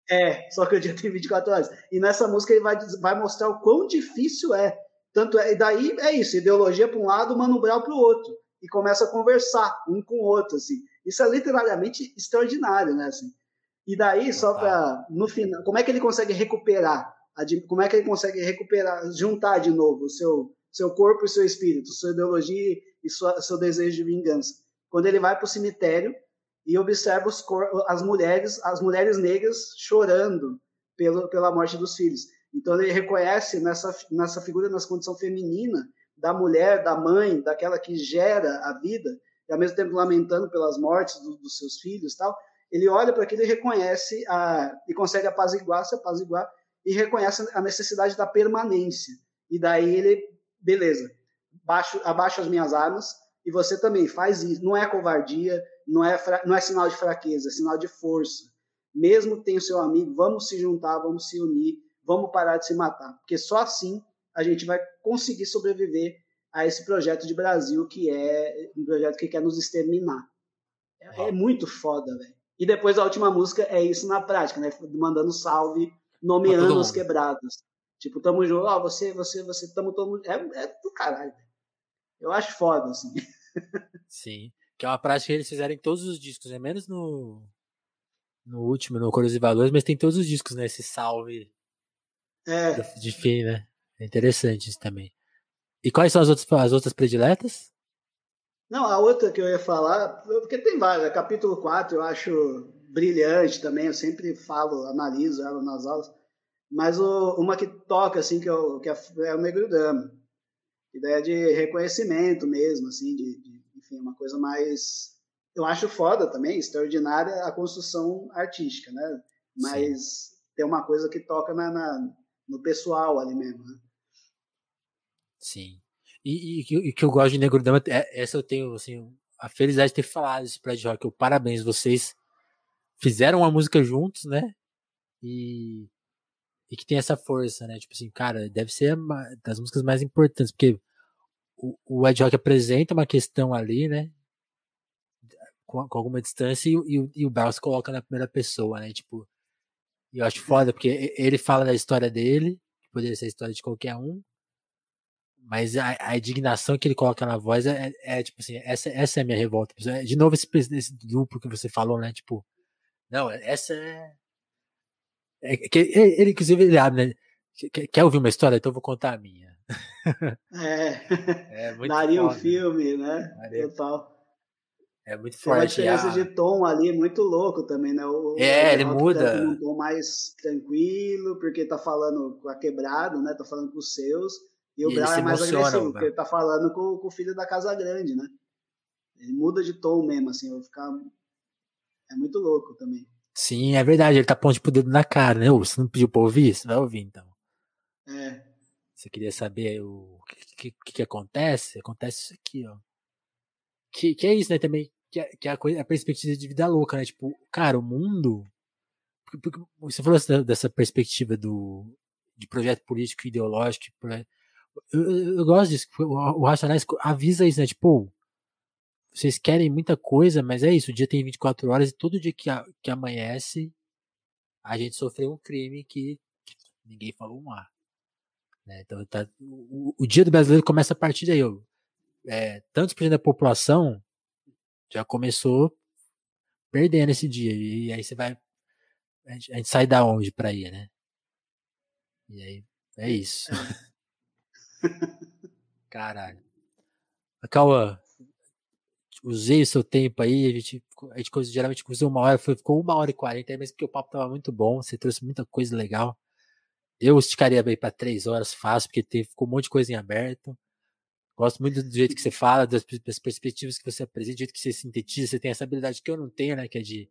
É, só que o dia tem 24 horas. E nessa música ele vai, vai mostrar o quão difícil é. Tanto é, e daí é isso, ideologia para um lado, Mano Brown para o outro. E começa a conversar um com o outro, assim. Isso é literalmente extraordinário, né, assim. E daí, só para no final, como é que ele consegue recuperar? Como é que ele consegue recuperar, juntar de novo o seu, seu corpo e seu espírito, sua ideologia e sua, seu desejo de vingança? Quando ele vai para o cemitério e observa os, as mulheres, as mulheres negras chorando pelo, pela morte dos filhos. Então ele reconhece nessa, nessa figura, nessa condição feminina, da mulher, da mãe, daquela que gera a vida, e ao mesmo tempo lamentando pelas mortes do, dos seus filhos tal, ele olha para aquilo e reconhece a, e consegue apaziguar, se apaziguar, e reconhece a necessidade da permanência. E daí ele, beleza, baixo, abaixo as minhas armas, e você também faz isso. Não é covardia, não é, não é sinal de fraqueza, é sinal de força. Mesmo que tenha o seu amigo, vamos se juntar, vamos se unir, vamos parar de se matar. Porque só assim a gente vai conseguir sobreviver a esse projeto de Brasil que é um projeto que quer nos exterminar. É, é muito foda, velho. E depois a última música é isso na prática, né? Mandando salve, nomeando os quebrados. Tipo, tamo junto, ó, oh, você, você, você, tamo todo mundo. É, é do caralho. Eu acho foda, assim. Sim. Que é uma prática que eles fizeram em todos os discos, né? Menos no, no último, no Cores e Valores, mas tem todos os discos, né? Esse salve é. de fim, né? É interessante isso também. E quais são as outras, as outras prediletas? Não, a outra que eu ia falar, porque tem várias, capítulo 4 eu acho brilhante também, eu sempre falo, analiso ela nas aulas, mas o, uma que toca, assim, que, eu, que é, é o Negro Dama. Ideia de reconhecimento mesmo, assim, de, de enfim, uma coisa mais. Eu acho foda também, extraordinária a construção artística, né? Mas Sim. tem uma coisa que toca na, na no pessoal ali mesmo, né? Sim. E, e, e que eu gosto de Negro Dama, é, essa eu tenho, assim, a felicidade de ter falado isso pra Rock. Eu, parabéns, vocês fizeram uma música juntos, né? E e que tem essa força, né? Tipo assim, cara, deve ser das músicas mais importantes, porque o, o Ed Rock apresenta uma questão ali, né? Com, com alguma distância e, e, e o Barros coloca na primeira pessoa, né? Tipo, e eu acho foda, porque ele fala da história dele, que poderia ser a história de qualquer um, mas a, a indignação que ele coloca na voz é, é, é, tipo assim, essa, essa é a minha revolta. De novo, esse, esse duplo que você falou, né? Tipo, não, essa é. é que, ele, inclusive, ele abre, né? Quer, quer ouvir uma história? Então eu vou contar a minha. É. é muito Daria um filme, né? Daria. Total. É muito forte. Tem uma diferença de tom ali muito louco também, né? O, é, ele muda. Um tom mais tranquilo, porque tá falando com a quebrado, né? Tá falando com os seus. E o Brown é mais agressivo, porque ele tá falando com, com, o filho da Casa Grande, né? Ele muda de tom mesmo, assim, eu vou ficar. É muito louco também. Sim, é verdade, ele tá pondo tipo, o dedo na cara, né? Você não pediu pra ouvir? Você vai ouvir então. É. Você queria saber o que, que, que acontece? Acontece isso aqui, ó. Que, que é isso, né, também, que é, que é a, coisa, a perspectiva de vida louca, né? Tipo, cara, o mundo. Porque, porque você falou dessa, dessa perspectiva do, de projeto político ideológico, eu, eu, gosto disso. O, o Racionais avisa isso, né? Tipo, vocês querem muita coisa, mas é isso. O dia tem 24 horas e todo dia que, a, que amanhece, a gente sofreu um crime que ninguém falou um ar. Né? Então, tá, o, o, dia do brasileiro começa a partir daí. É, tantos por cento da população já começou perdendo esse dia. E aí você vai. A gente, a gente sai da onde pra ir, né? E aí, é isso. Caralho. Cauã, usei o seu tempo aí, a gente, a gente geralmente usou uma hora, ficou uma hora e quarenta, mas porque o papo tava muito bom, você trouxe muita coisa legal. Eu esticaria bem para três horas fácil, porque teve, ficou um monte de coisa em aberto. Gosto muito do jeito que você fala, das, das perspectivas que você apresenta, do jeito que você sintetiza, você tem essa habilidade que eu não tenho, né, que é de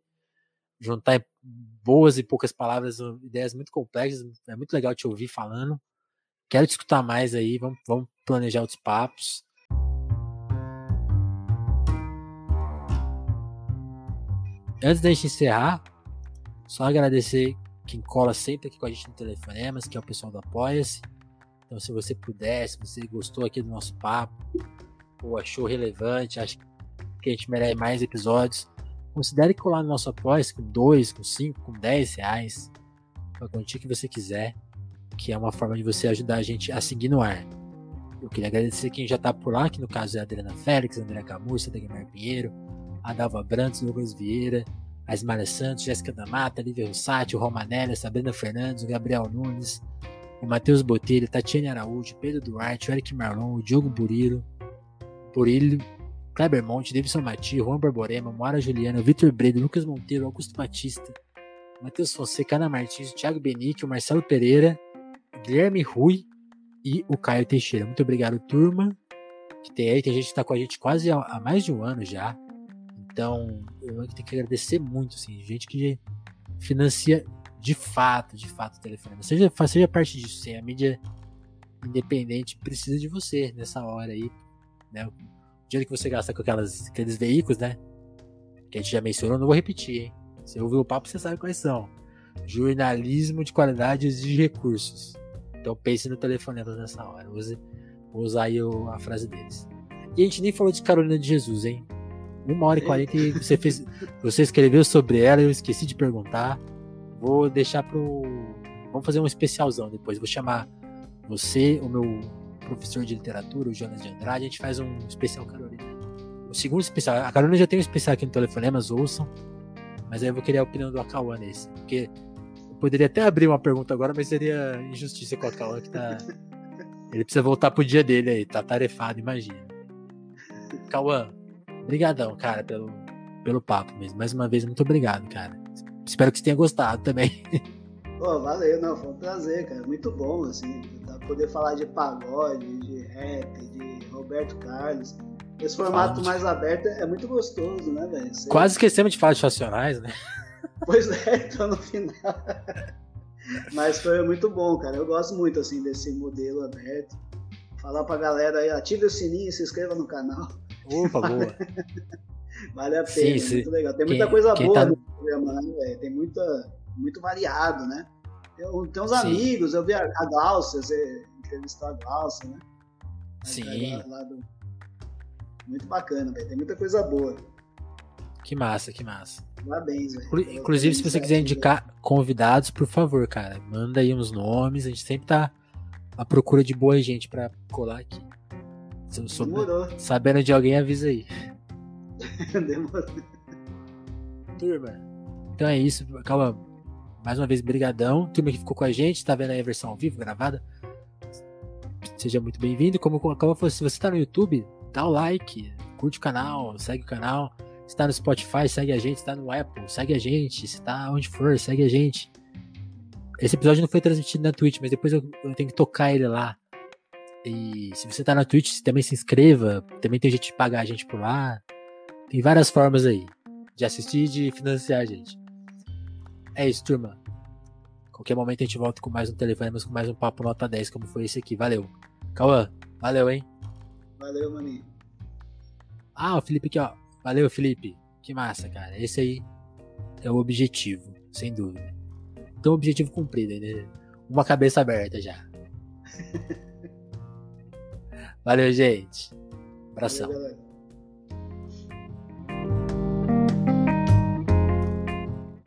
juntar boas e poucas palavras, ideias muito complexas. É muito legal te ouvir falando. Quero te escutar mais aí, vamos, vamos planejar outros papos. Antes da gente encerrar, só agradecer quem cola sempre aqui com a gente no Telefonemas, que é o pessoal do Apoia-se. Então, se você puder, se você gostou aqui do nosso papo, ou achou relevante, acha que a gente merece mais episódios, considere colar no nosso Apoia-se com 2, com 5, com 10 reais, com a quantia que você quiser que é uma forma de você ajudar a gente a seguir no ar. Eu queria agradecer quem já está por lá, que no caso é a Adriana Félix, André Camurça, Dagmar Pinheiro, a Dalva Brandes, Douglas Vieira, a Ismael Santos, Jéssica da Mata, Lívia Rossati, Romanelli, Sabrina Fernandes, o Gabriel Nunes, o Matheus Botelho, Tatiane Araújo, Pedro Duarte, o Eric Marlon, o Diogo Burilo, Burilho, Kleber Monte, Davidson Mati, Juan Barborema, Moara Juliana, Vitor Bredo, Lucas Monteiro, Augusto Batista, Matheus Fonseca, Ana Martins, Thiago Benique, o Marcelo Pereira, Guilherme Rui e o Caio Teixeira. Muito obrigado, turma. Que tem aí, tem gente que está com a gente quase há, mais de um ano já. Então, eu tenho que agradecer muito, assim, gente que financia de fato, de fato o telefone. Seja, seja parte disso, assim, a mídia independente precisa de você nessa hora aí, né? O dinheiro que você gasta com aquelas, aqueles veículos, né? Que a gente já mencionou, não vou repetir, hein? Você ouviu o papo, você sabe quais são. Jornalismo de qualidade exige recursos. Então pense no telefonema nessa hora. Use, vou usar aí a frase deles. E a gente nem falou de Carolina de Jesus, hein? Uma hora e quarenta e você fez. Você escreveu sobre ela, eu esqueci de perguntar. Vou deixar pro. Vamos fazer um especialzão depois. Vou chamar você, o meu professor de literatura, o Jonas de Andrade, a gente faz um especial Carolina. O segundo especial. A Carolina já tem um especial aqui no Telefonemas, ouçam. Mas aí eu vou querer a opinião do Akawan nesse. Porque Poderia até abrir uma pergunta agora, mas seria injustiça com a Cauã que tá. Ele precisa voltar pro dia dele aí, tá tarefado, imagina. Cauã, brigadão, cara, pelo, pelo papo mesmo. Mais uma vez, muito obrigado, cara. Espero que você tenha gostado também. Pô, valeu, não, foi um prazer, cara. Muito bom, assim, poder falar de pagode, de rap, de Roberto Carlos. Esse formato mais aberto é muito gostoso, né, velho? Quase esquecemos de falar de Racionais, né? Pois é, então no final. Mas foi muito bom, cara. Eu gosto muito assim desse modelo aberto. Falar pra galera aí, ative o sininho e se inscreva no canal. Opa, boa. vale a pena, sim, muito legal. Tem muita quem, coisa boa tá... no programa, né, velho? Tem muita, muito variado, né? Eu, tem uns Sim. amigos, eu vi a, a Glaucia, você entrevistou a Glaucia, né? Sim. Do... Muito bacana, velho. Tem muita coisa boa. Que massa, que massa. Parabéns, velho. Inclusive, se você quiser indicar convidados, por favor, cara, manda aí uns nomes. A gente sempre tá à procura de boa gente pra colar aqui. Se eu souber, sabendo de alguém, avisa aí. Demorou. Turma, então é isso. Calma. Mais uma vez, brigadão. Turma que ficou com a gente, tá vendo aí a versão ao vivo, gravada. Seja muito bem-vindo. Como, como se você tá no YouTube, dá o like, curte o canal, segue o canal. Se tá no Spotify, segue a gente. Se tá no Apple, segue a gente. Se tá onde for, segue a gente. Esse episódio não foi transmitido na Twitch, mas depois eu, eu tenho que tocar ele lá. E se você tá na Twitch, também se inscreva. Também tem jeito de pagar a gente por lá. Tem várias formas aí de assistir e de financiar a gente. É isso, turma. Qualquer momento a gente volta com mais um telefone, mas com mais um papo nota 10, como foi esse aqui. Valeu. Cauã, valeu, hein? Valeu, maninho. Ah, o Felipe aqui, ó. Valeu, Felipe. Que massa, cara. Esse aí é o objetivo, sem dúvida. Então, objetivo cumprido, né? Uma cabeça aberta já. Valeu, gente. Abração. Valeu,